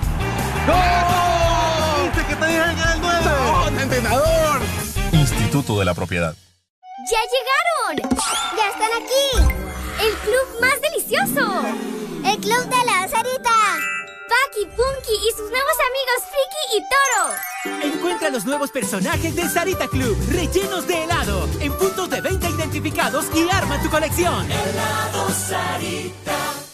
¿Viste que te dije que el 9? entrenador! Instituto de la Propiedad. ¡Ya llegaron! ¡Ya están aquí! ¡El club más delicioso! ¡El club de la Sarita! Paki, Punky y sus nuevos amigos Friki y Toro. Encuentra los nuevos personajes de Sarita Club, rellenos de helado, en puntos de venta identificados y arma tu colección. Helado Sarita.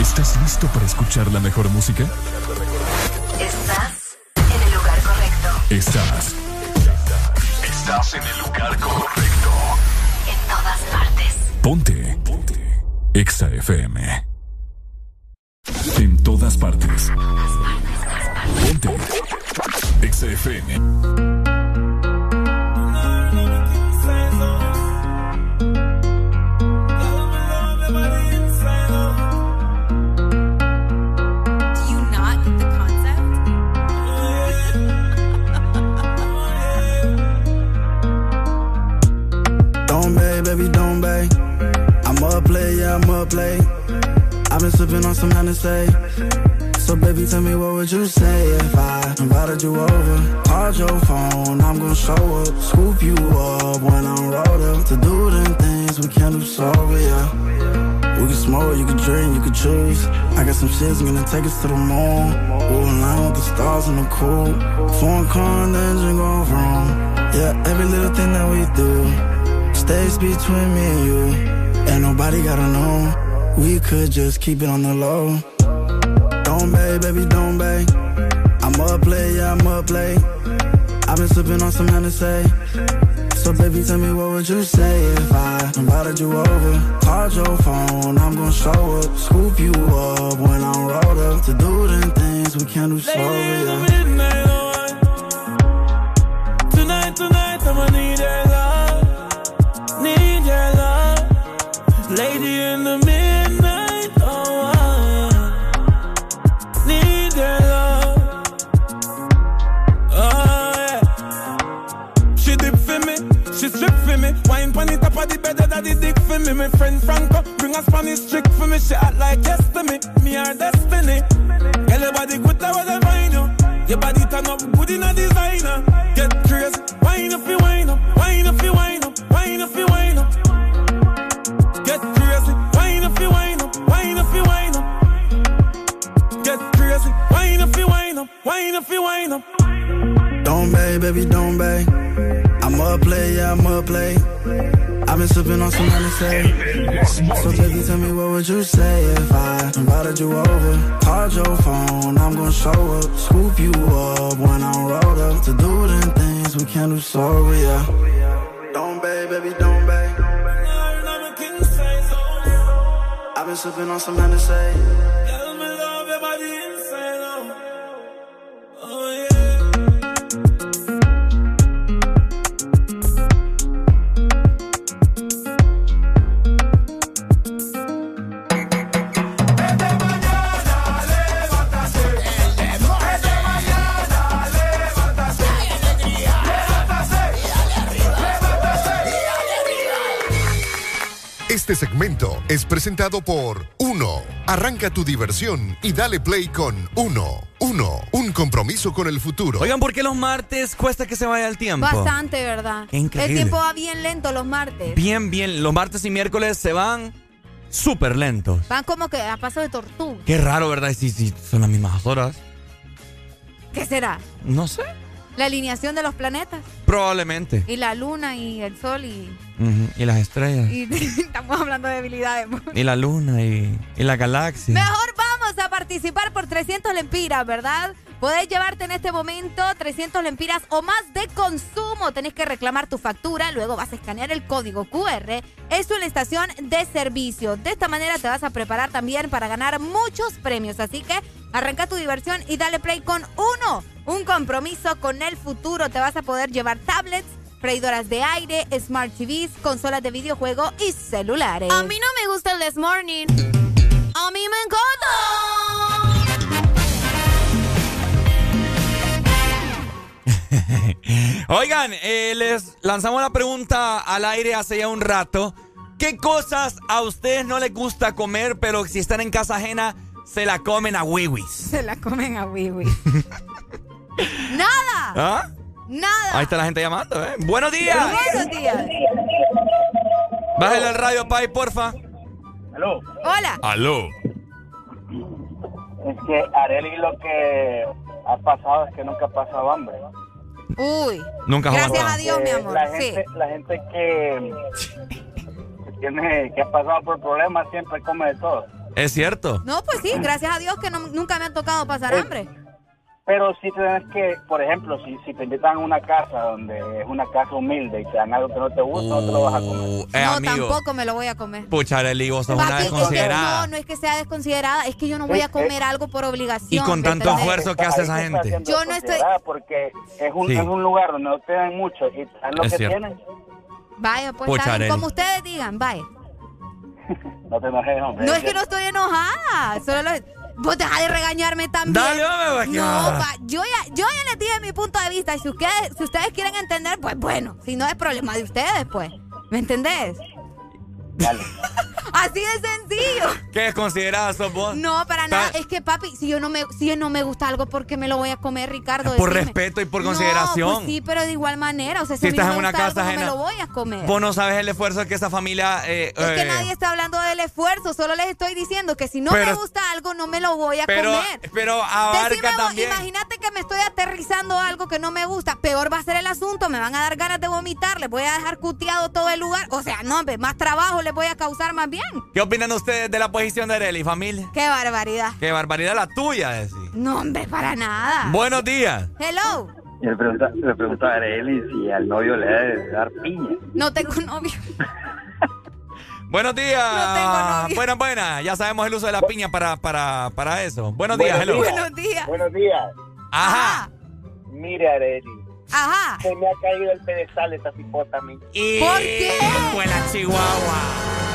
¿Estás listo para escuchar la mejor música? Estás en el lugar correcto. Estás. Estás en el lugar correcto. En todas partes. Ponte. Ponte. Exa FM. En todas partes. Ponte. Exa FM. Baby, don't bay. I'm up late, yeah, I'm up late. I've been sipping on some Hennessy. So baby, tell me what would you say if I invited you over? Called your phone, I'm gonna show up, scoop you up when I'm rolled up to do them things we can't do sober, yeah. We can smoke, you can drink, you can choose. I got some shit's gonna take us to the moon. We'll align with the stars in the cool. Foreign car and the engine going wrong. Yeah, every little thing that we do stays between me and you. Ain't nobody gotta know. We could just keep it on the low. Don't bay, baby, don't bay. I'm up late, yeah, I'm up late. I've been sipping on some Hennessy. So baby, tell me what would you say if I invited you over? Called your phone, I'm gonna show up, scoop you up when I'm rolled up to do them things we can't do sober, yeah. Midnight. Tonight, tonight, I'ma need top of the dick for me. My friend Franco bring a Spanish chick for me. She act like to me, me her destiny. Girl, your body good, I wanna find you. Your body turn up good in a designer. Get crazy, wine if you wine up, wine if you wine up, wine if you wine up. Get crazy, wine if you wine up, wine if you wine up. Get crazy, wine if you wine up, wine if you wine up. Don't bay, baby, don't bay. I'm up late, yeah, I'm up late. I've been sipping on some Hennessy. So baby, tell me what would you say if I invited you over? Called your phone, I'm gonna show up, scoop you up when I'm rolled up to do them things we can't do sober, yeah. Don't bay, baby, don't bay. I've been sipping on some Hennessy. Es presentado por Uno. Arranca tu diversión y dale play con Uno. Uno, un compromiso con el futuro. Oigan, ¿por qué los martes cuesta que se vaya el tiempo? Bastante, ¿verdad? Qué increíble. El tiempo va bien lento los martes. Bien, bien. Los martes y miércoles se van súper lentos. Van como que a paso de tortuga. Qué raro, ¿verdad? Sí, sí, son las mismas horas. ¿Qué será? No sé. La alineación de los planetas. Probablemente. Y la luna y el sol y... Y las estrellas. y estamos hablando de debilidades. Y la luna y, y la galaxia. Mejor vamos a participar por 300 lempiras, ¿verdad? Podés llevarte en este momento 300 lempiras o más de consumo. Tenés que reclamar tu factura, luego vas a escanear el código QR. Es una estación de servicio. De esta manera te vas a preparar también para ganar muchos premios. Así que arranca tu diversión y dale play con uno. Un compromiso con el futuro. Te vas a poder llevar tablets, freidoras de aire, smart TVs, consolas de videojuego y celulares. A mí no me gusta el This Morning. A mí me encanta. Oigan, eh, les lanzamos la pregunta al aire hace ya un rato. ¿Qué cosas a ustedes no les gusta comer, pero si están en casa ajena, se la comen a wiwis? Se la comen a wiwi. ¡Nada! ¿Ah? ¡Nada! Ahí está la gente llamando, ¿eh? ¡Buenos días! Buenos días. Bájale el radio, Pai, porfa. Aló. Hola. Aló. Es que Areli lo que ha pasado es que nunca ha pasado hambre. Uy. Nunca has Gracias aguantado. a Dios, mi Eh, amor. La Sí. gente, la gente que, que tiene, que ha pasado por problemas siempre come de todo. Es cierto. No, pues sí, gracias a Dios que no- nunca me ha tocado pasar Eh, hambre. Pero si tienes que, por ejemplo, si, si te invitan a una casa donde es una casa humilde y te dan algo que no te gusta, no te lo vas a comer. Uh, eh, no, amigo. tampoco me lo voy a comer. Pucha, Arely, vos sos una desconsiderada. no, no es que sea desconsiderada, es que yo no voy a comer algo por obligación. Y con ¿me tanto entendés? esfuerzo que hace esa gente. Yo no estoy. Porque es un, Sí. es un lugar donde no te dan mucho y te dan lo Es que cierto. tienen. Vaya, pues Pucha, como ustedes digan, vaya. No te enojes, hombre. No es que no estoy enojada, solo lo- Vos deja de regañarme también. Dale, hombre, No, va. pa, yo ya, yo ya les dije mi punto de vista. Y si ustedes, si ustedes quieren entender, pues bueno. Si no es problema de ustedes, pues. ¿Me entendés? Así de sencillo. ¿Qué desconsiderada sos vos? No, para nada. Es que, papi, si yo no me, si yo no me gusta algo, ¿por qué me lo voy a comer, Ricardo? Por Decime. respeto y por No, consideración. pues sí, pero de igual manera. O sea, si, Si a mí estás no en me una gusta casa algo, no me ajena, lo voy a comer. Vos no sabes el esfuerzo que esa familia. eh, Es que eh, nadie está hablando del esfuerzo, solo les estoy diciendo que si no Pero- me gusta algo, no me lo voy a pero, comer. pero abarca Decime también. imagínate que me estoy aterrizando algo que no me gusta. Peor va a ser el asunto, me van a dar ganas de vomitar, les voy a dejar cuteado todo el lugar. O sea, no, hombre, más trabajo les voy a causar más bien. ¿Qué opinan ustedes de la posición de Arely, familia? Qué barbaridad. Qué barbaridad la tuya, decir. No, hombre, para nada. Buenos días. Hello, le pregunta, le pregunta a Arely si al novio le debe dar piña. no tengo novio. Buenos días. No tengo novio. Buenas, buenas. Ya sabemos el uso de la piña para, para, para eso. Buenos días, hello. Buenos días. Buenos días. Ajá. Mire, Areli. Ajá. Se me ha caído el pedestal esta cipota a mí. Y ¿Por qué? Fue la chihuahua.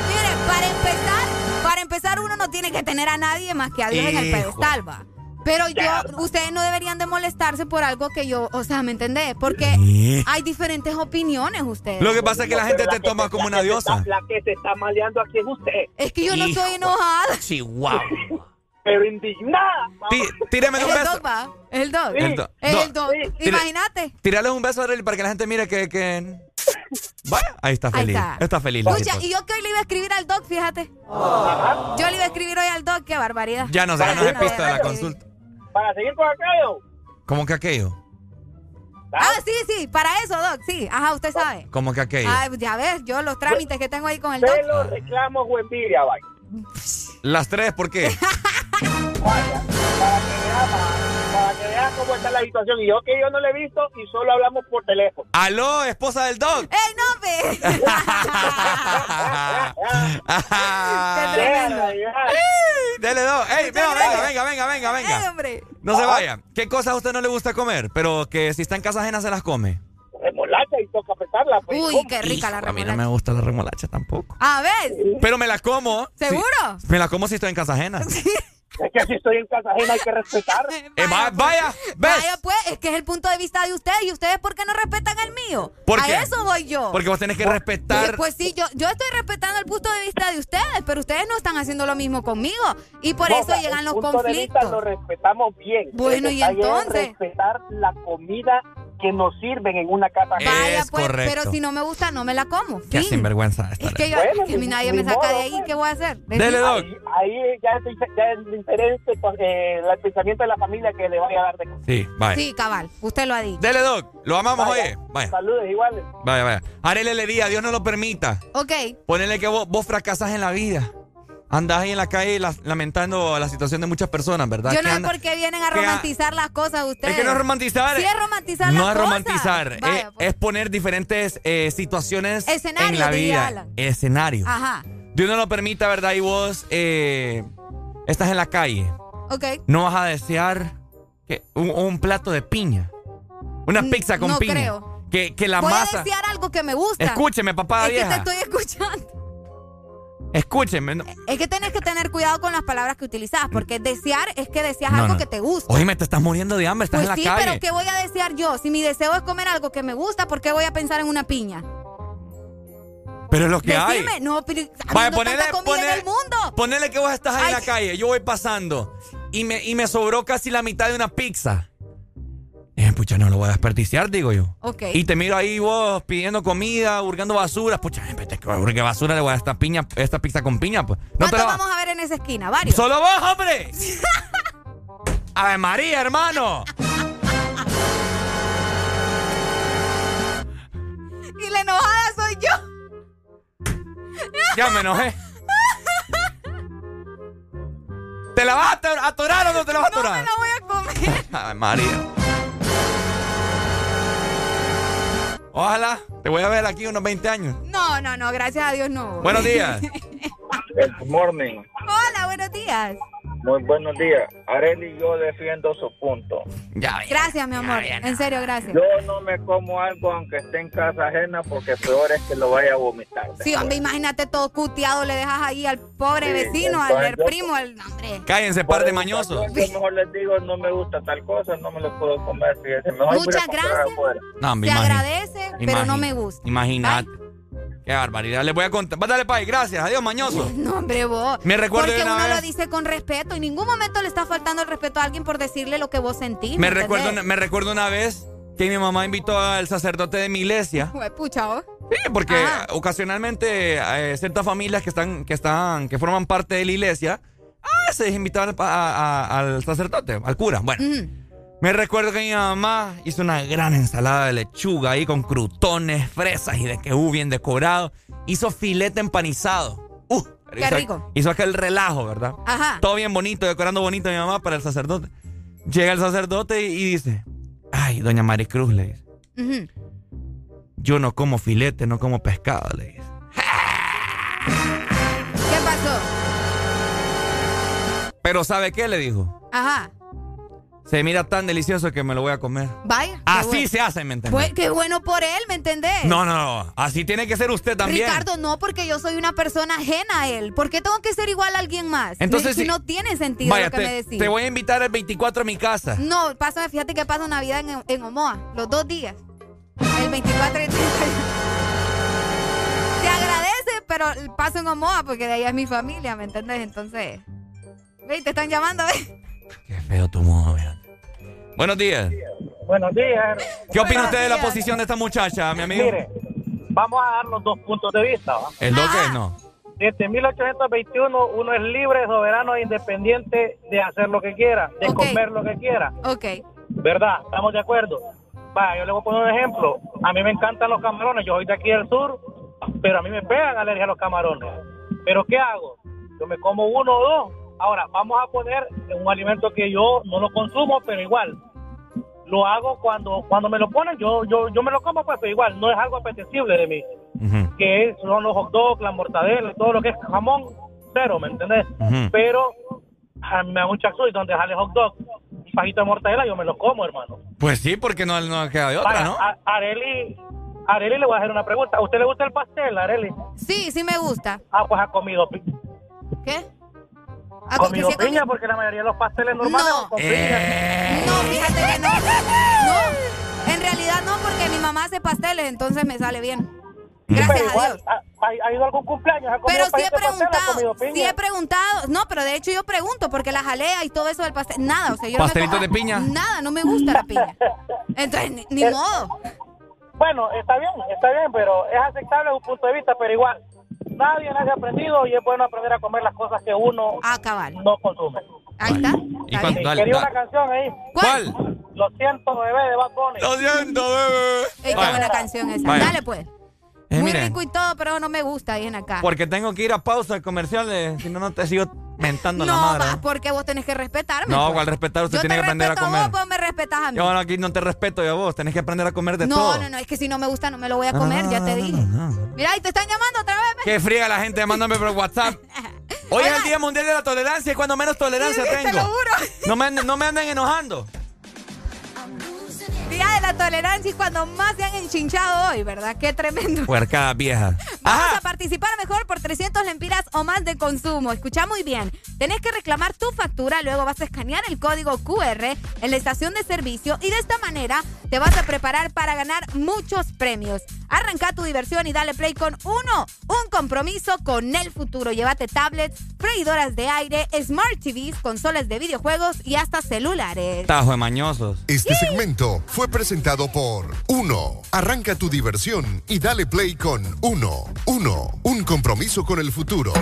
Mire, para empezar, para empezar uno no tiene que tener a nadie más que a Dios en el pedestal, va. Pero yo, ustedes no deberían de molestarse por algo que yo, o sea, ¿me entendés? Porque hay diferentes opiniones ustedes. Lo que pasa es que la gente te toma como una diosa. está- La que se está maleando aquí es usted. Es que yo no estoy enojada. Chihuahua. Pero indignada. Tí- Tírame Es un el beso. dog, va. Es el dog. El dog. Es el dog. Imagínate. Tírale un beso a Arely para que la gente mire que. que... Vaya, ahí está Ahí feliz. está. feliz. la Escucha, y yo que hoy le iba a escribir al dog, fíjate. Yo le iba a escribir hoy al dog, qué barbaridad. Ya no se ganó de pista de la consulta. Para seguir con aquello. ¿Cómo que aquello? Ah, sí, sí, para eso, Doc, sí. Ajá, usted sabe. ¿Cómo que aquello? Ay, ya ves, yo los trámites que tengo ahí con el Doc. reclamos o envidia, vaya. Las tres, ¿por qué? Para que vea, para, para que vea cómo está la situación. Y yo que yo no le he visto y solo hablamos por teléfono. ¡Aló, esposa del dog! ¡Ey, no, ve! Dele dos. ¡Ey, venga, venga, venga, venga, venga, ¡Ey, venga! hombre! No se vaya. ¿Qué cosas a usted no le gusta comer? Pero que si está en casa ajena se las come. Remolacha y toca petarla. Pues, Uy, ¿cómo? qué rica la A mí no remolacha. me gusta la remolacha tampoco. A ver, Pero me la como. ¿seguro? Me la como si estoy en casa ajena. Es que si estoy en casa ajena hay que respetar. Eh, va- vaya, ¿ves? Vaya, pues, es que es el punto de vista de ustedes. ¿Y ustedes por qué no respetan el mío? ¿Por a eso voy yo. Porque vos tenés que respetar. Pues sí, yo, yo estoy respetando el punto de vista de ustedes, pero ustedes no están haciendo lo mismo conmigo. Y por No, eso llegan el los punto de vista conflictos. lo respetamos bien. Bueno, ¿y entonces? respetar la comida que nos sirven en una casa ajena. Vaya, Es pues, correcto. pero si no me gusta, no me la como. Qué Fin. sinvergüenza. Es que, yo, Bueno, que mí nadie me saca modo, de ahí, pues. ¿qué voy a hacer? Dele, Doc. Ahí, ahí ya, es, ya es diferente eh, el pensamiento de la familia que le vaya a dar de Sí, vaya. Sí, cabal, usted lo ha dicho. Dele, Doc. Lo amamos, Vaya. oye. Vaya. Saludos iguales. Vaya, vaya. Arele le diga, Dios no lo permita. Ok, Ponele que vos, vos fracasas en la vida. Andas ahí en la calle la- lamentando la situación de muchas personas, ¿verdad? Yo no sé por qué vienen a romantizar las cosas ustedes. Es que no es romantizar. Sí es romantizar No las es cosas. romantizar. Vaya, es, es poner diferentes eh, situaciones Escenarios, en la vida. Escenarios. Ajá. Dios no lo permita, ¿verdad? Y vos eh, estás en la calle. Ok. No vas a desear que un, un plato de piña. Una pizza con no piña. creo. Que, que la Voy masa. a desear algo que me gusta. Escúcheme, papá Es que te estoy escuchando. Escúcheme. No, Es que tenés que tener cuidado con las palabras que utilizas, porque desear es que deseas no, algo no. que te gusta. Oíme, te estás muriendo de hambre, estás Pues en la sí, calle. pero ¿qué voy a desear yo? Si mi deseo es comer algo que me gusta, ¿por qué voy a pensar en una piña? Pero es lo que hay. Decime, no, pero Vaya, habiendo ponele, ponele- en el mundo. ponele que vos estás ahí en la calle, yo voy pasando y me, y me sobró casi la mitad de una pizza. Eh, pucha, no lo voy a desperdiciar, digo yo. Ok. Y te miro ahí vos pidiendo comida, hurgando basura. Pucha, eh, vete, que hurgue basura le voy a dar esta piña, esta pizza con piña, pues. No te ¿Cuántos la va- vamos a ver en esa esquina? ¿Varios? ¡Solo vos, hombre! ¡Ave María, hermano! Y la enojada soy yo. Ya me enojé. ¿Te la vas a ator- atorar o no te la vas a No atorar? me la voy a comer. Ave María. Ojalá te voy a ver aquí unos 20 años. No, no, no, gracias a Dios no. Buenos días. Good morning. Hola, buenos días. Muy buenos días. Areli, yo defiendo su punto. Ya, Gracias, mi amor. En serio, gracias. Yo no me como algo aunque esté en casa ajena porque peor es que lo vaya a vomitar. Sí, hombre, imagínate todo cuteado, le dejas ahí al pobre Sí, vecino, al, primo, al hombre. Cállense, par de mañosos. Yo mejor les digo, no me gusta tal cosa, no me lo puedo comer. Fíjese, mejor Muchas gracias. afuera. No, imagi- agradece, pero no me gusta. Imagínate. Qué barbaridad. Les voy a contar. Dale, pay. Gracias. Adiós, mañoso. No, hombre, vos. Me recuerdo Porque de una uno lo vez- dice con respeto. En ningún momento le está faltando el respeto a alguien por decirle lo que vos sentís. Me ¿me recuerdo, entendés? me recuerdo una vez que mi mamá invitó al sacerdote de mi iglesia. Vos. Sí, porque ocasionalmente eh, ciertas familias que están, que están, que forman parte de la iglesia, a veces invitaban a- a- al sacerdote, al cura. Bueno, me recuerdo que mi mamá hizo una gran ensalada de lechuga ahí con crutones, fresas y de que uh, bien decorado. Hizo filete empanizado. Uh, Qué hizo, rico. Hizo aquel relajo, ¿verdad? Ajá. Todo bien bonito, decorando bonito mi mamá para el sacerdote. Llega el sacerdote y, y dice, ay, doña Maricruz, le dice, yo no como filete, no como pescado, le dice. ¿Qué pasó? Pero ¿sabe qué? Le dijo. Ajá. Se mira tan delicioso que me lo voy a comer. Vaya. Así bueno. se hace, ¿me entiendes? Pues, qué bueno por él, ¿me entendés? No, no, no. Así tiene que ser usted también. Ricardo, no, porque yo soy una persona ajena a él. ¿Por qué tengo que ser igual a alguien más? Entonces, si si- no tiene sentido Vaya, lo que te, me decís. te voy a invitar el 24 a mi casa. No, pásame, fíjate que paso Navidad en, en Omoa, los dos días. El 24 y el 31. Te agradece, pero paso en Omoa porque de ahí es mi familia, ¿me entiendes? Entonces. Ve, te están llamando, ¿ve? Qué feo tu modo, mira. Buenos días. Buenos días. ¿Qué opina usted de la posición de esta muchacha, mi amigo? Mire, vamos a dar los dos puntos de vista. ¿va? ¿El do qué? No. Desde 1821 uno es libre, soberano e independiente de hacer lo que quiera, de comer lo que quiera. Ok. ¿Verdad? ¿Estamos de acuerdo? Va, yo le voy a poner un ejemplo. A mí me encantan los camarones. Yo soy de aquí del sur, pero a mí me pegan alergia a los camarones. ¿Pero qué hago? Yo me como uno o dos. Ahora, vamos a poner un alimento que yo no lo consumo, pero igual. Lo hago cuando cuando me lo ponen, yo yo yo me lo como, pues, pero igual. No es algo apetecible de mí. Que es- son los hot dogs, la mortadela, todo lo que es jamón, cero, ¿me entendés? Pero a mí me da un y donde sale hot dog, un pajito de mortadela, yo me lo como, hermano. Pues sí, porque no, no queda de otra, ¿no? a- Areli, Areli le voy a hacer una pregunta. ¿A usted le gusta el pastel, Areli? Sí, sí me gusta. Ah, pues ha comido, ¿Qué? Ha co- comido que sí ha piña porque la mayoría de los pasteles normales No. son con Eh. No, fíjate que no. No, en realidad no, porque mi mamá hace pasteles, entonces me sale bien. Gracias Pero a igual, Dios. ¿ha, ido a algún cumpleaños? ¿Ha Pero sí he pastel? ¿Ha preguntado, piña? sí he preguntado, no, pero de hecho yo pregunto, porque la jalea y todo eso del pastel, nada, o sea, yo no ¿Pastelito como- de piña? Nada, no me gusta la piña. Entonces, ni, ni modo. Bueno, está bien, está bien, pero es aceptable desde un punto de vista, pero igual, nadie nace aprendido y es bueno aprender a comer las cosas que uno no consume. Ahí está. ¿Y dale, Quería dale. una canción ahí. ¿Cuál? Lo siento, bebé, de Bad Bunny. Lo siento, bebé. Ey, qué buena canción esa. Vaya. Dale pues. Eh, Muy mire, rico y todo, pero no me gusta ahí en acá. porque tengo que ir a pausa comerciales, si no, no te sigo mentando la no, madre. va, porque vos tenés que respetarme. No, pues. cual respetar, usted Yo tiene que aprender a comer. vos, vos me respetas a mí. Yo no, aquí no te respeto yo a vos, tenés que aprender a comer de no, todo. no, no, es que si no me gusta no me lo voy a comer, no, ya te no, dije. Mira, y te están llamando otra vez. Qué friega la gente mándame por WhatsApp. Hoy es el Día Mundial de la Tolerancia y cuando menos tolerancia Sí, tengo. te lo juro. No me, no me anden enojando. Día de la tolerancia y cuando más se han enchinchado hoy, ¿verdad? Qué tremendo. Puercada vieja. Vamos a participar mejor por 300 lempiras o más de consumo. Escucha muy bien. Tenés que reclamar tu factura, luego vas a escanear el código QR en la estación de servicio y de esta manera te vas a preparar para ganar muchos premios. Arranca tu diversión y dale play con uno. Un compromiso con el futuro. Llévate tablets, freidoras de aire, smart TVs, consolas de videojuegos y hasta celulares. Tajo de mañosos. Este segmento fue presentado por Uno. Arranca tu diversión y dale play con Uno. Uno. Un compromiso con el futuro.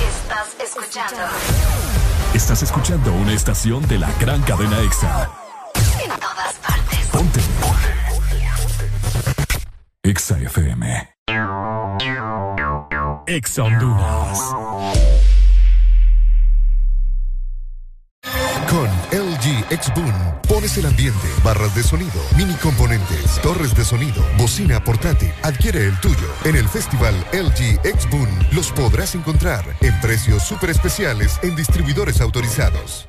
Estás escuchando Estás escuchando una estación de la gran cadena EXA. en todas partes. Ponte. EXA FM. EXA Honduras. Con LG X Boom pones el ambiente, barras de sonido, mini componentes, torres de sonido, bocina portátil. Adquiere el tuyo. En el festival LG X Boom los podrás encontrar en precios súper especiales en distribuidores autorizados.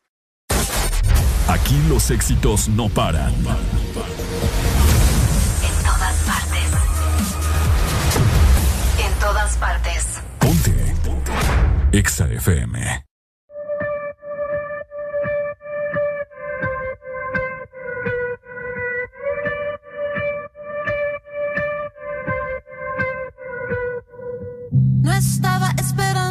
Aquí los éxitos no paran. En todas partes. En todas partes. Ponte. EXA FM. No estaba esperando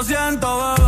Lo siento, bebé.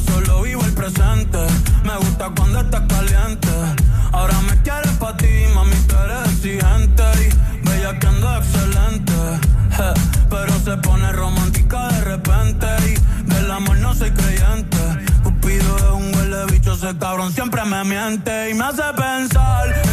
solo vivo el presente. Me gusta cuando estás caliente. Ahora me quieres pa' ti, mami, tú eres exigente. Y bella que ando excelente. Pero se pone romántica de repente. Y del amor no soy creyente. Cupido es un huele bicho, ese cabrón siempre me miente. Y me hace pensar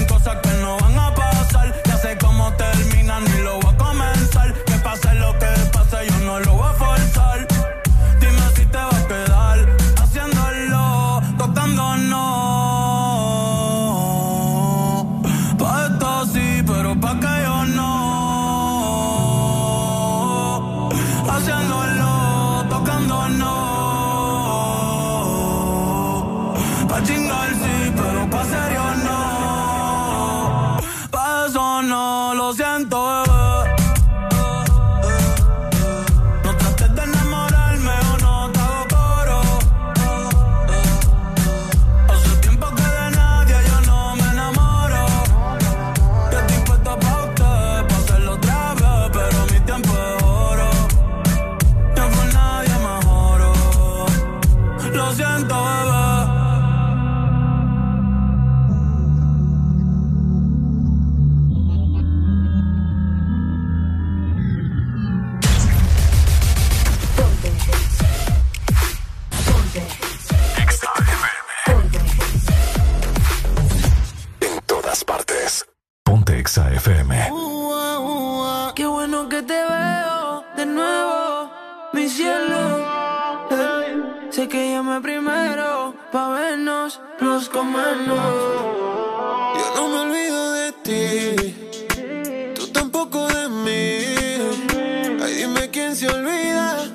Que llame primero pa' vernos, los comernos. Yo no me olvido de ti, tú tampoco de mí. Ay, dime quién se olvida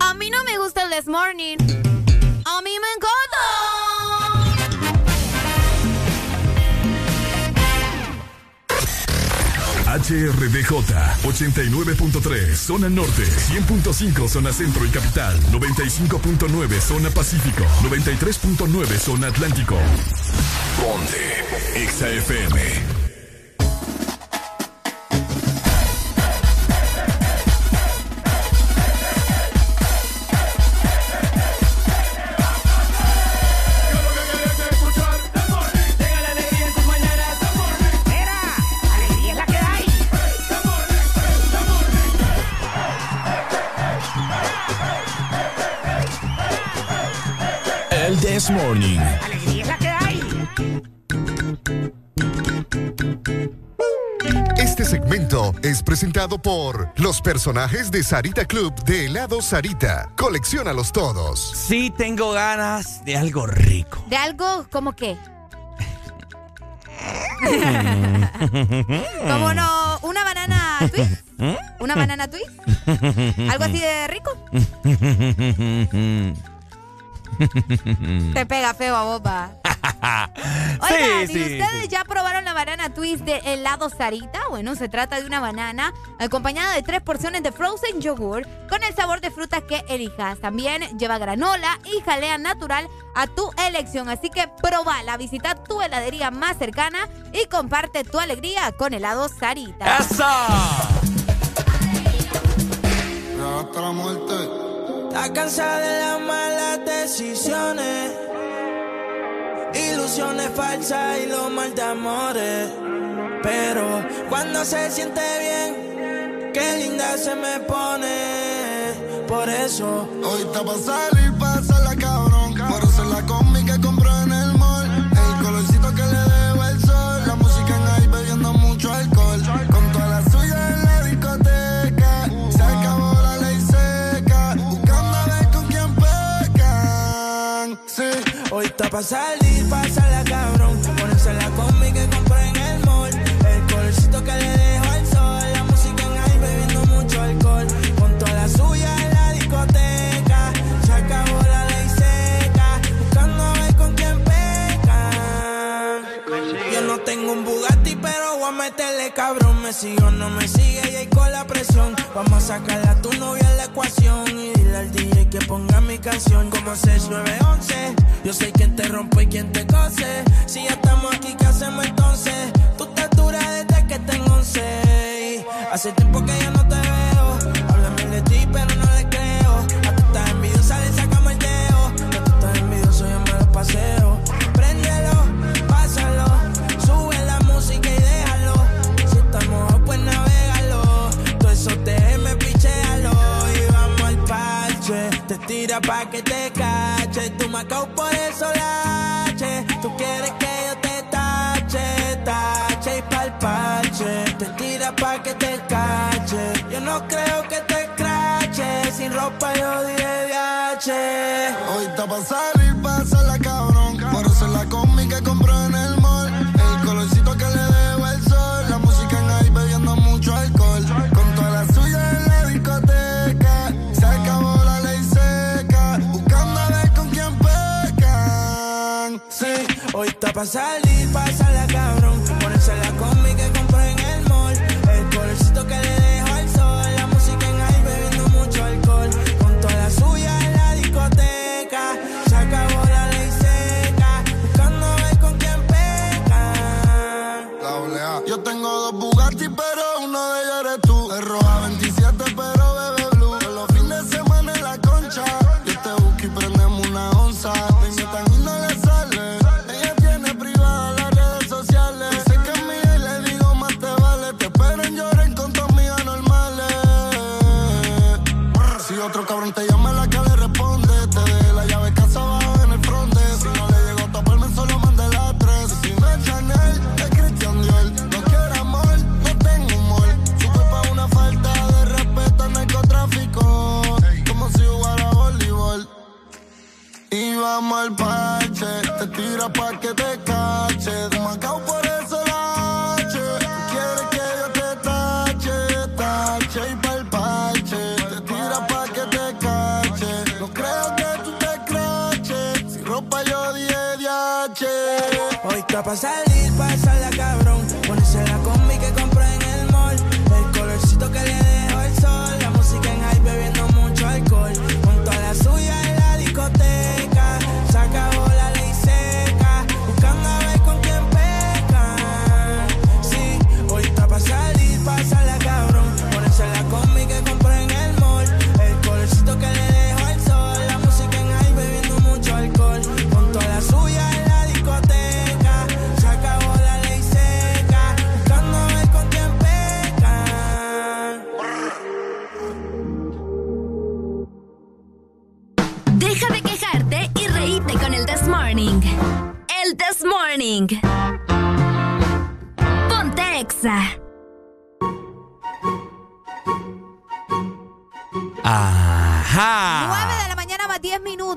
A mí no me gusta el this morning. A mí me encanta. HRDJ 89.3 Zona Norte 100.5 Zona Centro y Capital 95.9 Zona Pacífico 93.9 Zona Atlántico Ponte. XAFM. presentado por los personajes de Sarita Club de helado Sarita. Colecciónalos todos. Sí, tengo ganas de algo rico. ¿De algo como qué? ¿Cómo no? ¿Una banana twist? ¿Una banana twist? ¿Algo así de rico? Te pega feo a vos, Oigan, sí, ¿y sí, ustedes sí. ya probaron la banana twist de helado Sarita? Bueno, se trata de una banana acompañada de tres porciones de frozen yogur con el sabor de fruta que elijas. También lleva granola y jalea natural a tu elección. Así que probala, visita tu heladería más cercana y comparte tu alegría con helado Sarita. hasta la muerte. Está cansada de las malas decisiones, ilusiones falsas y los mal de amores. Pero cuando se siente bien, qué linda se me pone. Por eso, hoy está pa' salir, pasarla cabrón. Por está pa' salir, pasarla cabrón. Meterle cabrón. Me sigue o no me sigue y ahí con la presión. Vamos a sacarle a tu novia la ecuación. Y dile al DJ que ponga mi canción como 6911. Yo sé quién te rompe y quién te cose. Si ya estamos aquí, ¿qué hacemos entonces? Tú estás dura desde que tengo 11. Hace tiempo que ya no te veo. Háblame de ti, pero no le Pa' que te cache. Tú me por eso lache. Tú quieres que yo te tache, tache y pa'l parche. Te tira pa' que te cache. Yo no creo que te crache. Sin ropa yo viaje. Hoy está pa' pa' salir, pasarla cabrón. Ponerse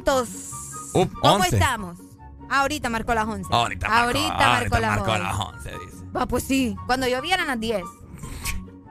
10 minutos. Up, ¿Cómo 11. estamos? Ahorita marcó las 11. Ahorita marcó, Ahorita marcó ahorita las marcó 11. las 11, dice. Va, pues sí. Cuando yo vi eran las 10.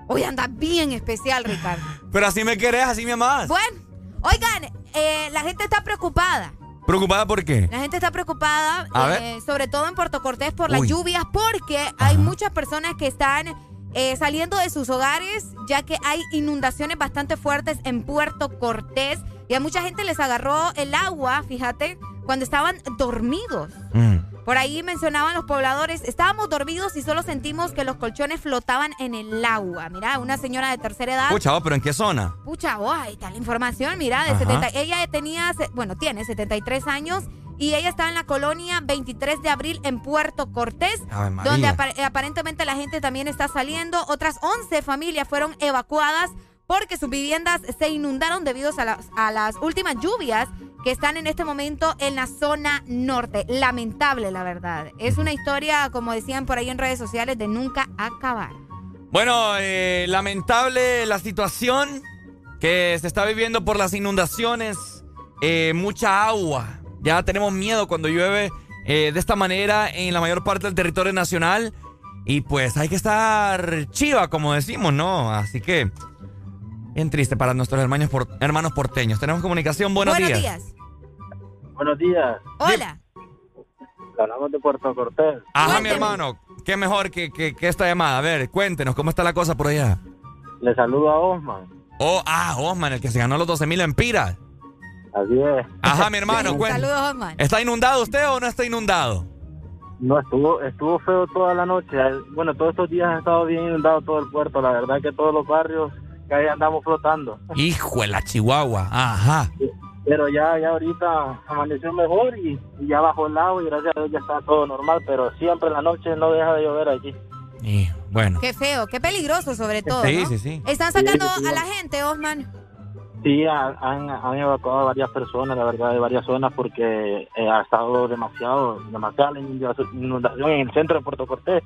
Hoy anda bien especial, Ricardo. Pero así me querés, así me amás. Bueno, oigan, eh, la gente está preocupada. ¿Preocupada por qué? La gente está preocupada, eh, sobre todo en Puerto Cortés, por las lluvias, porque hay muchas personas que están eh, saliendo de sus hogares, ya que hay inundaciones bastante fuertes en Puerto Cortés. Y a mucha gente les agarró el agua, fíjate, cuando estaban dormidos. Por ahí mencionaban los pobladores, estábamos dormidos y solo sentimos que los colchones flotaban en el agua. Mira, una señora de tercera edad. Pucha, oh, pero ¿en qué zona? Pucha, oh, ahí está la información, mira, de Ajá. 70. Ella tenía, bueno, tiene 73 años y ella está en la colonia 23 de abril en Puerto Cortés, donde apar- aparentemente la gente también está saliendo. Otras 11 familias fueron evacuadas porque sus viviendas se inundaron debido a las, últimas lluvias que están en este momento en la zona norte. Lamentable, la verdad. Es una historia, como decían por ahí en redes sociales, de nunca acabar. Bueno, eh, lamentable la situación que se está viviendo por las inundaciones, eh, mucha agua. Ya tenemos miedo cuando llueve eh, de esta manera en la mayor parte del territorio nacional. Y pues hay que estar chiva, como decimos, ¿no? Así que, bien triste para nuestros hermanos, por- hermanos porteños. Tenemos comunicación, buenos, días. Buenos días. Hola. Hablamos de Puerto Cortés. Ajá, mi hermano, qué mejor que, que- que esta llamada. A ver, cuéntenos, ¿cómo está la cosa por allá? Le saludo a Osman. Oh, ah, Osman, el que se ganó los 12 mil empiras. Así es. Ajá, mi hermano, cuéntanos. Saludos, Osman. ¿Está inundado usted o no está inundado? No, estuvo, estuvo feo toda la noche. Bueno, todos estos días ha estado bien inundado todo el puerto. La verdad que todos los barrios que ahí andamos flotando. Hijo de la Chihuahua. Ajá. Pero ya, ya ahorita amaneció mejor y, y ya bajó el agua y gracias a Dios ya está todo normal. Pero siempre en la noche no deja de llover aquí. Y bueno. Qué feo, qué peligroso sobre todo. Sí, ¿no? sí, sí. Están sacando Sí, sí, sí. a la gente, Osman. Sí, ha- han, han evacuado a varias personas, la verdad, de varias zonas porque eh, ha estado demasiado, demasiada la inundación en el centro de Puerto Cortés.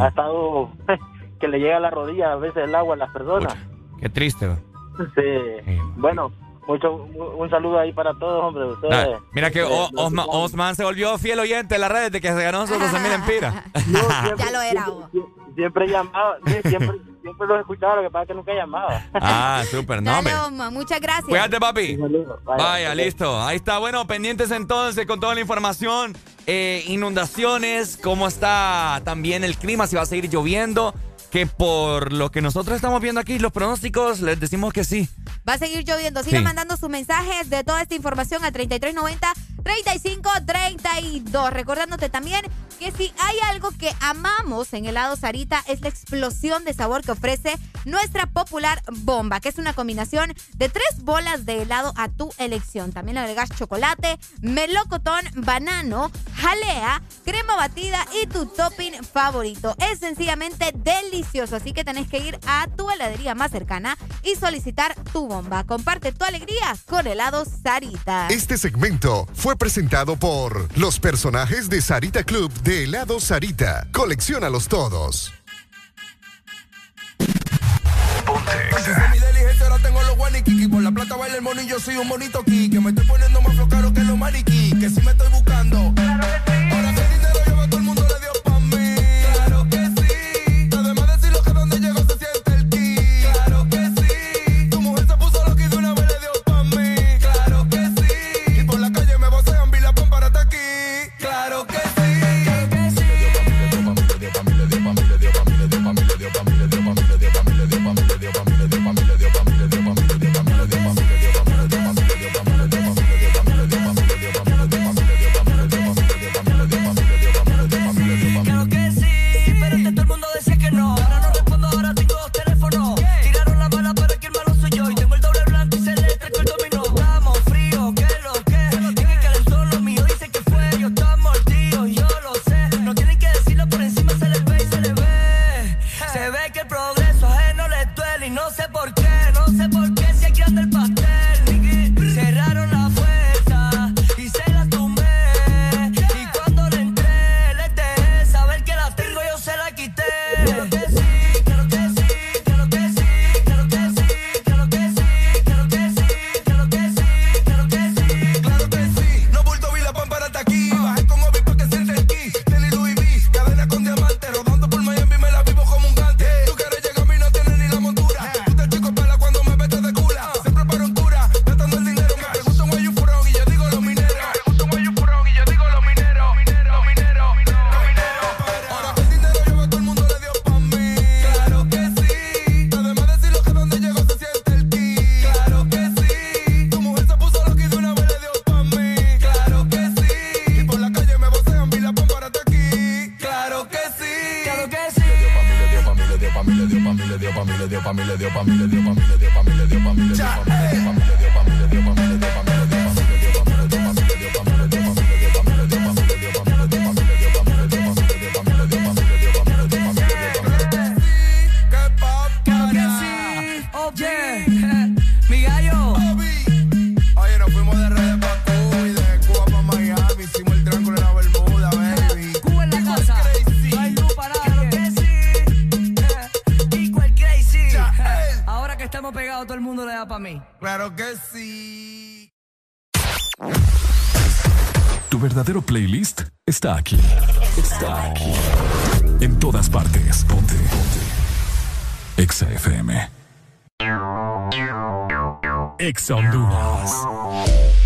Ha estado que le llega a la rodilla a veces el agua a las personas. Qué triste. güey. Sí. Bueno, mucho, un saludo ahí para todos, hombre. Ustedes, Mira que eh, O- Osman, se volvió fiel oyente en las redes de que se ganó esos 12 mil empiras. Ya lo era. vos. Siempre llamaba, sí, siempre, siempre los escuchaba, lo que pasa es que nunca llamaba. Ah, súper, no, hombre. Dale, Osman, muchas gracias. Cuídate, papi. Vaya, Vaya, listo. Ahí está. Bueno, pendientes entonces con toda la información. Eh, inundaciones, cómo está también el clima, si va a seguir lloviendo. Que por lo que nosotros estamos viendo aquí, los pronósticos, les decimos que sí. Va a seguir lloviendo. Sigan Sí. mandando sus mensajes de toda esta información al 3390-3532. Recordándote también que si hay algo que amamos en helado Sarita es la explosión de sabor que ofrece nuestra popular bomba, que es una combinación de tres bolas de helado a tu elección. También le agregas chocolate, melocotón, banano, jalea, crema batida y tu topping favorito. Es sencillamente delicioso, así que tenés que ir a tu heladería más cercana y solicitar tu bomba. Comparte tu alegría con helado Sarita. Este segmento fue presentado por los personajes de Sarita Club de helado Sarita. Colecciónalos todos. Tengo los guaniquiqui Por la plata baila el yo soy un bonito aquí Que me estoy poniendo más flow caro que los maniquí Que si me estoy buscando Claro que sí. Tu verdadero playlist está aquí. Está aquí. En todas partes. Ponte. Ponte. Exa FM. Exa Honduras.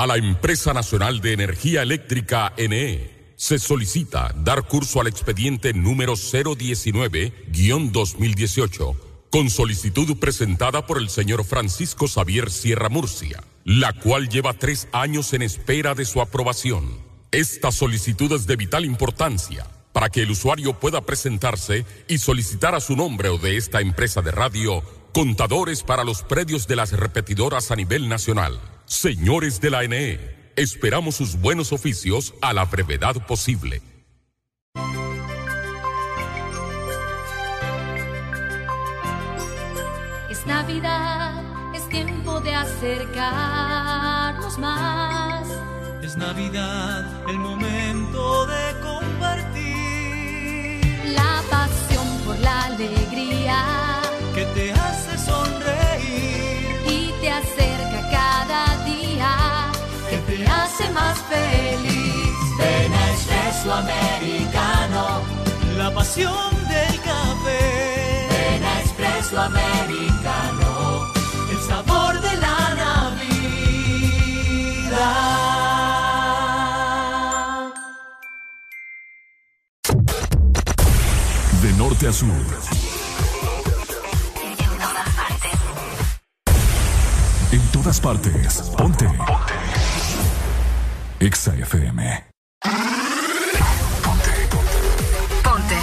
A la Empresa Nacional de Energía Eléctrica NE se solicita dar curso al expediente número 019-2018 con solicitud presentada por el señor Francisco Xavier Sierra Murcia, la cual lleva tres años en espera de su aprobación. Esta solicitud es de vital importancia para que el usuario pueda presentarse y solicitar a su nombre o de esta empresa de radio contadores para los predios de las repetidoras a nivel nacional. Señores de la NE, esperamos sus buenos oficios a la brevedad posible. Es Navidad, es tiempo de acercarnos más. Es Navidad, el momento de compartir. La pasión por la alegría Que te hace sonreír. y te acerca hace más feliz. Ven a Espresso Americano. La pasión del café. Ven a Espresso Americano. El sabor de la Navidad. De norte a sur. En todas partes. Ponte. Ponte. Exa FM. Ponte.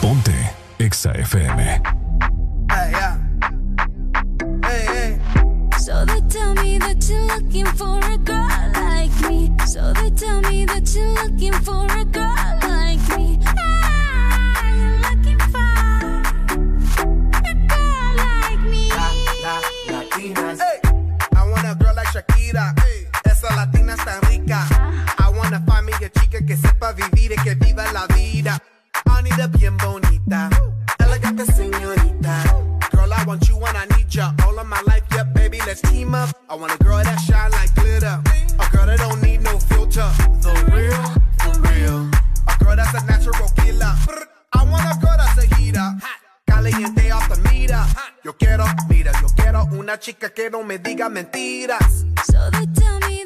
Ponte. Exa FM. Hey, yeah. Hey, hey. So they tell me that you're looking for a girl like me. So they tell me that you're looking for a girl latina está rica. I wanna find me a chica que sepa vivir y que viva la vida. Anita bien bonita. Elegante señorita. Girl, I want you and I need ya. All of my life, yeah, baby, let's team up. I want a girl that shine like glitter. A girl that don't need no filter. The real, the real. A girl that's a natural killer. I want a girl that's a heater. Caliente off the meter. Yo quiero, mira, yo quiero una chica que no me diga mentiras. So they tell me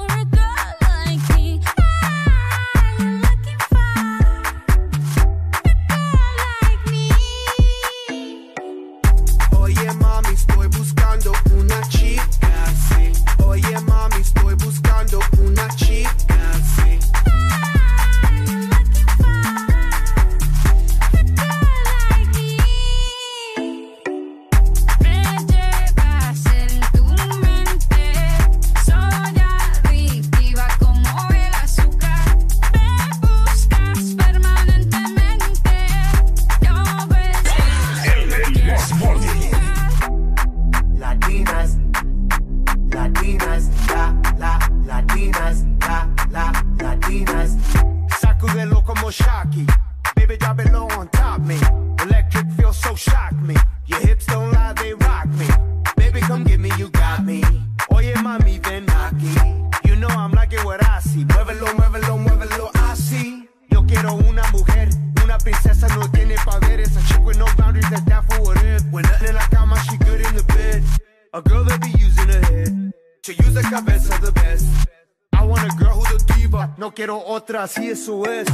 quiero otra, así eso es.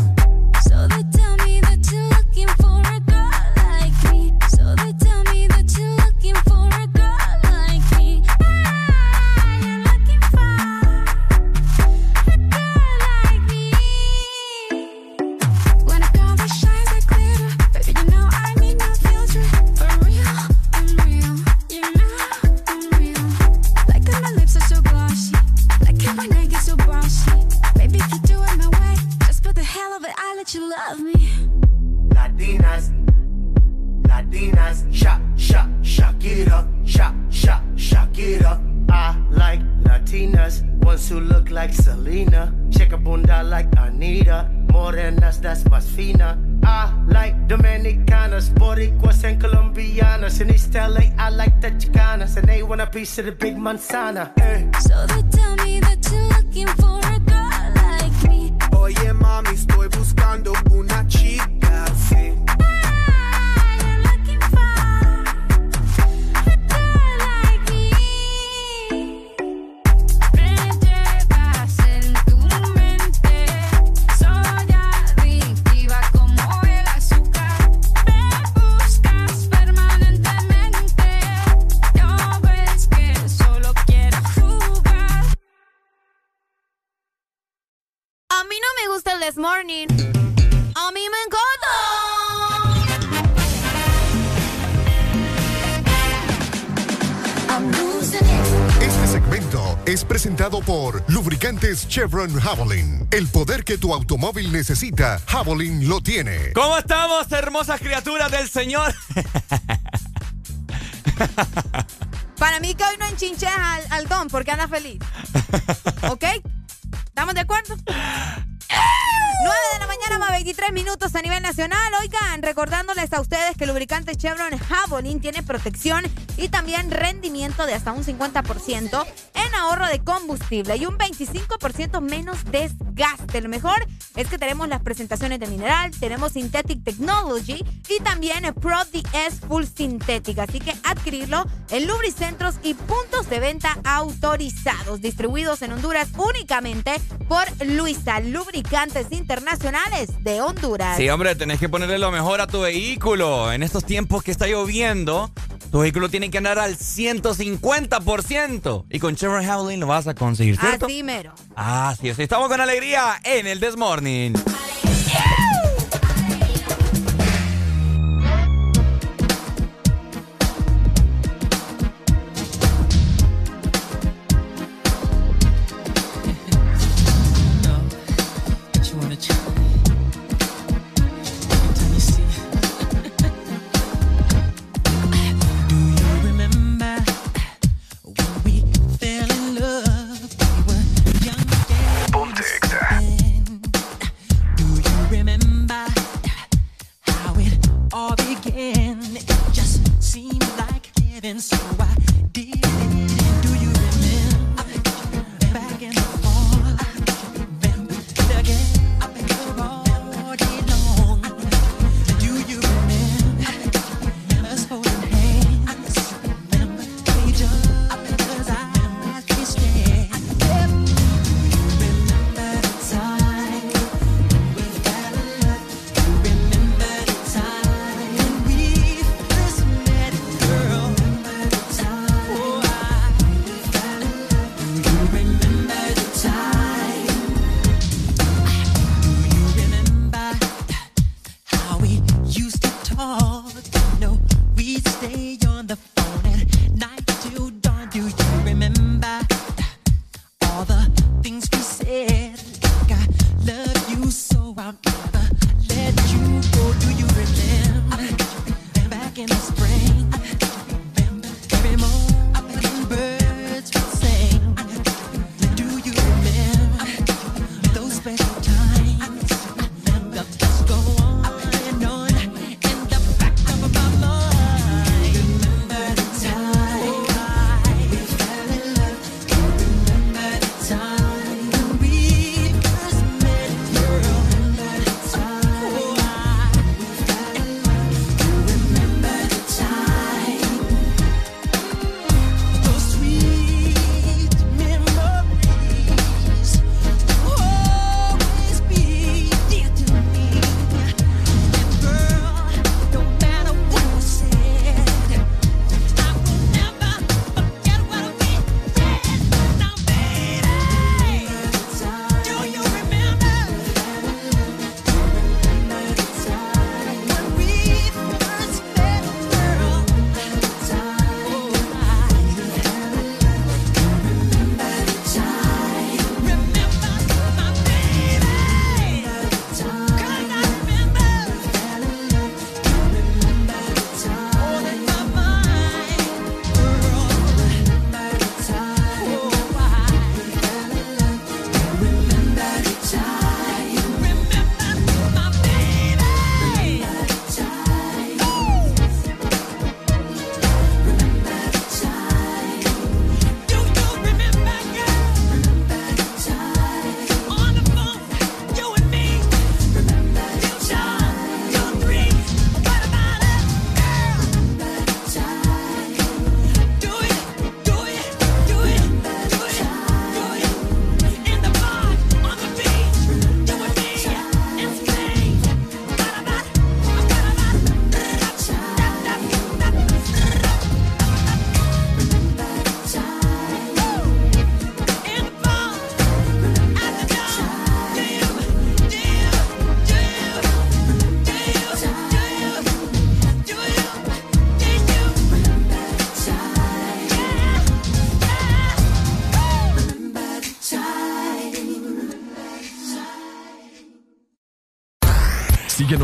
Want a piece of the big manzana. eh. So they tell me that you're looking for Chevron Javelin. El poder que tu automóvil necesita, Javelin lo tiene. ¿Cómo estamos, hermosas criaturas del Señor? Para mí que hoy no enchinches al, al Don porque anda feliz. ¿Ok? ¿Estamos de acuerdo? 9 de la mañana más 23 minutos a nivel nacional. Oigan, recordándoles a ustedes que el lubricante Chevron Javelin tiene protección y también rendimiento de hasta un 50% en ahorro de combustible y un 25% menos desgaste. Lo mejor es que tenemos las presentaciones de mineral, tenemos Synthetic Technology y también Pro DS Full Sintética. Así que adquirirlo en lubricentros y puntos de venta autorizados, distribuidos en Honduras únicamente por Luisa Lubricantes Internacionales de Honduras. Sí, hombre, tenés que ponerle lo mejor a tu vehículo. En estos tiempos que está lloviendo, tu vehículo tiene que andar al 150%. Y con Chevron Javelin lo vas a conseguir, ¿cierto? Así mero. Así es. Estamos con alegría en el This Morning.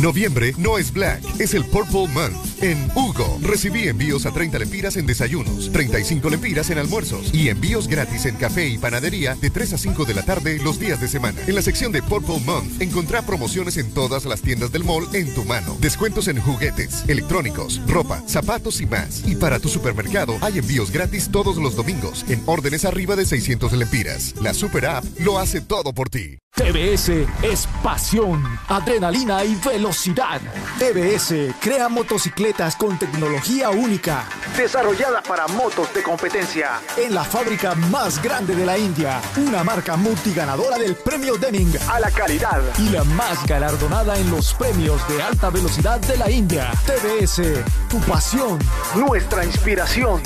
Noviembre no es Black, es el Purple Month. En Hugo, recibí envíos a 30 lempiras en desayunos, 35 lempiras en almuerzos y envíos gratis en café y panadería de 3 a 5 de la tarde los días de semana. En la sección de Purple Month encontrá promociones en todas las tiendas del mall en tu mano. Descuentos en juguetes, electrónicos, ropa, zapatos y más. Y para tu supermercado hay envíos gratis todos los domingos en órdenes arriba de 600 lempiras. La Super App lo hace todo por ti. TBS es pasión, adrenalina y velocidad. TBS crea motocicletas con tecnología única, Desarrollada para motos de competencia. en la fábrica más grande de la India, una marca multiganadora del premio Deming A la calidad. y la más galardonada en los premios de alta velocidad de la India. TBS, tu pasión, Nuestra inspiración.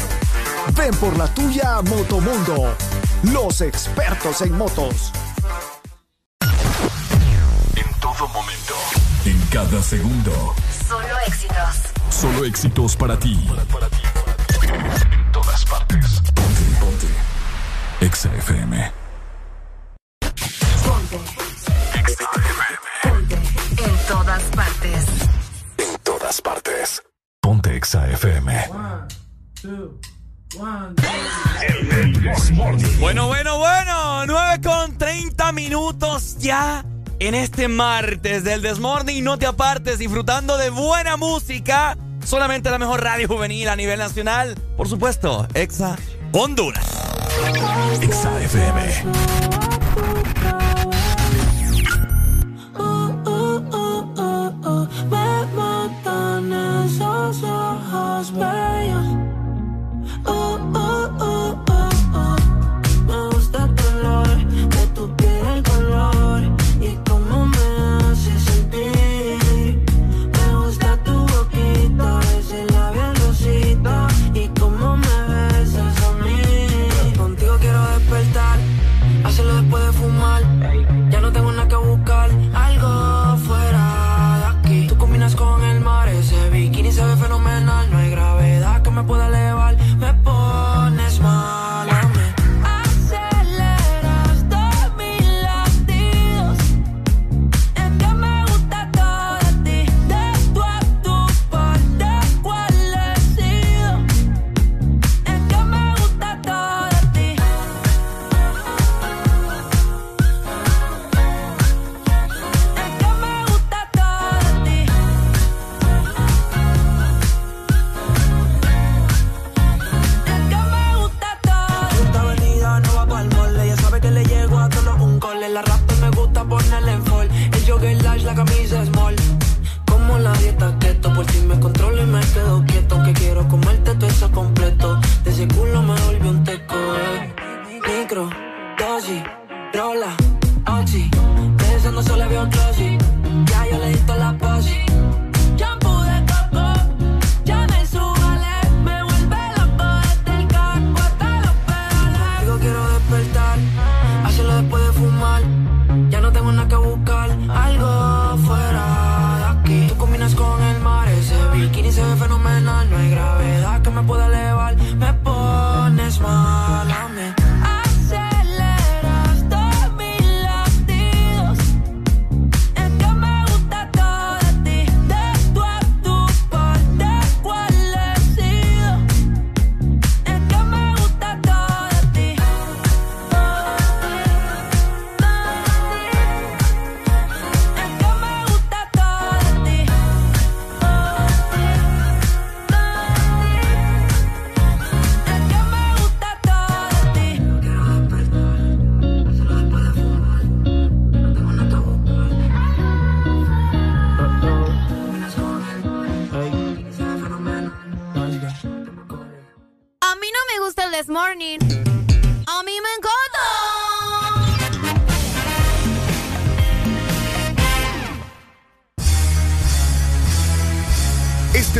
ven por la tuya a Motomundo, los expertos en motos. En todo momento. En cada segundo. Solo éxitos. Solo éxitos para ti. En todas partes. Ponte, ponte. Exa FM. Ponte. Ponte. En todas partes. En todas partes. Ponte Exa FM. El This Morning. Bueno, bueno, bueno. 9 con 30 minutos ya en este martes del Desmorning. No te apartes disfrutando de buena música. Solamente la mejor radio juvenil a nivel nacional. Por supuesto, Exa Honduras. Exa FM. Me controlo y me quedo quieto. Que quiero comerte todo eso completo. De ese culo me volvió un teco, eh. Micro, dosis, rola, oxi. Pensando solo veo glossy. Ya yo le di toda la posi.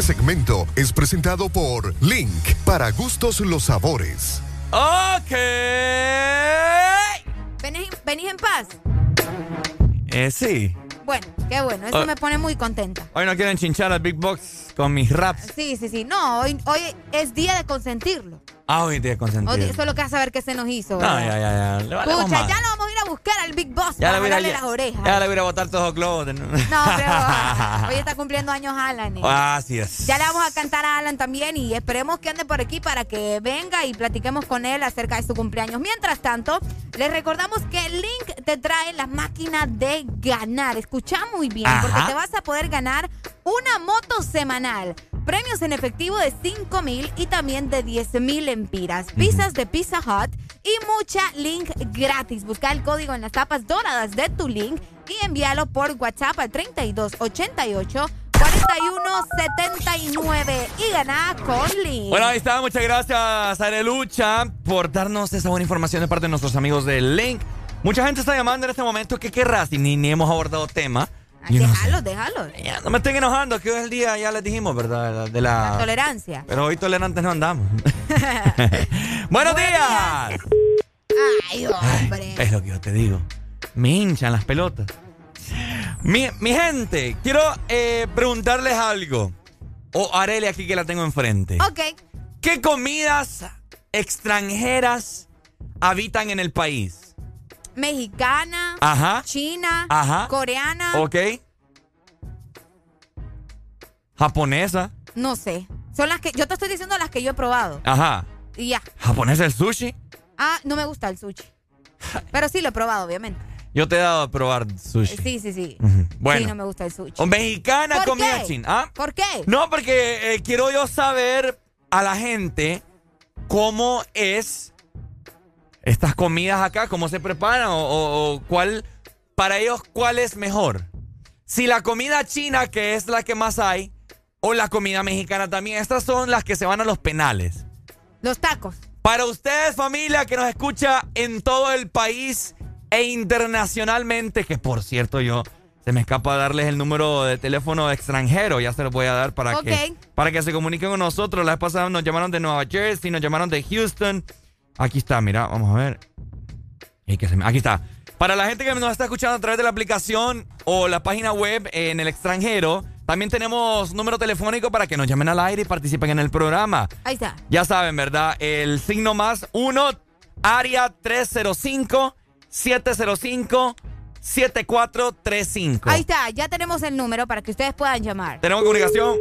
Segmento es presentado por Link, para gustos los sabores. Ok. ¿Venís, venís en paz? Eh, sí. Bueno, qué bueno. Eso Ah. me pone muy contenta. Hoy no quieren chinchar al Big Box con mis raps. Sí, sí, sí. No, hoy, hoy es día de consentirlo. Ah, hoy te Hoy- consentido. eso es lo que hace saber qué se nos hizo. No, ya, ya, ya. Pucha, ya lo vamos a ir a buscar al Big Boss Ya para le voy a jalarle ya- las orejas. Ya le voy a a botar todos los globos. No, pero hoy está cumpliendo años Alan. ¿eh? Así es. Ya le vamos a cantar a Alan también y esperemos que ande por aquí para que venga y platiquemos con él acerca de su cumpleaños. Mientras tanto, les recordamos que Link te trae la máquina de ganar. Escucha muy bien, Ajá. porque te vas a poder ganar una moto semanal. Premios en efectivo de 5 mil y también de 10 mil empiras. Pizzas de Pizza Hut y mucha Link gratis. Busca el código en las tapas doradas de tu Link y envíalo por WhatsApp al 3288 4179 y gana con Link. Bueno, ahí está. Muchas gracias, Arelucha, por darnos esa buena información de parte de nuestros amigos de Link. Mucha gente está llamando en este momento. ¿Qué querrás? Y ni, ni hemos abordado tema. Yo no sé. déjalo, déjalo. Ya, no me estén enojando, que hoy es el día, ya les dijimos, ¿verdad? De la... Tolerancia. Pero hoy tolerantes no andamos. ¡Buenos días! Ay, hombre. Es lo que yo te digo. Me hinchan las pelotas. Mi, mi gente, quiero eh, preguntarles algo. O Arele aquí que la tengo enfrente. Ok. ¿Qué comidas extranjeras habitan en el país? Mexicana, Ajá. china, Ajá. coreana, ¿Ok? Japonesa. no sé. Son las que yo te estoy diciendo las que yo he probado. Ajá. Y ya. ¿Japonesa el sushi? Ah, no me gusta el sushi. Pero sí lo he probado, obviamente. Yo te he dado a probar sushi. Sí, sí, sí. Bueno. Sí, no me gusta el sushi. O mexicana ¿Por comida qué? china. ¿Ah? ¿Por qué? No, porque eh, quiero yo saber a la gente cómo es estas comidas acá, cómo se preparan o, o- o cuál, para ellos, cuál es mejor. Si la comida china, que es la que más hay, o la comida mexicana también. Estas son las que se van a los penales. Los tacos. Para ustedes, familia que nos escucha en todo el país e internacionalmente, que por cierto yo se me escapa darles el número de teléfono extranjero, ya se los voy a dar para, que, para que se comuniquen con nosotros. La vez pasada nos llamaron de Nueva Jersey, nos llamaron de Houston. Aquí está, mira, vamos a ver. Aquí está. Para la gente que nos está escuchando a través de la aplicación o la página web en el extranjero, también tenemos número telefónico para que nos llamen al aire y participen en el programa. Ahí está. Ya saben, ¿verdad? El signo más 1, área 305-705-7435. Ahí está, ya tenemos el número para que ustedes puedan llamar. Tenemos comunicación.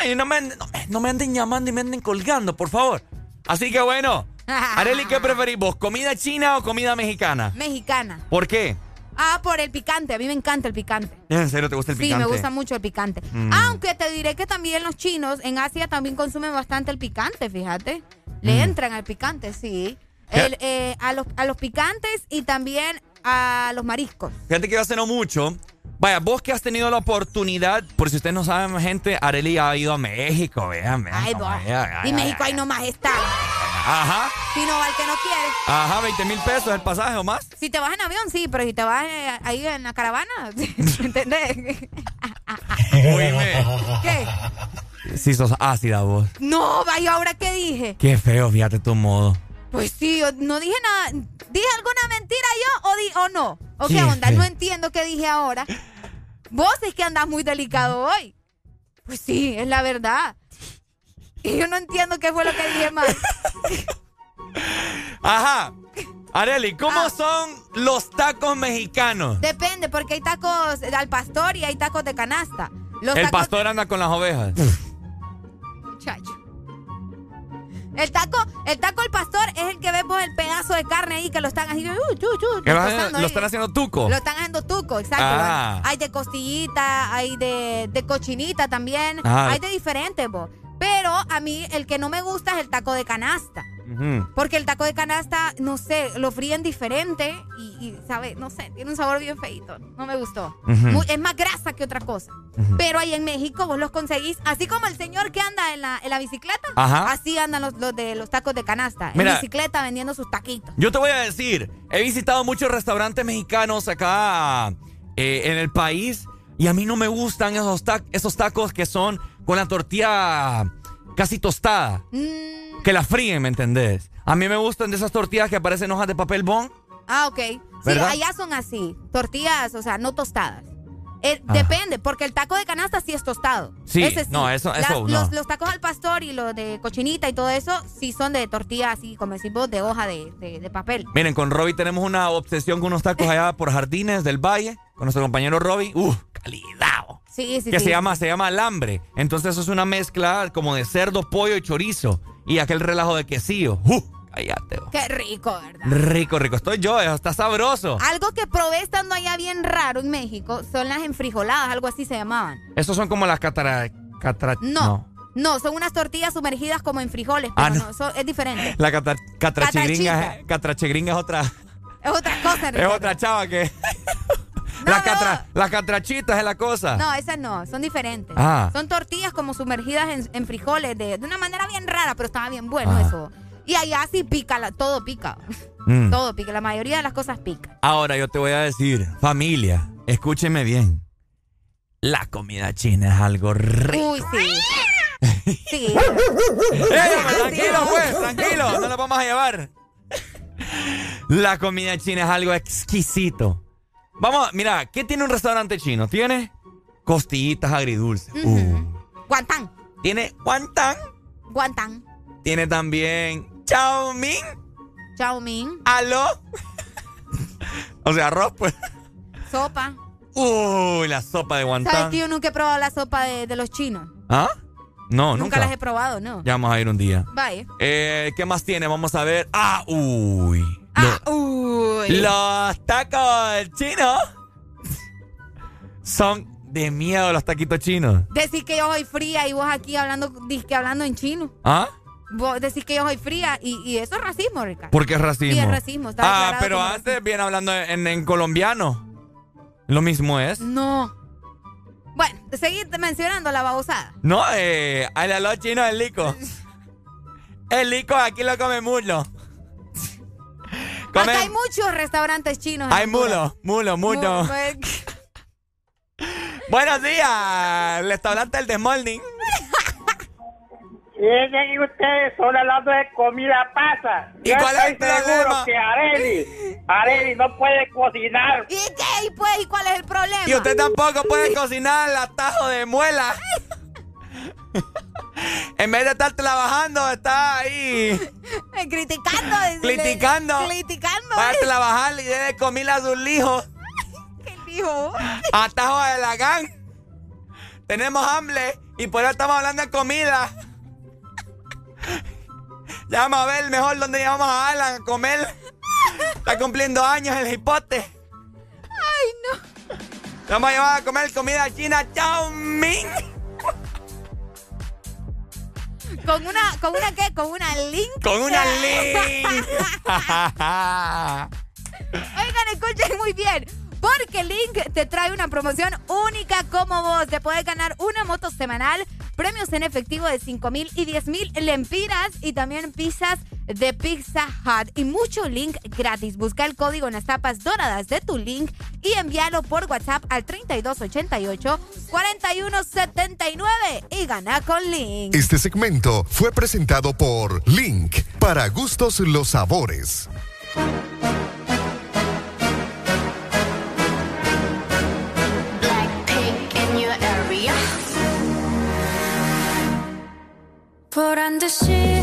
Ay, no, me, no, me- no me anden llamando y me anden colgando, por favor. Así que bueno, Areli, ¿qué preferís vos? ¿Comida china o comida mexicana? Mexicana. ¿Por qué? Ah, por el picante. A mí me encanta el picante. ¿En serio te gusta el Sí, picante? me gusta mucho el picante. Mm. Aunque te diré que también los chinos en Asia también consumen bastante el picante, fíjate. Le Mm. entran al picante, sí. Eh, a, los, a los picantes y también a los mariscos. Fíjate que yo hace no mucho. Vaya, vos que has tenido la oportunidad, por si ustedes no saben, gente, Areli ha ido a México, vean, vean. Ay, cómo va. ella- ay, Y México ahí nomás está. Ajá, Si no va el que no quiere. ajá, 20 mil pesos el pasaje o más. Si te vas en avión, sí, pero si te vas eh, ahí en la caravana, ¿entendés? Oíme. ¿Qué? Sí, sos ácida vos. No, vaya, ahora qué dije. Qué feo, fíjate tu modo. Pues sí, yo no dije nada. ¿Dije alguna mentira yo o, di- o no? ¿O qué Qué onda? feo. No entiendo qué dije ahora. Vos es que andás muy delicado hoy. Pues sí, es la verdad. Y yo no entiendo qué fue lo que dije mal. Ajá. Areli, ¿cómo Ah. son los tacos mexicanos? Depende, porque hay tacos al pastor y hay tacos de canasta. Los El tacos, pastor anda con las ovejas. Muchacho. El taco, el taco al pastor es el que ves vos el pedazo de carne ahí que lo están así, uh, chu, chu, ¿Qué vas a- destrozando ¿Lo están haciendo tuco? Lo están haciendo tuco, exacto. Ah. Hay de costillita, hay de, de cochinita también. Ah. Hay de diferentes, vos. Pero a mí el que no me gusta es el taco de canasta. Porque el taco de canasta, no sé, lo fríen diferente y, y, sabe, no sé, tiene un sabor bien feito. No me gustó. Muy- es más grasa que otra cosa. Pero ahí en México vos los conseguís, así como el señor que anda en la, en la bicicleta, Ajá. así andan los, los de los tacos de canasta. Mira. en bicicleta vendiendo sus taquitos. Yo te voy a decir, he visitado muchos restaurantes mexicanos acá eh, en el país y a mí no me gustan esos, ta- esos tacos que son con la tortilla casi tostada, Mm, que la fríen, ¿me entendés? A mí me gustan de esas tortillas que parecen hojas de papel bond. ah, ok. Sí, allá son así. Tortillas, o sea, no tostadas. Eh. Depende, porque el taco de canasta sí es tostado. Sí, Ese sí. no, eso- Las- eso no. los, los tacos al pastor y los de cochinita y todo eso sí son de tortilla así, como decimos, de hoja de, de- de papel. Miren, con Robbie tenemos una obsesión con unos tacos allá por Jardines del Valle, con nuestro compañero Robbie. ¡Uh, calidad! Sí, sí, que sí. se llama, se llama alambre. Entonces eso es una mezcla como de cerdo, pollo y chorizo. Y aquel relajo de quesillo. ¡Uh! Cállate. oh. Qué rico, ¿verdad? Rico, rico. Estoy yo, eso está sabroso. Algo que probé estando allá bien raro en México son las enfrijoladas, algo así se llamaban. Estos son como las catara... catara No. No, son unas tortillas sumergidas como en frijoles, pero Ah, no. no, son- es diferente. La cata- catrachigringa, es- catrachigringa es otra, Es otra cosa, es Ricardo. otra chava que... la, catra, la catrachita es la cosa. No, esas no, son diferentes. Ah. Son tortillas como sumergidas en, en frijoles de, de una manera bien rara, pero estaba bien bueno Ah. eso. Y allá sí pica, la- todo pica. Mm. Todo pica, la mayoría de las cosas pica. Ahora yo te voy a decir, familia, escúcheme bien. La comida china es algo rico. Uy, sí. Sí. ¡Eh, tranquilo, pues, tranquilo, no lo vamos a llevar. La comida china es algo exquisito. Vamos, mira, ¿qué tiene un restaurante chino? Tiene costillitas agridulces. Uh. Guantán. Tiene guantán. Guantán. Tiene también chow mein. Chow mein. ¿Aló? o sea, arroz, pues. Sopa. Uy, la sopa de ¿Sabes guantán. que yo nunca he probado la sopa de, de los chinos? ¿Ah? No, nunca. nunca. las he probado, ¿no? Ya vamos a ir un día. Vaya. Eh, ¿Qué más tiene? Vamos a ver. Ah, uy. Ah, uy. Los tacos chinos son de miedo los taquitos chinos. Decir que yo soy fría y vos aquí hablando, que hablando en chino. ¿Ah? Vos decís que yo soy fría y, y eso es racismo, Ricardo. ¿Por qué es racismo? Sí, es racismo. Está ah, pero antes viene hablando en, en colombiano. Lo mismo es. No. Bueno, seguir mencionando la babosada. No, eh, al aló chino es lico. El lico aquí lo come mulo. Come- Acá hay muchos restaurantes chinos. hay mulo, mulo, mulo. Mu- Buenos días, el restaurante El Desmorning. Que ustedes son hablando de comida pasa. ¿Y Yo cuál es estoy el seguro problema? que Areli, Areli no puede cocinar. ¿Y qué? ¿Y, pues, ¿Y cuál es el problema? Y usted tampoco puede cocinar el atajo de muela. en vez de estar trabajando, está ahí Criticando. criticando. Criticando. Para ¿eh? trabajar y debe comerle a sus hijos. ¿Qué dijo? Atajo de la gang. Tenemos hambre y por eso estamos hablando de comida. Ya vamos a ver mejor dónde llevamos a Alan a comer. Está cumpliendo años el hipote. Ay, no. Vamos a llevar a comer comida china. Chao, Min. ¿Con una, ¿Con una qué? ¿Con una link? Con una link. Oigan, escuchen muy bien. Porque Link te trae una promoción única como vos. Te puedes ganar una moto semanal, premios en efectivo de 5 mil y 10 mil lempiras y también pizzas de Pizza Hut y mucho Link gratis. Busca el código en las tapas doradas de tu Link y envíalo por WhatsApp al 3288-4179 y gana con Link. Este segmento fue presentado por Link. Para gustos los sabores. 보란 듯이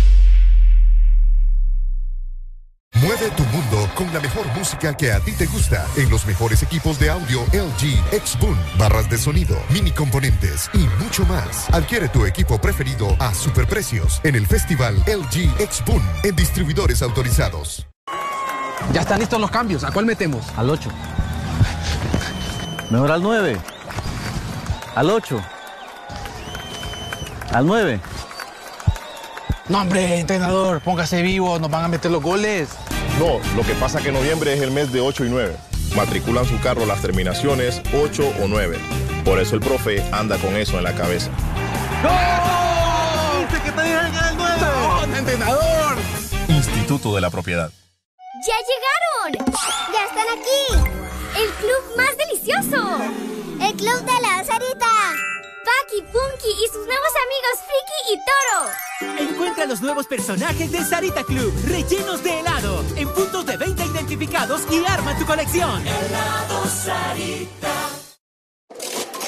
Mueve tu mundo con la mejor música que a ti te gusta en los mejores equipos de audio LG X-Boom, barras de sonido, mini componentes y mucho más. Adquiere tu equipo preferido a superprecios en el festival LG X-Boom en distribuidores autorizados. Ya están listos los cambios. ¿A cuál metemos? Al 8. Mejor al 9. Al 8. Al 9. No, hombre, entrenador, póngase vivo, nos van a meter los goles. No, lo que pasa que noviembre es el mes de 8 y 9. Matriculan su carro las terminaciones 8 o 9. Por eso el profe anda con eso en la cabeza. ¡Dice que te digan el 9! ¡No, entrenador! Instituto de la Propiedad. ¡Ya llegaron! ¡Ya están aquí! ¡El club más delicioso! ¡El club de la Sarita! Paki, Punky y sus nuevos amigos Friki y Toro. Encuentra los nuevos personajes de Sarita Club, rellenos de helado, en puntos de venta identificados y arma tu colección. Helado Sarita.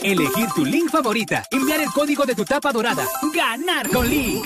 Elegir tu link favorita, enviar el código de tu tapa dorada, ganar con Link.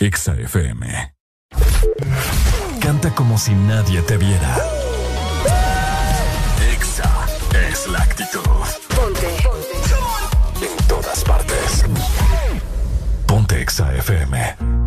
Exa FM. Canta como si nadie te viera. Exa es la actitud. Ponte. En todas partes. Ponte Exa FM.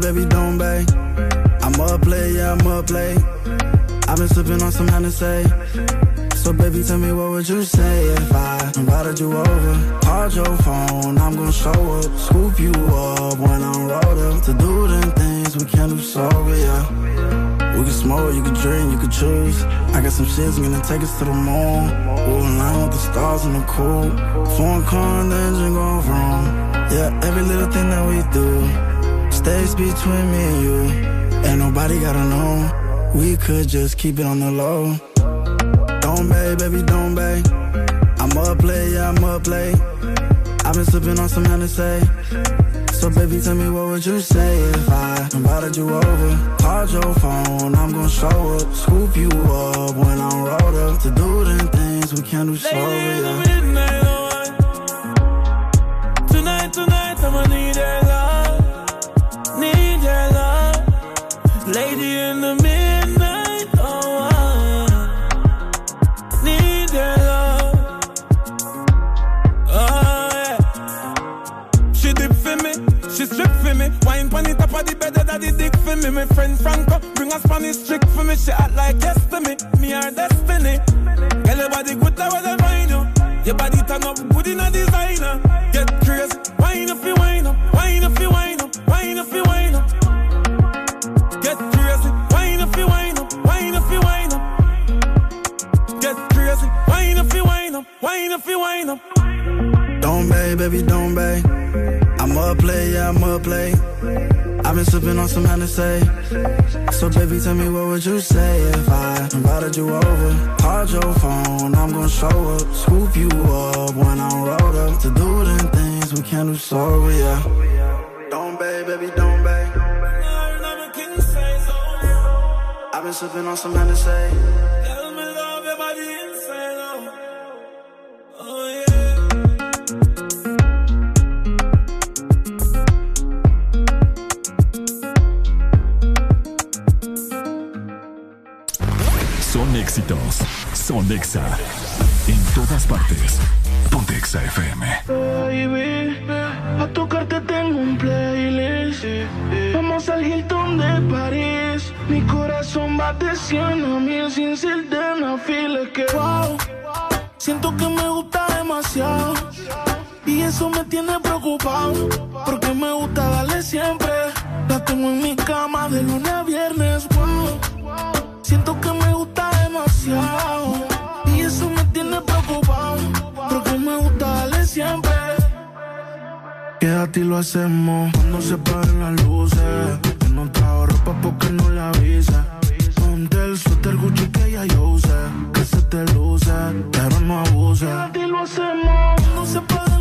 Baby, don't bay. I'm up late, yeah, I'm up late. I've been sipping on some Hennessy. So baby, tell me what would you say if I invited you over? Called your phone, I'm gonna show up, scoop you up when I'm rolled up to do them things we can't do sober, yeah. We can smoke, you can drink, you can choose. I got some shit's gonna take us to the moon. We'll align with the stars in the cool. Foreign car and the engine going wrong. Yeah, every little thing that we do stays between me and you. Ain't nobody gotta know. We could just keep it on the low. Don't bay, baby, don't bay. I'm up late, yeah, I'm up late. I've been sipping on some Hennessy. So baby, tell me what would you say if I invited you over? Called your phone, I'm gonna show up. Scoop you up when I'm rolled up. To do them things we can't do sober, yeah. Midnight oh, hour. Tonight, tonight, I'ma need your the top of the dick for me. My friend Franco bring a Spanish chick for me. She act like yes to me, me her destiny. Girl, your body good, I wanna find you. Your body turn up good in a designer. Get crazy, wine if you wine up, wine if you wine up, wine if you wine up. Get crazy, wine if you wine up, wine if you wine up. Get crazy, wine if you wine up, wine if you wine up. Don't bay, baby, don't bay. I'm up play, yeah, play. I've been sipping on some Hennessy. So baby, tell me what would you say if I invited you over? Called your phone, I'm gonna show up. Scoop you up when I'm rolled up. To do them things we can't do sober, yeah. Don't bay, baby, don't bay. I've been sipping on some Hennessy. Éxitos. Son Exa. En todas partes. Ponte Exa FM. Baby, a tocarte tengo un playlist. Vamos al Hilton de París. Mi corazón va de 100 a mil sin ser de que wow. Siento que me gusta demasiado. Y eso me tiene preocupado. Porque me gusta darle siempre. La tengo en mi cama de lunes a viernes. Wow. Siento que me gusta demasiado. Y eso me tiene preocupado. Porque me gusta darle siempre. Quédate y lo hacemos cuando se paren las luces. Que no trajo ropa porque no le avisa. Ponte el suéter Gucci que ya yo usé. Que se te luce, pero no abuse. Quédate y lo hacemos cuando se paren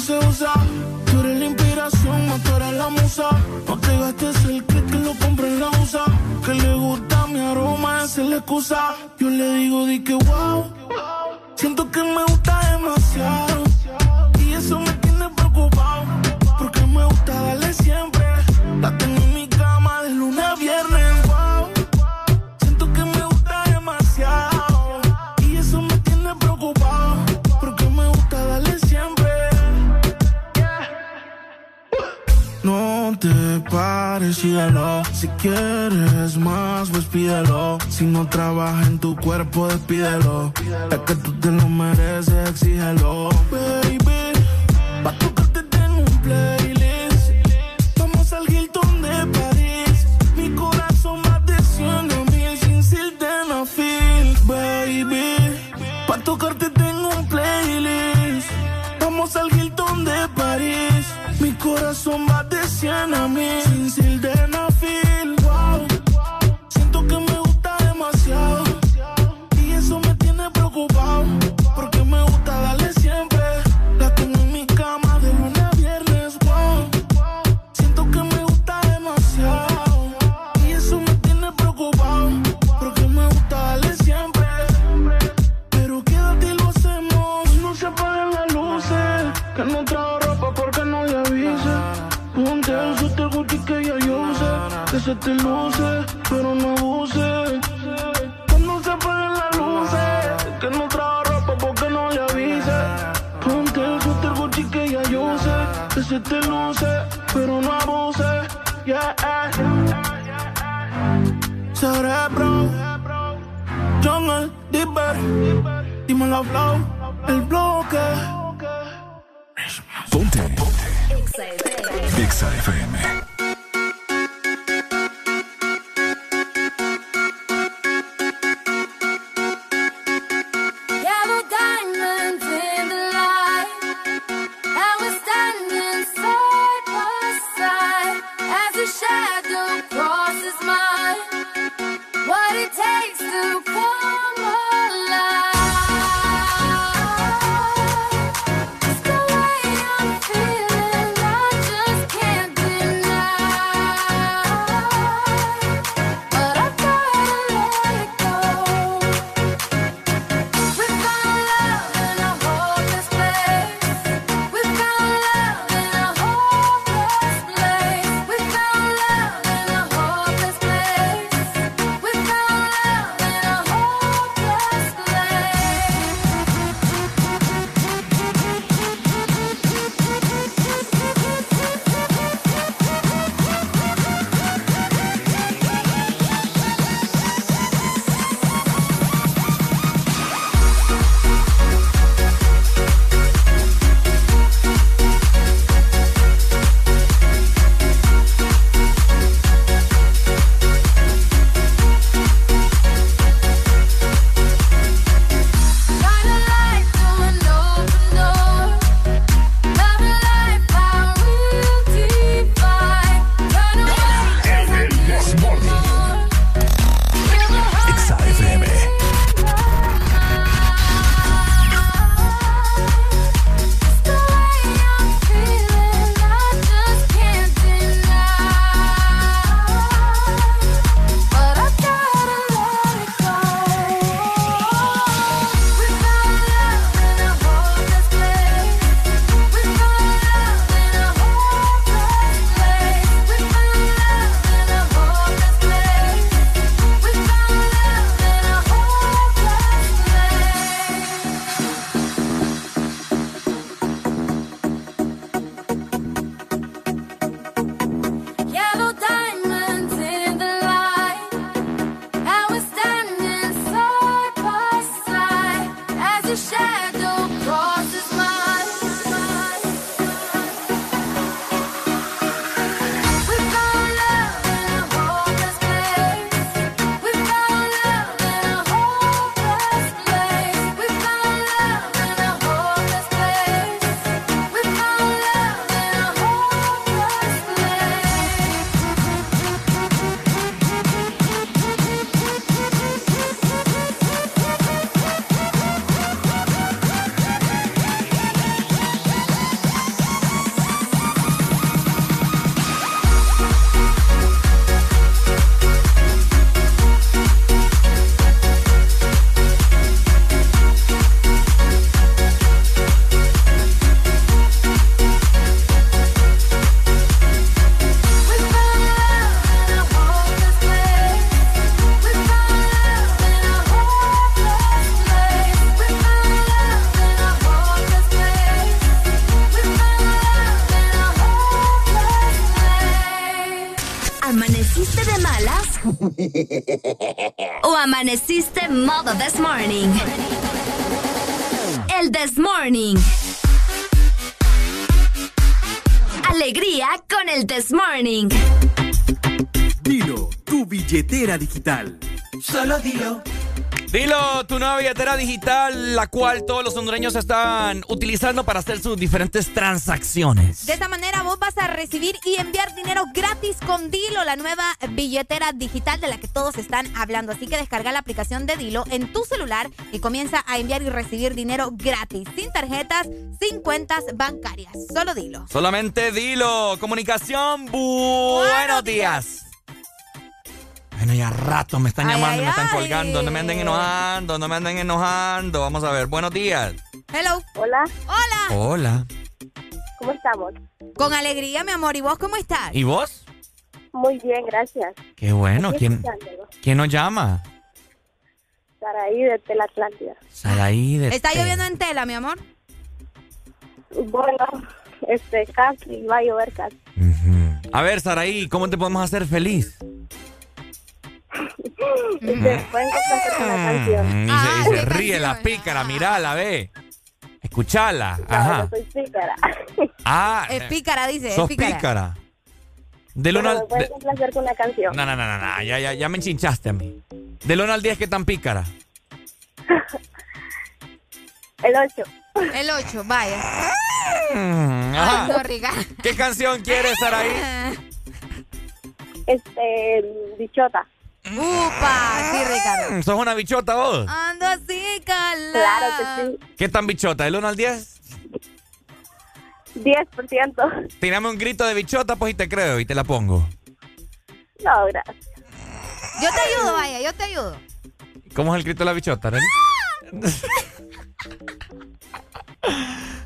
se usa. Tú eres la inspiración, no tú eres la musa. No te gastes el que lo compré en la USA. Que le gusta mi aroma, esa es la excusa. Yo le digo, di que wow. Siento que me gusta demasiado. Y eso me tiene preocupado. Porque me gusta darle siempre. No te pares. Si quieres más, pues pídelo. Si no trabaja en tu cuerpo, despídelo. Es que tú te lo mereces, exígelo. Baby, pa' tocarte tengo un playlist. Corazón va de 100 a mil sin te luce, pero no abuse. Que no se apaguen las luces. Que no trajo ropa porque no le avise. Ponte el suéter Gucci que ya yo usé. Que se te luce, pero no abuse. Yeah. Cerebro. Jungle, Dipper. Dímelo, flow. El bloque. Ponte. Exa FM. This morning? El this morning. Alegría con el this morning. Dilo, tu billetera digital. Solo dilo. Dilo, tu nueva billetera digital, la cual todos los hondureños están utilizando para hacer sus diferentes transacciones. De esta manera recibir y enviar dinero gratis con Dilo, la nueva billetera digital de la que todos están hablando. Así que descarga la aplicación de Dilo en tu celular y comienza a enviar y recibir dinero gratis, sin tarjetas, sin cuentas bancarias. Solo Dilo. Solamente dilo. Comunicación, buenos días. Bueno, ya rato me están Ay, llamando, ay, me están ay. colgando. No me anden enojando, no me anden enojando. Vamos a ver, buenos días. Hello. Hola. Hola. Hola. ¿Cómo estamos? Con alegría, mi amor. ¿Y vos cómo estás? ¿Y vos? Muy bien, gracias. Qué bueno. ¿Quién. ¿quién nos llama? Saraí de Tel Atlántida. Saraí de ¿Está lloviendo en tela, mi amor? Bueno, este, casi, va a llover casi. A ver, Saraí, ¿cómo te podemos hacer feliz? Y se pueden complacer con la canción. Y se, y se ríe la pícara, mirala, ve. Escuchala. Ajá. No, soy pícara. Ah, Es pícara, dice. sos es pícara. pícara. 1 Pero al... de- complacer con la canción. No, no, no, no, no, ya, ya, ya me enchinchaste a mí. Del 1 al 10, ¿qué tan pícara? El 8. El 8, vaya. Mm, ajá. ¿Qué canción quieres, Saraí? Este, bichota. Upa, sí, Ricardo. Mm, ¿Sos una bichota vos? Ando así, cala. Claro que sí. ¿Qué tan bichota? ¿Del 1 al 10? 10%. Tírame un grito de bichota, pues y te creo y te la pongo. No, gracias. Yo te ayudo, vaya, yo te ayudo. ¿Cómo es el grito de la bichota, Arely?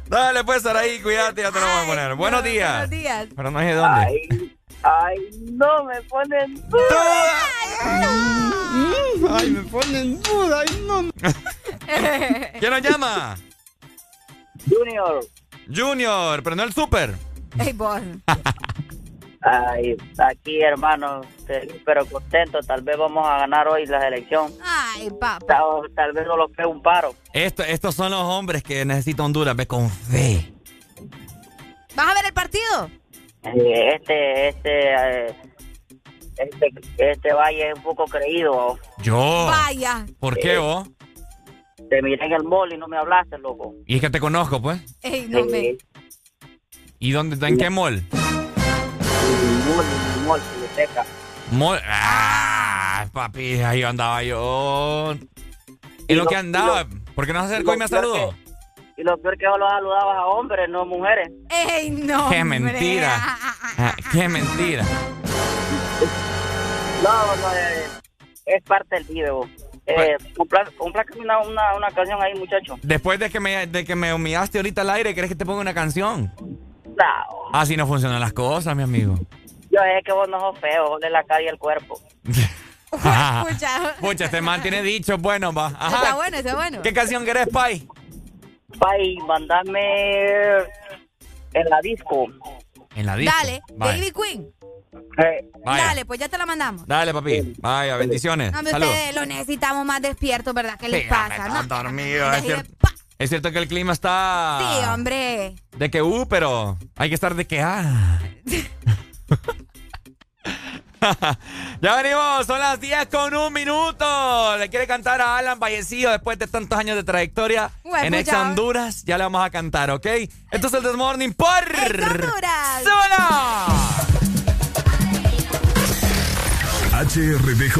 Dale, pues, Saraí, cuídate, ya te lo voy a poner. Buenos días. Buenos días. Pero no es de dónde. Ay, ay, no me ponen Ay, me ponen duda. Ay, no. ¿Quién nos llama? Junior. Junior, pero no el super. Ey, vos. Ay, aquí hermano, pero contento. Tal vez vamos a ganar hoy la elección. Ay, papá. Tal, tal vez no lo pegue un paro. Esto, estos son los hombres que necesita Honduras, ve con fe. ¿Vas a ver el partido? Eh, Este, este, eh, este, este valle es un poco creído. Yo. Vaya. ¿Por qué vos? Te miré en el mall y no me hablaste, loco. Y es que te conozco, pues. Ey, no me. Eh, ¿Y dónde, en qué mall? mall, mall, biblioteca. Mall. Ah, papi, ahí andaba yo. ¿Y lo que andaba? ¿Por qué no se acercó y me saludó? Y lo peor que solo saludabas a hombres, no mujeres. Ey, no. Qué hombre. mentira. Ah, qué mentira. No, no, eh, es parte del video. Eh, complácame una, una, una canción ahí, muchacho. Después de que me, de que me humillaste ahorita al aire, ¿querés que te ponga una canción? No, Así no funcionan las cosas, mi amigo. yo es que vos no sos feo, vos de la cara y el cuerpo. Escucha. Pucha, este man tiene dicho, bueno, va. Está Ajá. bueno, está bueno. ¿Qué canción querés, Pai? Pai, mandame en la disco. En la disco. Dale, Vaya. Baby Queen. Eh. Dale, pues ya te la mandamos. Dale, papi. Vaya, bendiciones. No, hombre, Saludos. ustedes lo necesitamos más despiertos, ¿verdad? ¿Qué les Sí, pasa? hombre, no? dormidos. Es cierto, es cierto que el clima está. Sí, hombre. De que uh, pero hay que estar de que ah. ya venimos, son las 10 con un minuto. Le quiere cantar a Alan Vallecillo después de tantos años de trayectoria Bueno, en Ex. Honduras. Ya le vamos a cantar, ¿ok? Esto es el This Morning por Honduras. ¡Súbela! HRDJ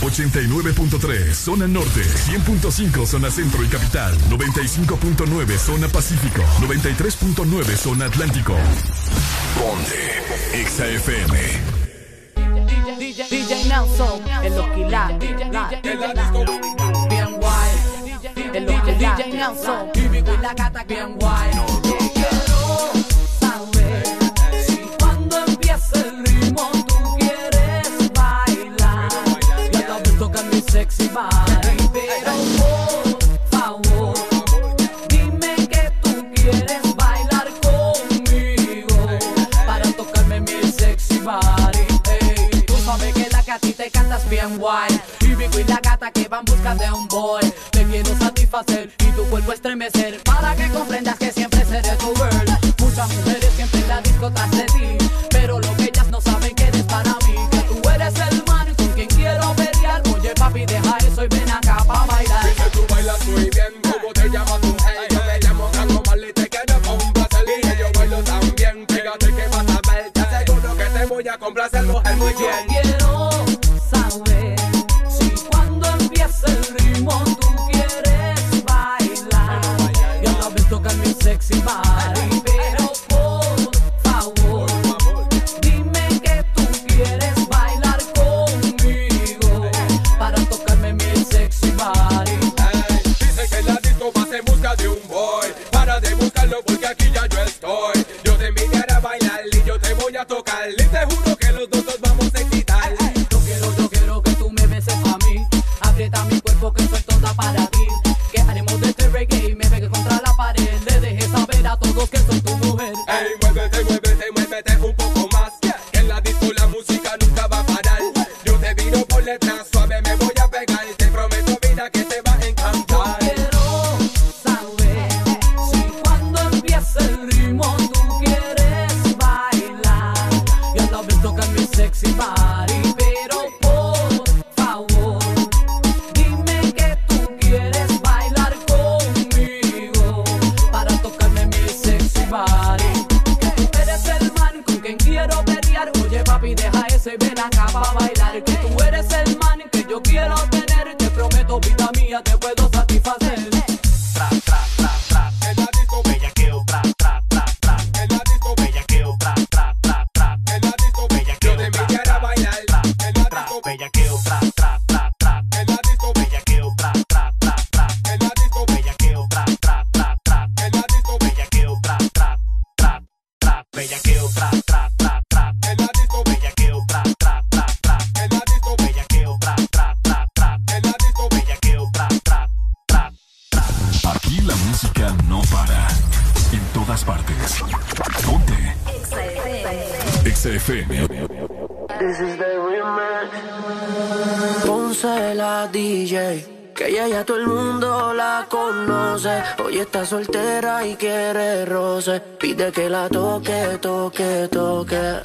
89.3 zona norte, 100.5 zona centro y capital, 95.9 zona pacífico, 93.9 zona atlántico. Ponte XAFM. DJ, DJ Nelson, el Oquila, bien guay, el Oquila, DJ Nelson, la gata bien guay. Quiero saber si cuando el ritmo tú quieres bailar. Sexy body, a ti te cantas bien guay. Y Vico y la gata que van busca de un boy. Te quiero satisfacer y tu cuerpo estremecer. Para que comprendas que siempre seré tu girl. Muchas mujeres siempre en la disco tras de ti. Pero lo que ellas no saben que eres para mí. Que tú eres el man con quien quiero pelear. Oye papi, deja eso y ven acá pa' bailar. Dice tú bailas muy bien, ¿cómo te llamas tú? Yo me llamo Franco Marley, te quiero complacer Y yo bailo tan bien, fíjate que vas a aseguro que te voy a complacer, mujer, muy bien sexy body. Está soltera y quiere roce. Pide que la toque, toque, toque.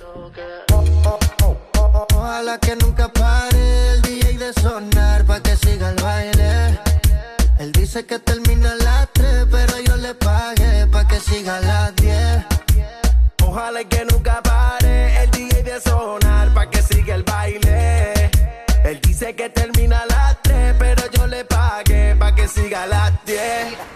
Ojalá que nunca pare el DJ de sonar pa' que siga el baile. Él dice que termina a las 3, pero yo le pagué pa' que siga a las 10. Ojalá que nunca pare el DJ de sonar pa' que siga el baile. Él dice que termina a las 3, pero yo le pagué pa' que siga a las 10.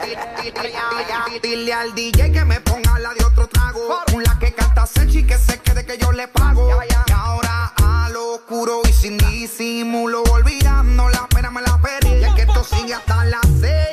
Dile al DJ que me ponga la de otro trago. Una que canta Sechi que se quede que yo le pago. Y ahora a lo oscuro y sin disimulo, olvidando la pena me la perdí. Y es que esto sigue hasta las 6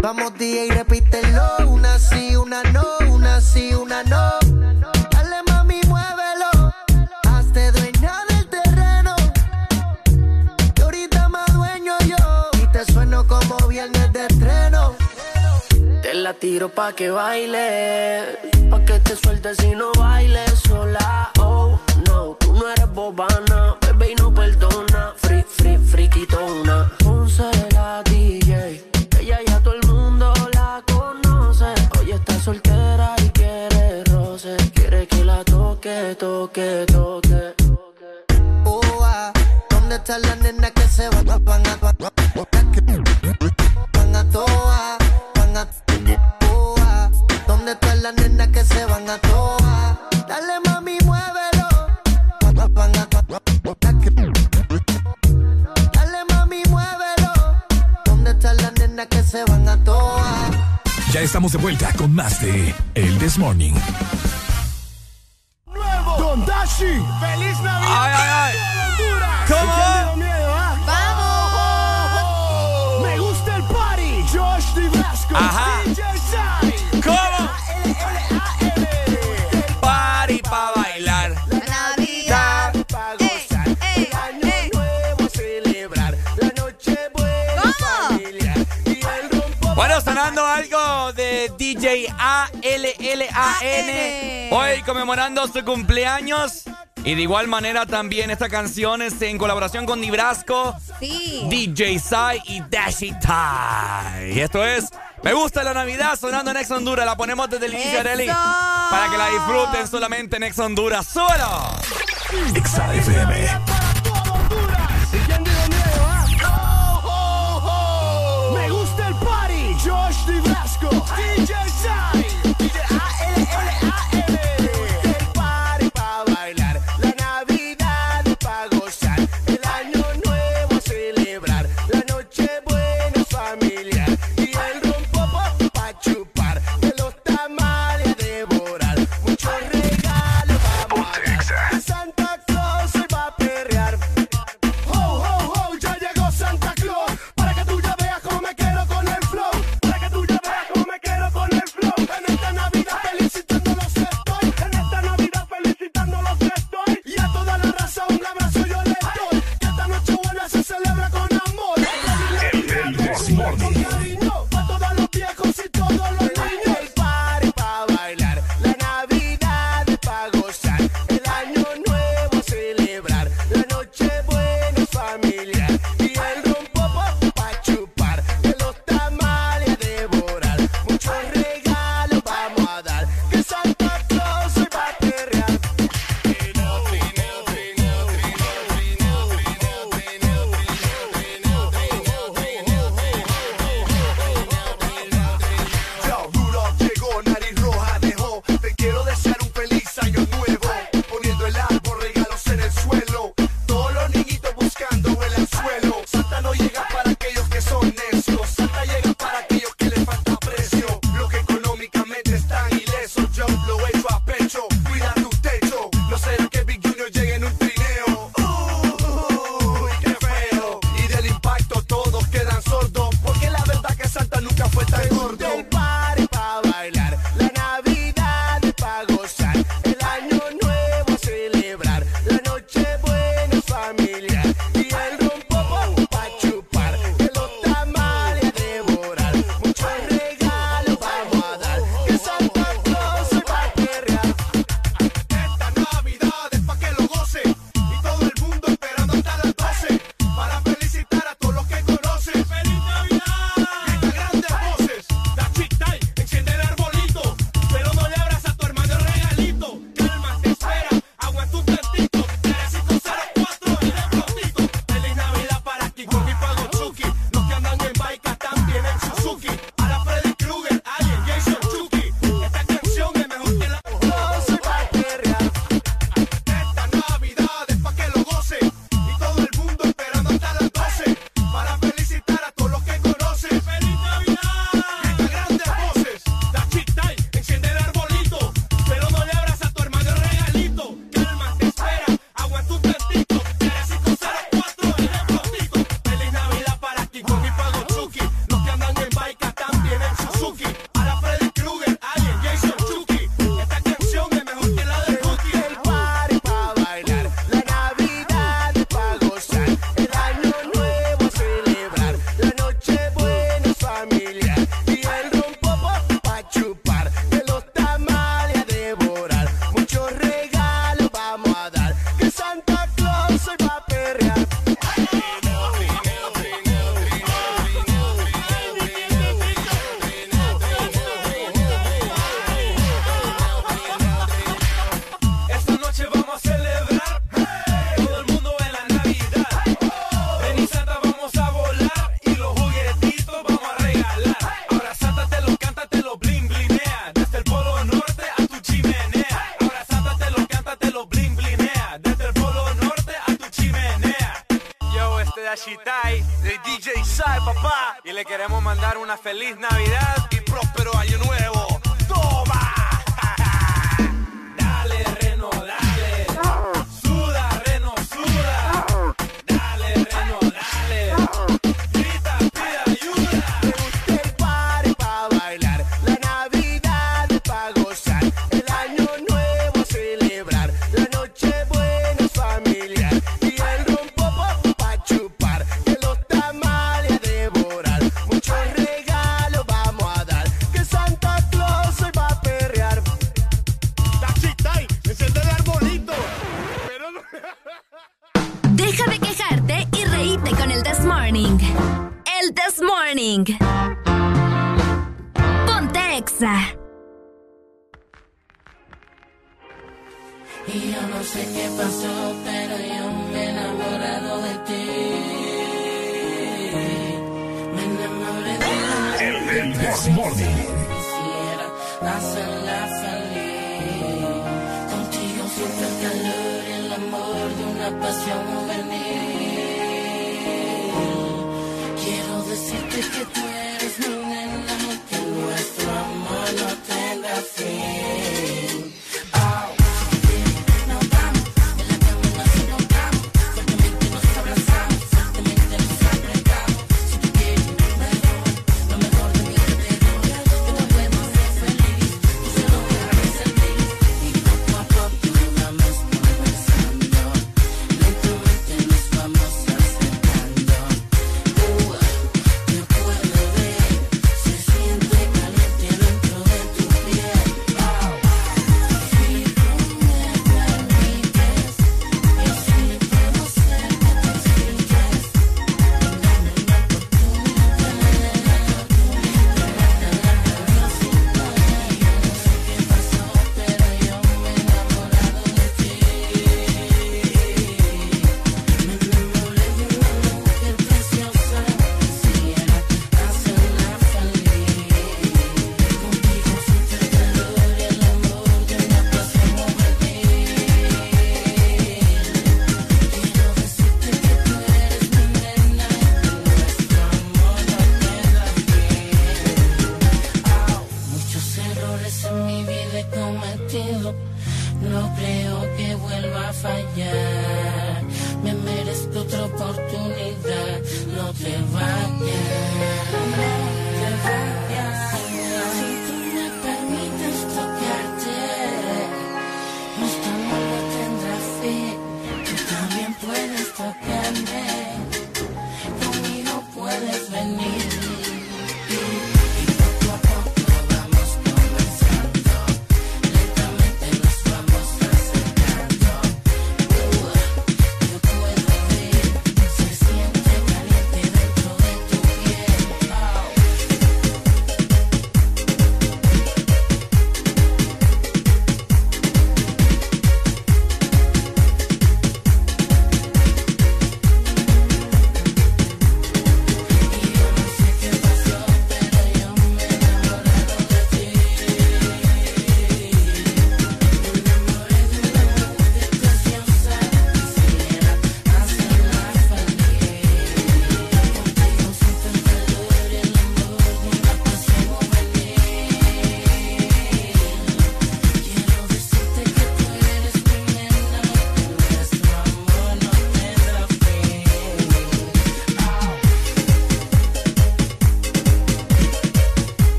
Vamos día y repítelo, una sí, una no, una sí, una no. Dale mami, muévelo, hazte dueña del terreno. Que ahorita más dueño yo, y te sueno como viernes de estreno. Te la tiro pa' que baile, pa' que te sueltes y no bailes sola. Oh, no, tú no eres bobana, bebé y no perdona. Free, free, friquitona. Ponce la DJ, soltera y quiere roce, quiere que la toque, toque, toque. Oh, ah, ¿dónde está la nena que se va? Van a, van a, van a toa, van a toa. ¿Dónde está la nena que se van a toa? Dale mami, muévelo. Van a, Dale mami, muévelo. ¿Dónde está la nena que se van a toa? Ya estamos de vuelta con más de El This Morning. Don Dashi, feliz Navidad. Ay, ay, ay. ¿Cómo? ¿Y quién tiene miedo, ah? ¡Vamos! Me gusta el party. Josh D. Blasco. Ajá. DJ Bueno, sonando algo de DJ A-L-L-A-N. Hoy conmemorando su cumpleaños. Y de igual manera también esta canción es en colaboración con Nibrasco, Sí. DJ Sai y Dashi Tai. Y esto es Me gusta la Navidad sonando en Ex Honduras. La ponemos desde el inicio. Para que la disfruten solamente en Ex Honduras. ¡Solo! Exa Hey!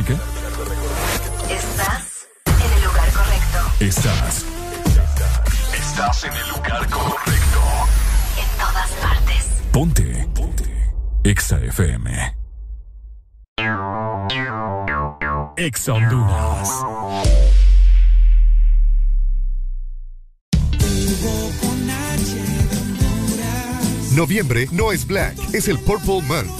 Música? Estás en el lugar correcto. Estás. Estás en el lugar correcto. En todas partes. Ponte. Ponte. Exa FM. Exa Honduras. Noviembre no es Black, es el Purple Month.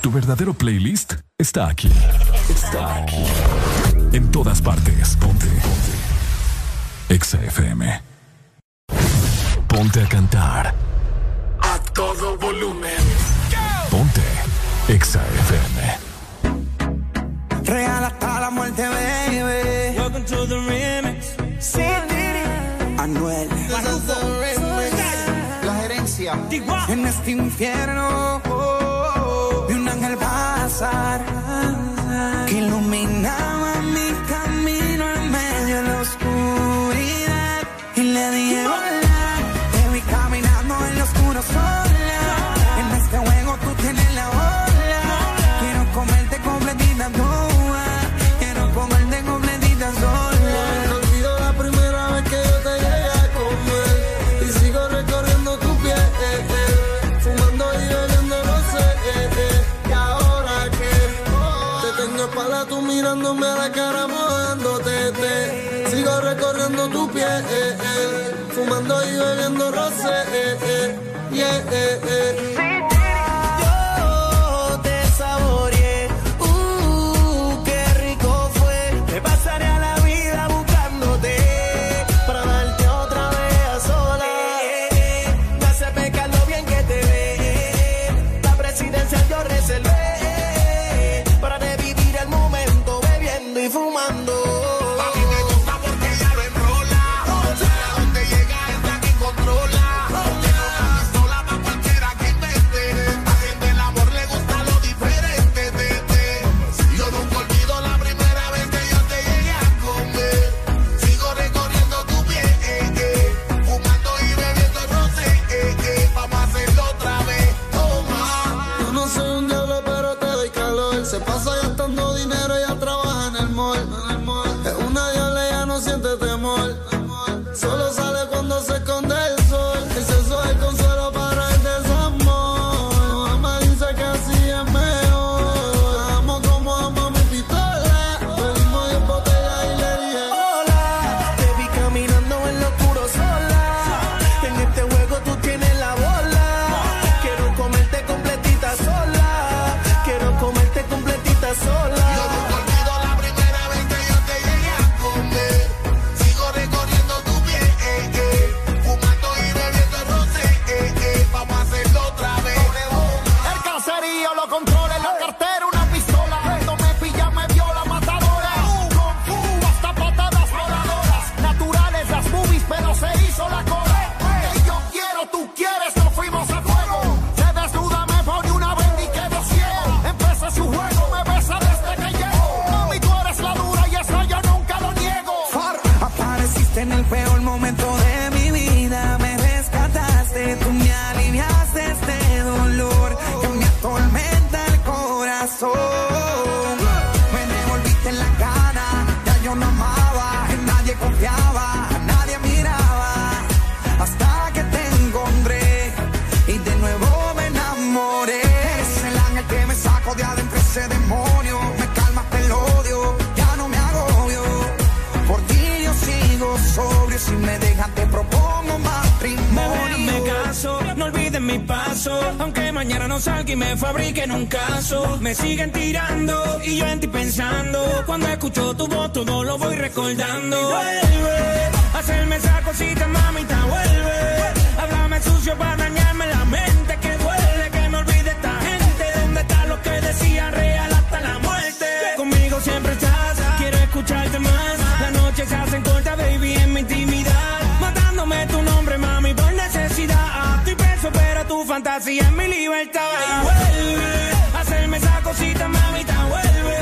Tu verdadero playlist está aquí. Está aquí. En todas partes. Ponte. Ponte. Exa FM. Ponte a cantar. A todo volumen. Ponte. Exa FM. Real hasta la muerte, baby. Welcome to the remix. Sí, Anuel. En este infierno vi un ángel pasar que iluminaba fumando y bebiendo rosé, yeah, mañana no salga y me fabriquen un caso. Me siguen tirando y yo en ti pensando. Cuando escucho tu voz, todo lo voy recordando. Y Vuelve, hacerme esa cosita, mamita, vuelve. Háblame sucio para dañarme la mente. Que duele que me olvide esta gente. ¿Dónde está lo que decía real fantasía es mi libertad. Vuelve, hacerme esa cosita, mamita, vuelve.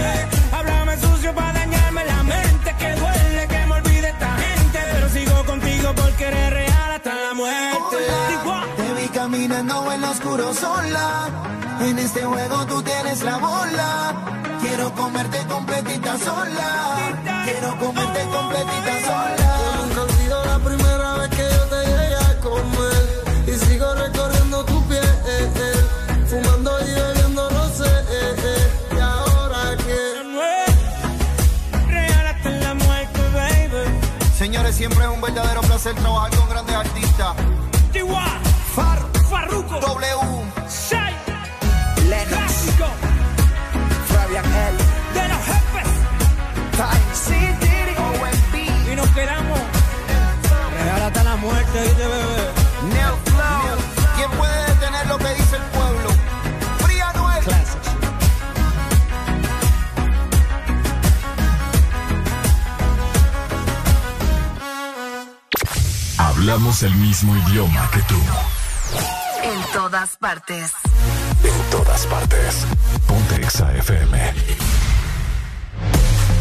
Háblame sucio para dañarme la mente. Que duele que me olvide esta gente. Pero sigo contigo porque eres real hasta la muerte. Te vi caminando en lo oscuro sola. En este juego tú tienes la bola. Quiero comerte completita sola. Quiero comerte completita sola. Siempre es un verdadero placer trabajar con grandes artistas. Far, Farruko, W, Shai, Lennox, Clásico, Fabian L, de los jefes. Time City, OMB, Y nos quedamos real hasta la muerte, ¿viste, bebé? Neo Hablamos el mismo idioma que tú. En todas partes. En todas partes. Ponte Exa FM.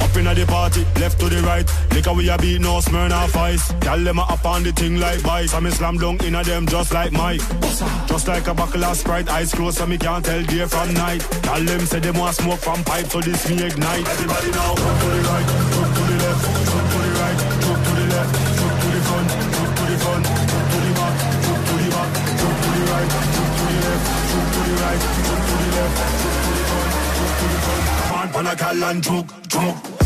Up inna the party, left to the right. Liquor we a beat, no Smirnoff Ice. Gyal them a up on the thing like vice. I me slam down inna them just like Mike. Just like a buckle of Sprite, eyes closed so me can't tell day from night. Gyal them say them want smoke from pipe, so this me ignite. Everybody now, jump to the right, jump to the left, right, jump to the left, jump to the front, jump to the front. Come on, pan a gal and choke, choke.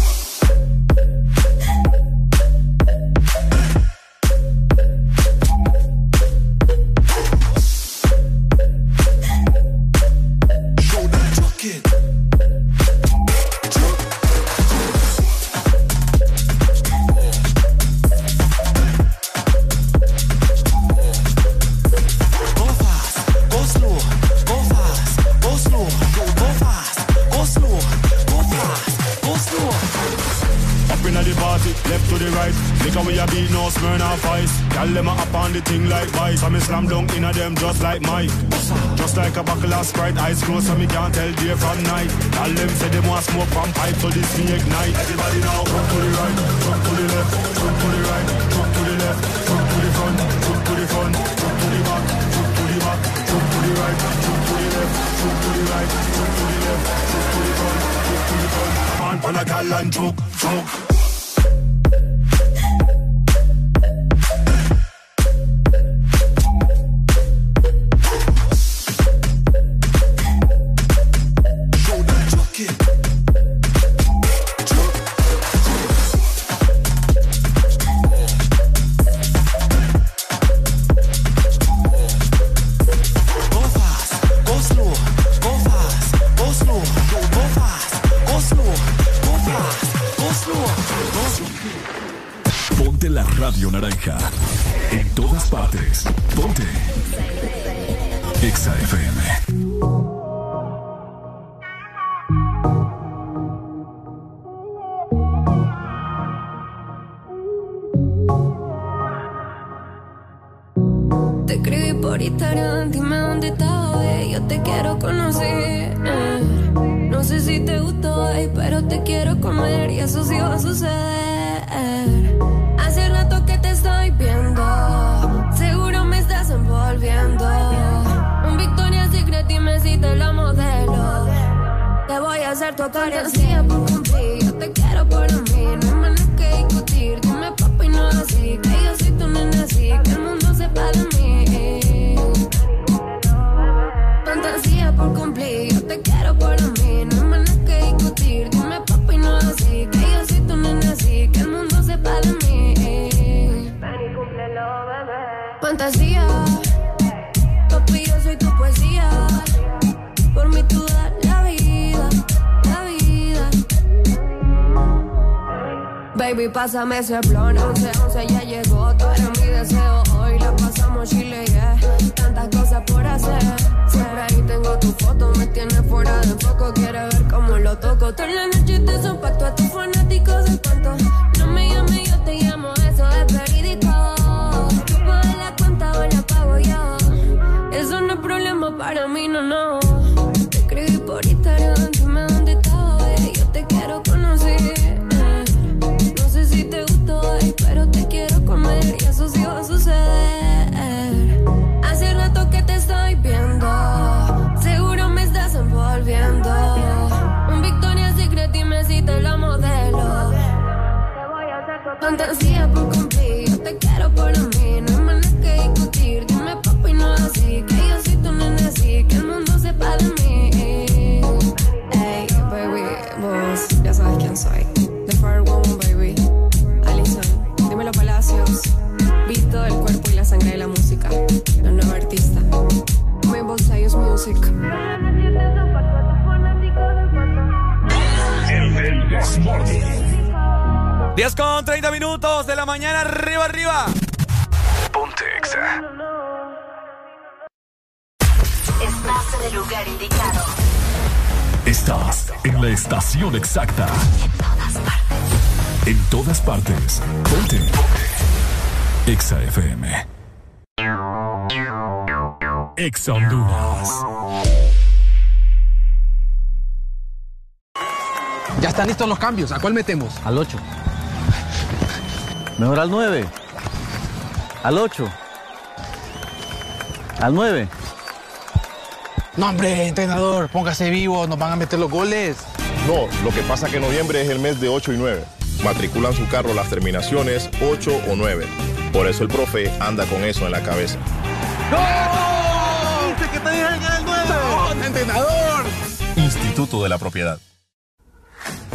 Closed so me can't tell day from night. Gyal them say them want smoke from pipe, so this me ignite. Everybody now, jump to the right, jump to the left, jump to the right, jump to the left, jump to the front, jump to the front, jump to the back, jump to the back, jump to the right, jump to the left, jump to the right, jump to the left, jump to the front, jump to the front. On, pan a gal and choke, choke. me ese plan cambios. ¿A cuál metemos? Al 8. Mejor al 9. Al 8. Al 9. No, hombre, entrenador, póngase vivo, nos van a meter los goles. No, lo que pasa es que noviembre es el mes de 8 y 9. Matriculan su carro las terminaciones 8 o 9. Por eso el profe anda con eso en la cabeza. ¡Dice que te dejan el 9! ¡No, entrenador! Instituto de la Propiedad.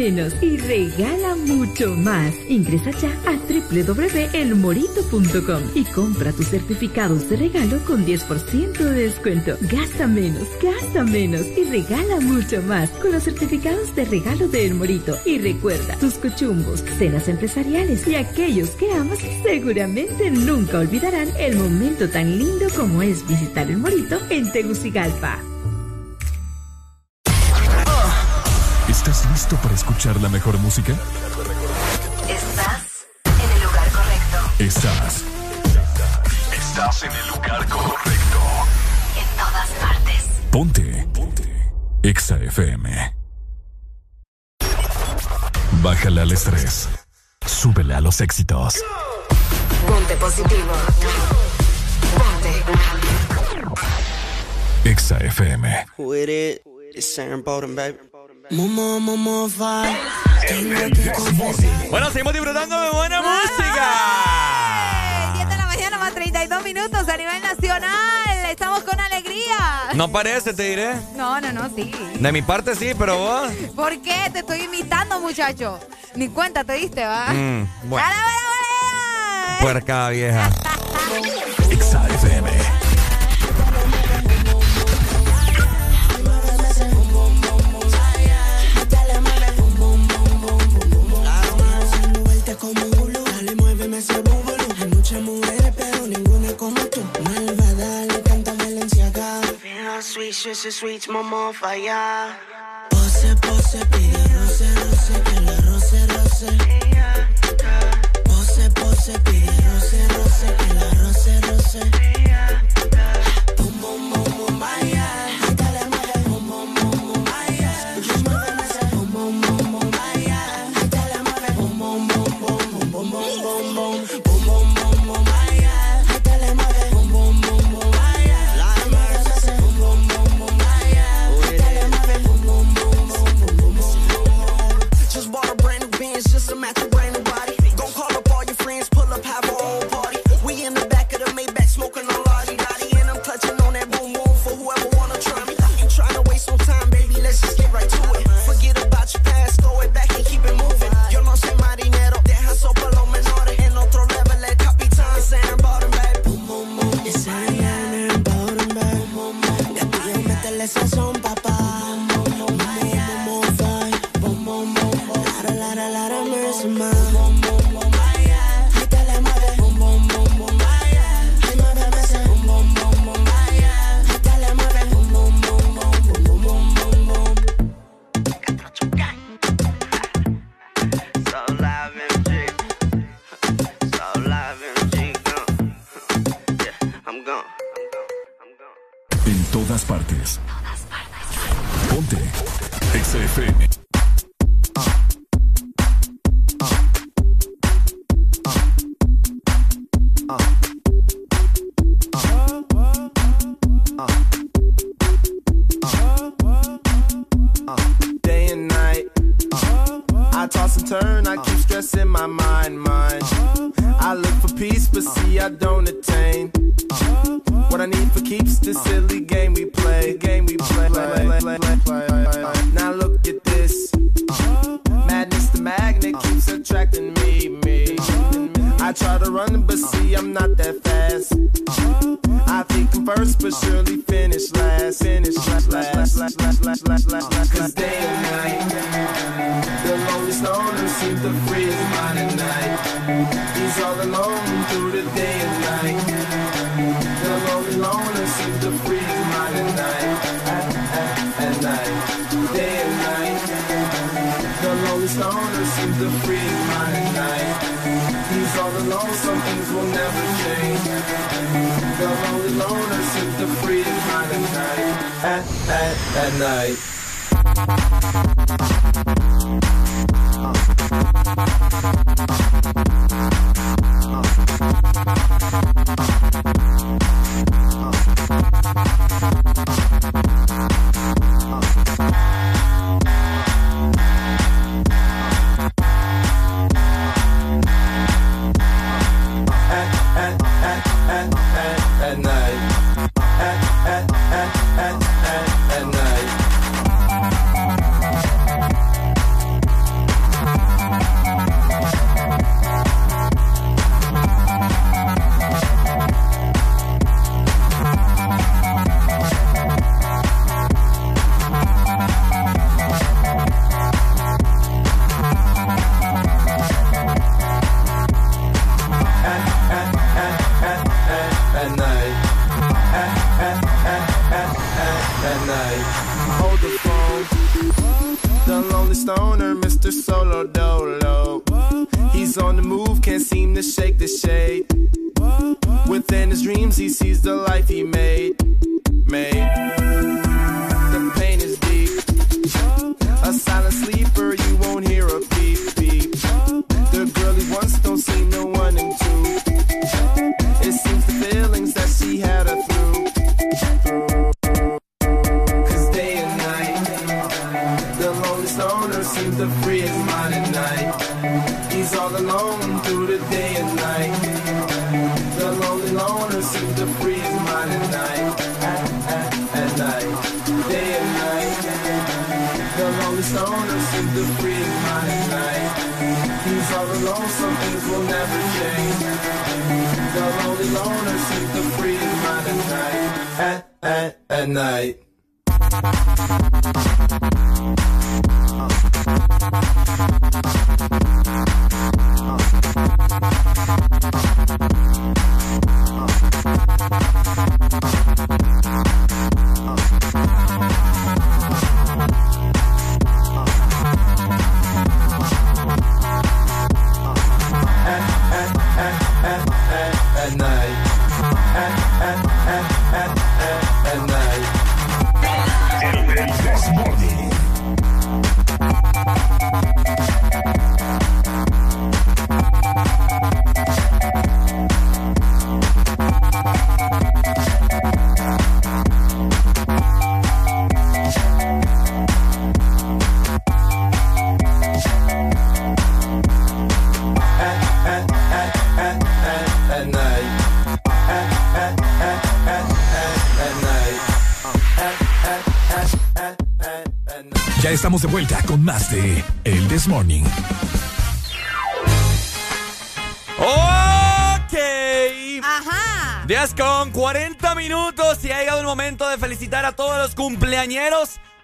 Y regala mucho más. Ingresa ya a www.elmorito.com y compra tus certificados de regalo con 10% de descuento. Gasta menos, gasta menos y regala mucho más con los certificados de regalo de El Morito. Y recuerda, tus cochumbos, cenas empresariales y aquellos que amas seguramente nunca olvidarán el momento tan lindo como es visitar El Morito en Tegucigalpa. Listo para escuchar la mejor música? Estás en el lugar correcto. Estás. Estás en el lugar correcto. En todas partes. Ponte. Ponte. Exa FM. Bájale al estrés. Súbele a los éxitos. Ponte positivo. Ponte. Exa FM. With it, it's Aaron Bolden, baby. Bueno, seguimos disfrutando de buena música. 10 de la mañana más 32 minutos a nivel nacional. Estamos con alegría. No parece, te diré. No, no, no, sí. De mi parte sí, pero vos. ¿Por qué? Te estoy imitando, muchacho. Ni cuenta te diste, ¿va? Mm, bueno. ¡Ala, ala, ala! Puerca vieja. Exa Sweet, sweet, sweet, momo, falla. Pose, pose, pide roce, roce, que la roce, roce. Pose, pose, pide roce, roce, que la roce, roce. Boom, boom, boom, boom, vaya.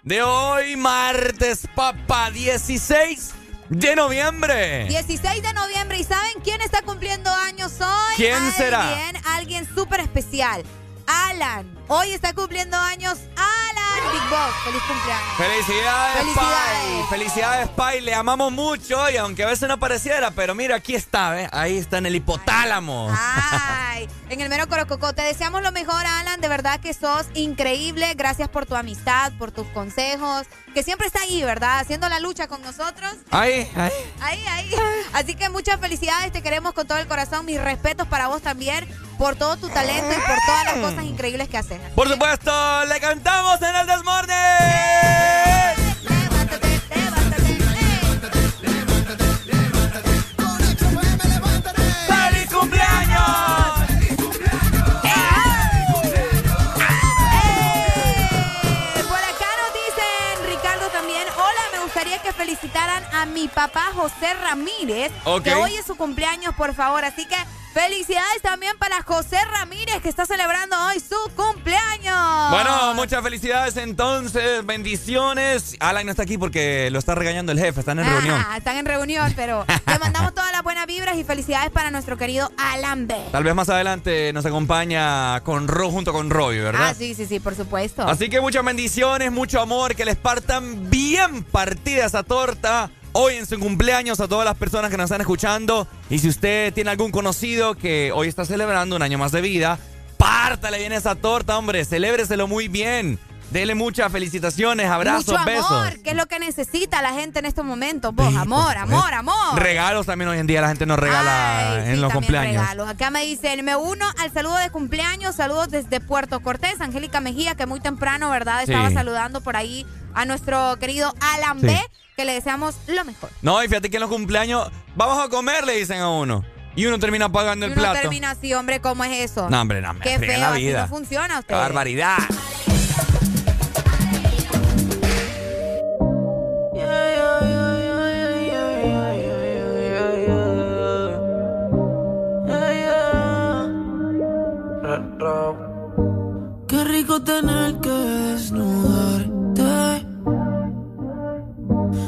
de hoy, martes, papá, 16 de noviembre. 16 de noviembre. ¿Y saben quién está cumpliendo años hoy? ¿Quién alguien, será? Alguien súper especial. Alan. Hoy está cumpliendo años Alan Big Boss. Feliz cumpleaños. Felicidades, Felicidades. Pai. Felicidades, Pai. Le amamos mucho y aunque a veces no pareciera, pero mira, aquí está, ¿eh? Ahí está en el hipotálamo. Ay, en el mero corococo. Te deseamos lo mejor, Alan. De verdad que sos increíble. Gracias por tu amistad, por tus consejos. Que siempre está ahí, ¿verdad? Haciendo la lucha con nosotros. Ahí, ahí. Ahí, ahí. Así que muchas felicidades. Te queremos con todo el corazón. Mis respetos para vos también. Por todo tu talento y por todas las cosas increíbles que haces. Por supuesto, le cantamos en el Desmorning. Papá José Ramírez, que hoy es su cumpleaños, por favor. Así que felicidades también para José Ramírez, que está celebrando hoy su cumpleaños. Bueno, muchas felicidades entonces, bendiciones. Alan no está aquí porque lo está regañando el jefe, están en Ah, reunión. Están en reunión, pero le mandamos todas las buenas vibras y felicidades para nuestro querido Alan B. Tal vez más adelante nos acompaña con Ro junto con Robbie, ¿verdad? Ah, sí, sí, sí, por supuesto. Así que muchas bendiciones, mucho amor, que les partan bien partida esa torta. Hoy en su cumpleaños a todas las personas que nos están escuchando. Y si usted tiene algún conocido que hoy está celebrando un año más de vida, pártale bien esa torta, hombre. Celébreselo muy bien. Dele muchas felicitaciones, abrazos, Mucho amor, besos. que es lo que necesita la gente en estos momentos. Vos, amor, amor, amor. Regalos también hoy en día la gente nos regala Ay, en sí, los también cumpleaños. regalos. Acá me dicen, me uno al saludo de cumpleaños, saludos desde Puerto Cortés, Angélica Mejía, que muy temprano, ¿verdad? Sí. Estaba saludando por ahí a nuestro querido Alan. B, que le deseamos lo mejor. No, y fíjate que en los cumpleaños, vamos a comer, le dicen a uno. Y uno termina pagando Y el uno plato. termina así, hombre, ¿cómo es eso? No, hombre, no, hombre, Qué feo, la así vida. no funciona ¡Qué usted. barbaridad! Qué rico tener que desnudarte.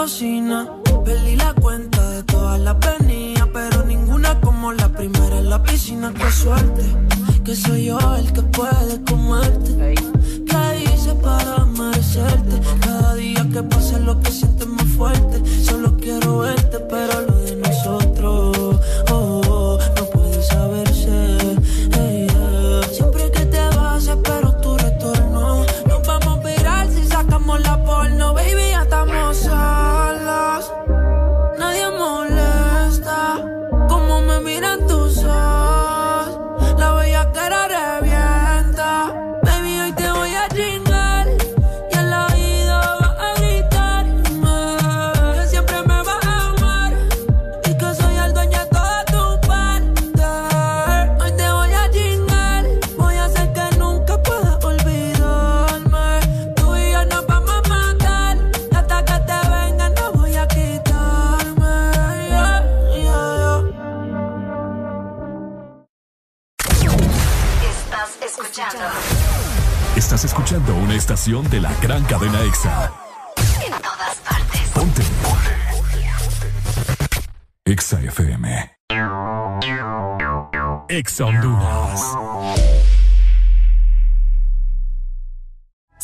Cocina. Perdí la cuenta de todas las venidas, pero ninguna como la primera en la piscina. Qué suerte, que soy yo el que puede comerte. ¿Qué hice para merecerte? Cada día que pasa lo que sientes más fuerte. Solo quiero verte, pero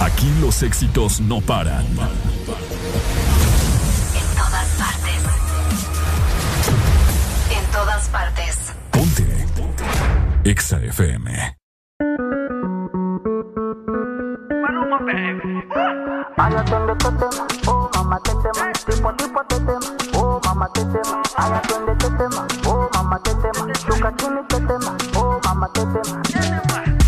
Aquí los éxitos no paran. En todas partes. En todas partes. Ponte. Exa FM. Ay, atiende este tema, oh mamá te tema, tipo tipo te tema, oh tema, oh mamá te tema, chuca chini te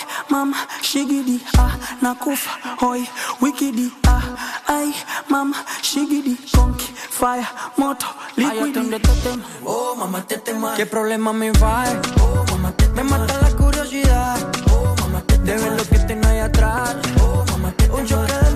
Ay, mama, shigidi, ah, nakufa, hoy, wikidi, ah, ay, mama, shigidi, conky, fire, moto, liquidi. este oh mamá te tema ¿Qué problema me va? Oh mamá te Me mata la curiosidad. Oh mamá te De ver lo que tengo ahí atrás. Oh mamá te Un choque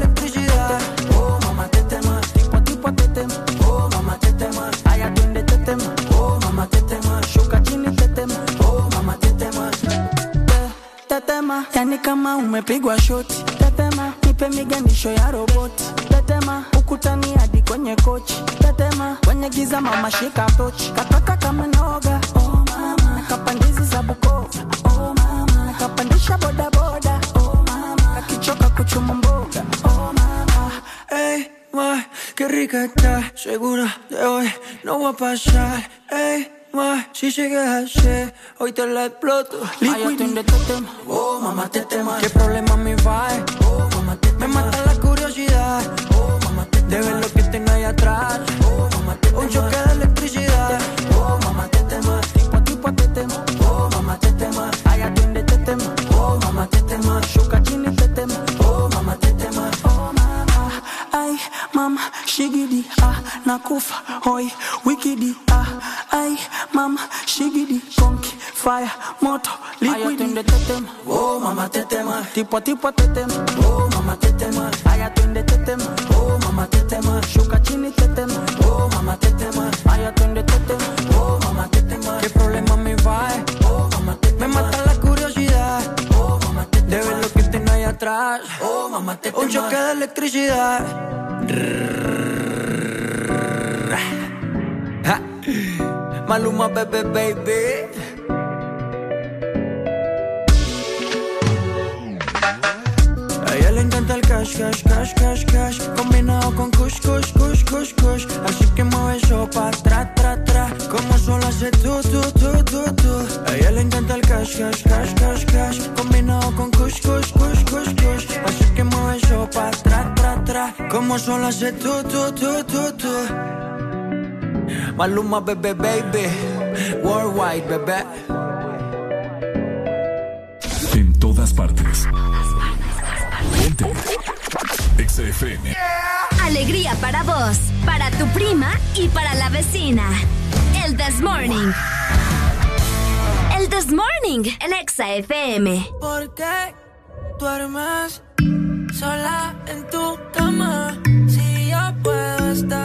Tetema, yani kama umepigwa shoti. Tetema, nipe miganisho ya roboti. Tetema, ukutani hadi kwenye kochi. Tetema, kwenye giza mama shika tochi. Kataka kama noga, oh mama. Nakapandizi za Bukoba, oh mama. Nakapandisha boda boda, oh mama. Akichoka kuchuma mboga, oh mama. hey, ma, qué rica está Segura de hoy no va a pasar Ey, si sigues así Hoy te la exploto. Atiende este Oh, mamá, te tema. ¿Qué problema me va? Oh, mamá, te Me mata la curiosidad. Oh, mamá, te De ver lo que tengo ahí atrás. Oh, mamá, te Un choque de electricidad ay mama, shigidi, ah, nakufa, hoi, wikidi, ah, ay mama, shigidi, konki, fire, moto, Ay, liquidi. atiende este tema. Oh, mamá, te tema. Tipo a tipo te tema. Oh, mamá, te tema. Ay, atiende atrás. Oh, mamá, te. Un choque de electricidad. Maluma, bebé, baby. A ella le encanta el cash, cash, cash, cash, cash Combinado con kush, kush, kush, kush, kush Así que mueve eso pa' tra, tra, tra Como solo hace tú, tú, tú, tú, tú A ella le encanta el cash, cash, cash, cash, cash Combinado con kush, kush, kush, kush, kush Así que mueve eso pa' tra, tra, tra Como solo hace tú, tú, tú, tú, tú Maluma, bebé, baby Worldwide, bebé En todas partes. Ponte. Exa FM. Alegría para vos, para tu prima y para la vecina. El This Morning. El This Morning en Exa FM. ¿Por qué duermes sola en tu cama? Si yo puedo estar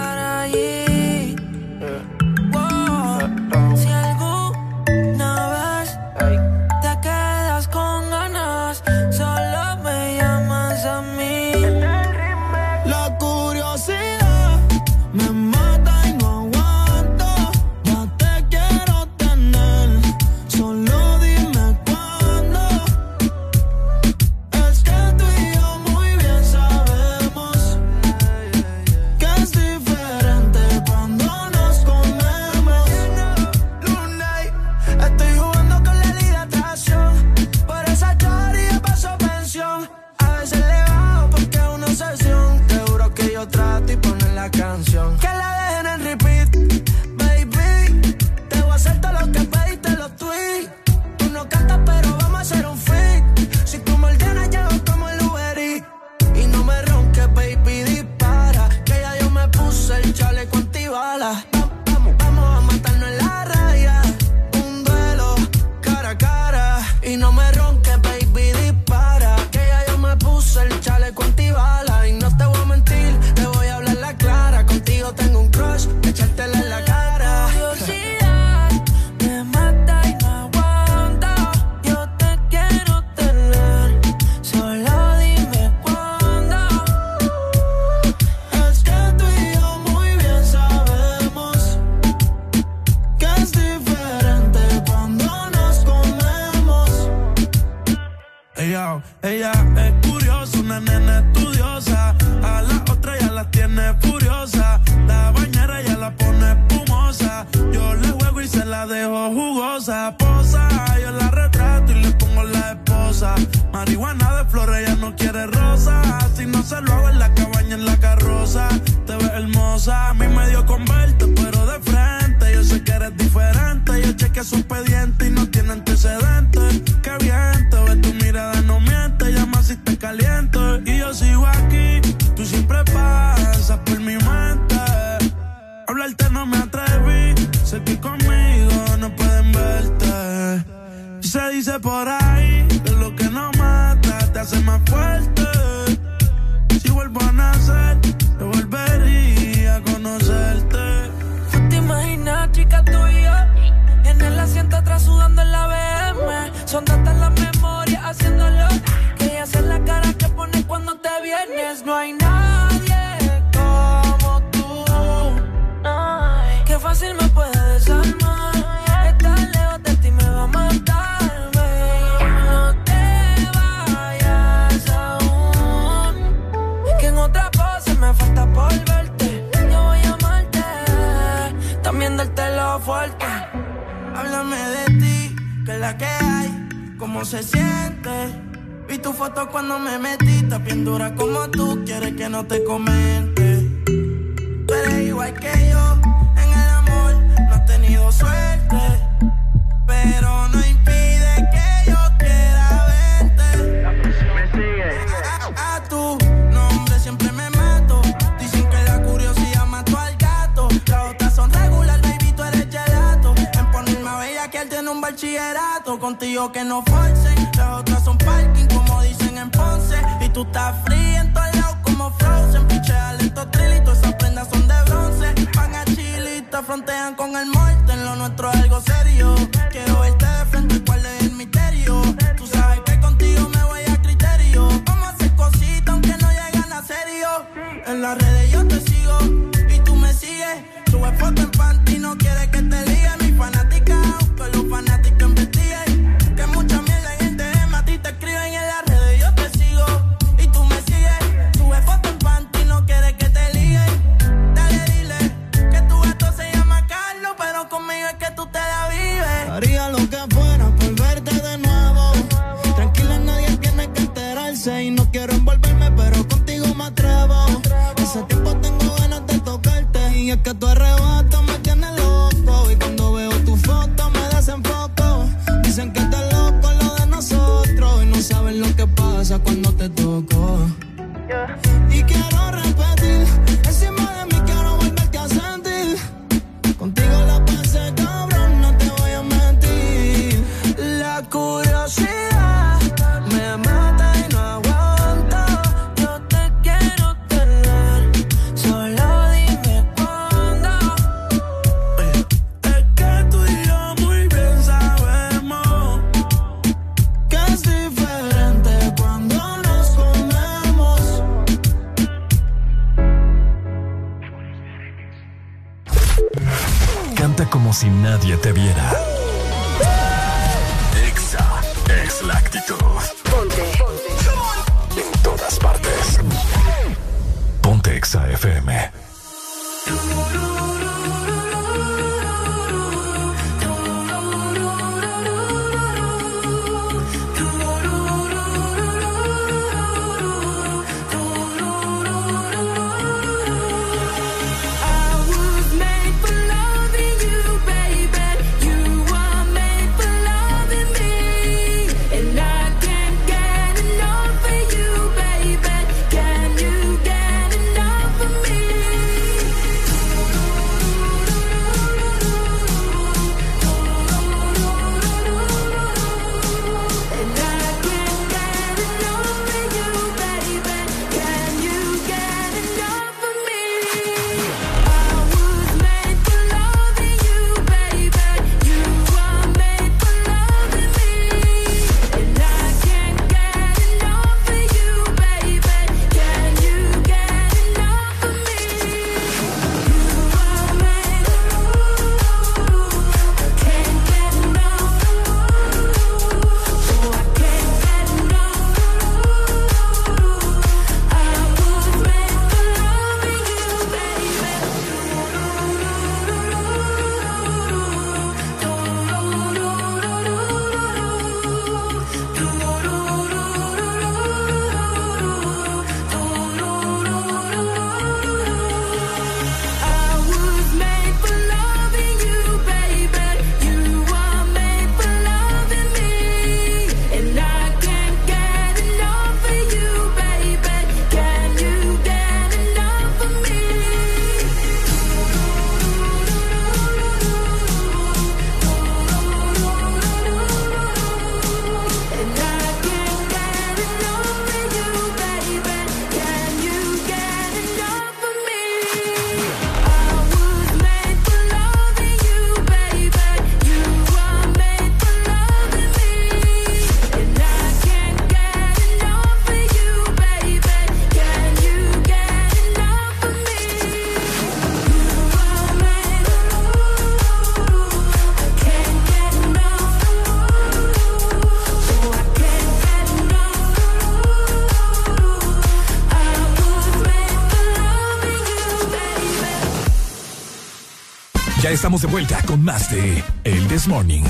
estamos de vuelta con más de El This Morning.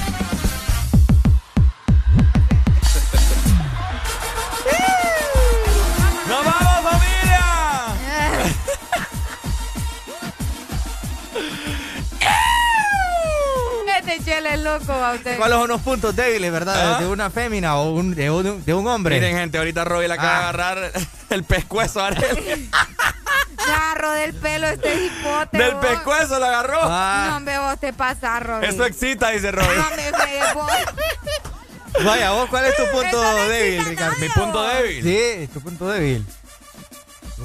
¡Nos vamos, familia! Este chele es loco, a usted. ¿Cuáles son los puntos débiles, verdad? ¿Ah? De una fémina o un- de, un, de un hombre. Miren, gente, ahorita Robbie le acaba de Ah. agarrar el pescuezo a Arely. Me agarró del pelo Del vos. pescuezo lo agarró. No, hombre, vos te pasas, Robin. Eso excita, dice Robbie. No me fregues, vos. Vaya, vos, ¿cuál es tu punto Eso no débil, Ricardo? nada, Mi punto débil. Sí, tu punto débil.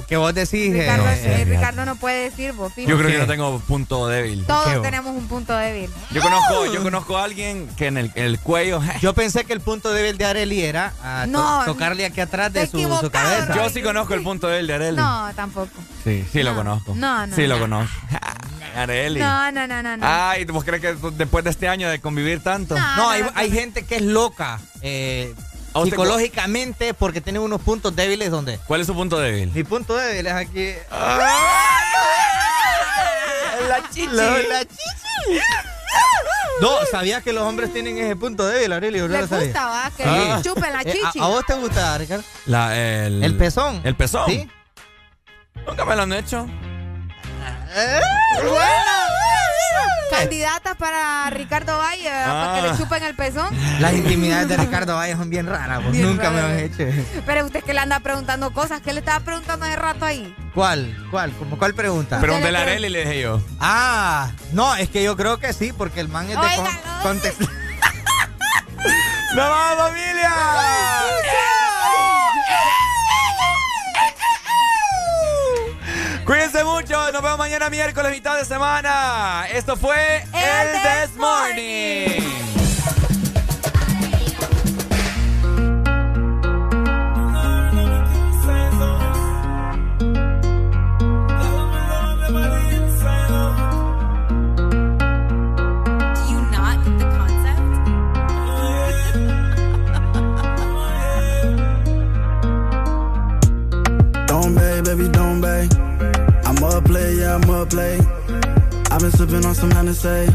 Que vos decís. eh, Ricardo, eh, eh, Ricardo no puede decir, vos. Yo creo que ¿Qué? no tengo punto débil. Todos ¿Qué, tenemos un punto débil. Yo conozco, yo conozco a alguien que en el, en el cuello. Yo pensé que el punto débil de Areli era ah, to- No, tocarle aquí atrás de su, su cabeza. Yo sí conozco el punto débil de Arely. No, tampoco. Sí, sí lo No. conozco. No, no, Sí lo no. conozco. Arely. No, no, no, no. no. Ay, ¿vos crees que después de este año de convivir tanto? No. No, hay, hay gente que es loca eh, ¿A usted psicológicamente porque tiene unos puntos débiles donde. ¿Cuál es su punto débil? Mi punto débil es aquí. La chichi. La, la chichi. No, ¿sabías que los hombres tienen ese punto débil, Aurelio? ¿No lo gusta, va, que le chupen la Eh, chichi. ¿a, a vos te gusta, Ricardo? La, el, ¿El pezón? ¿El pezón? Sí. Nunca me lo han hecho. Candidatas para Ricardo Valle, ¿verdad? para que Ah. le chupen el pezón. Las intimidades de Ricardo Valle son bien raras. Bien Nunca me lo han hecho. Pero usted que le anda preguntando cosas, ¿qué le estaba preguntando hace rato ahí? ¿Cuál? ¿Cuál? ¿Cómo, ¿Cuál pregunta? Pregúntale a Arely, le dije yo. Ah, no, es que yo creo que sí, porque el man es de con- contexto. ¡Nos vamos, familia! Cuídense mucho, nos vemos mañana miércoles, mitad de semana. Esto fue El, El This Morning. Do you not get the concept? Don't bay, baby, don't. I'm up late, yeah, I'm up late. I've been sipping on some Hennessy.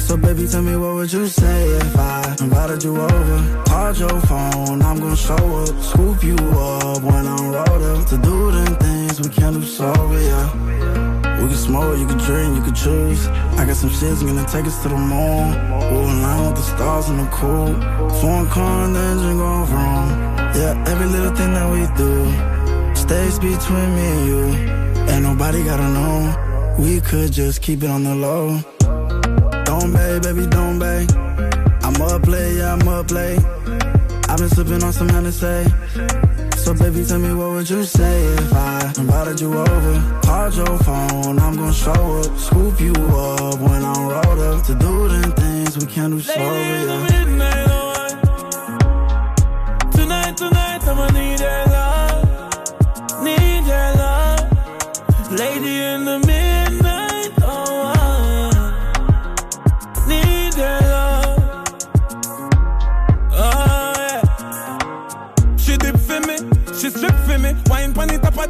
So baby, tell me what would you say if I invited you over? Called your phone, I'm gonna show up, scoop you up when I'm rolled up to do them things we can't do sober, yeah. We can smoke, you can drink, you can choose. I got some shit's gonna take us to the moon. We'll align with the stars in the cool. Foreign car and the engine going wrong. Yeah, every little thing that we do stays between me and you. Ain't nobody gotta know. We could just keep it on the low. Don't bay, baby, don't bay. I'm up late, yeah, I'm up late. I've been sipping on some Hennessy. So baby, tell me what would you say if I invited you over? Called your phone, I'm gonna show up, scoop you up when I'm rolled up to do them things we can't do sober, yeah.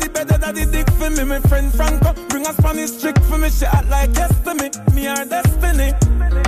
The top of the dick for me. My friend Franco bring a Spanish chick for me. She act like yes to me, me her destiny.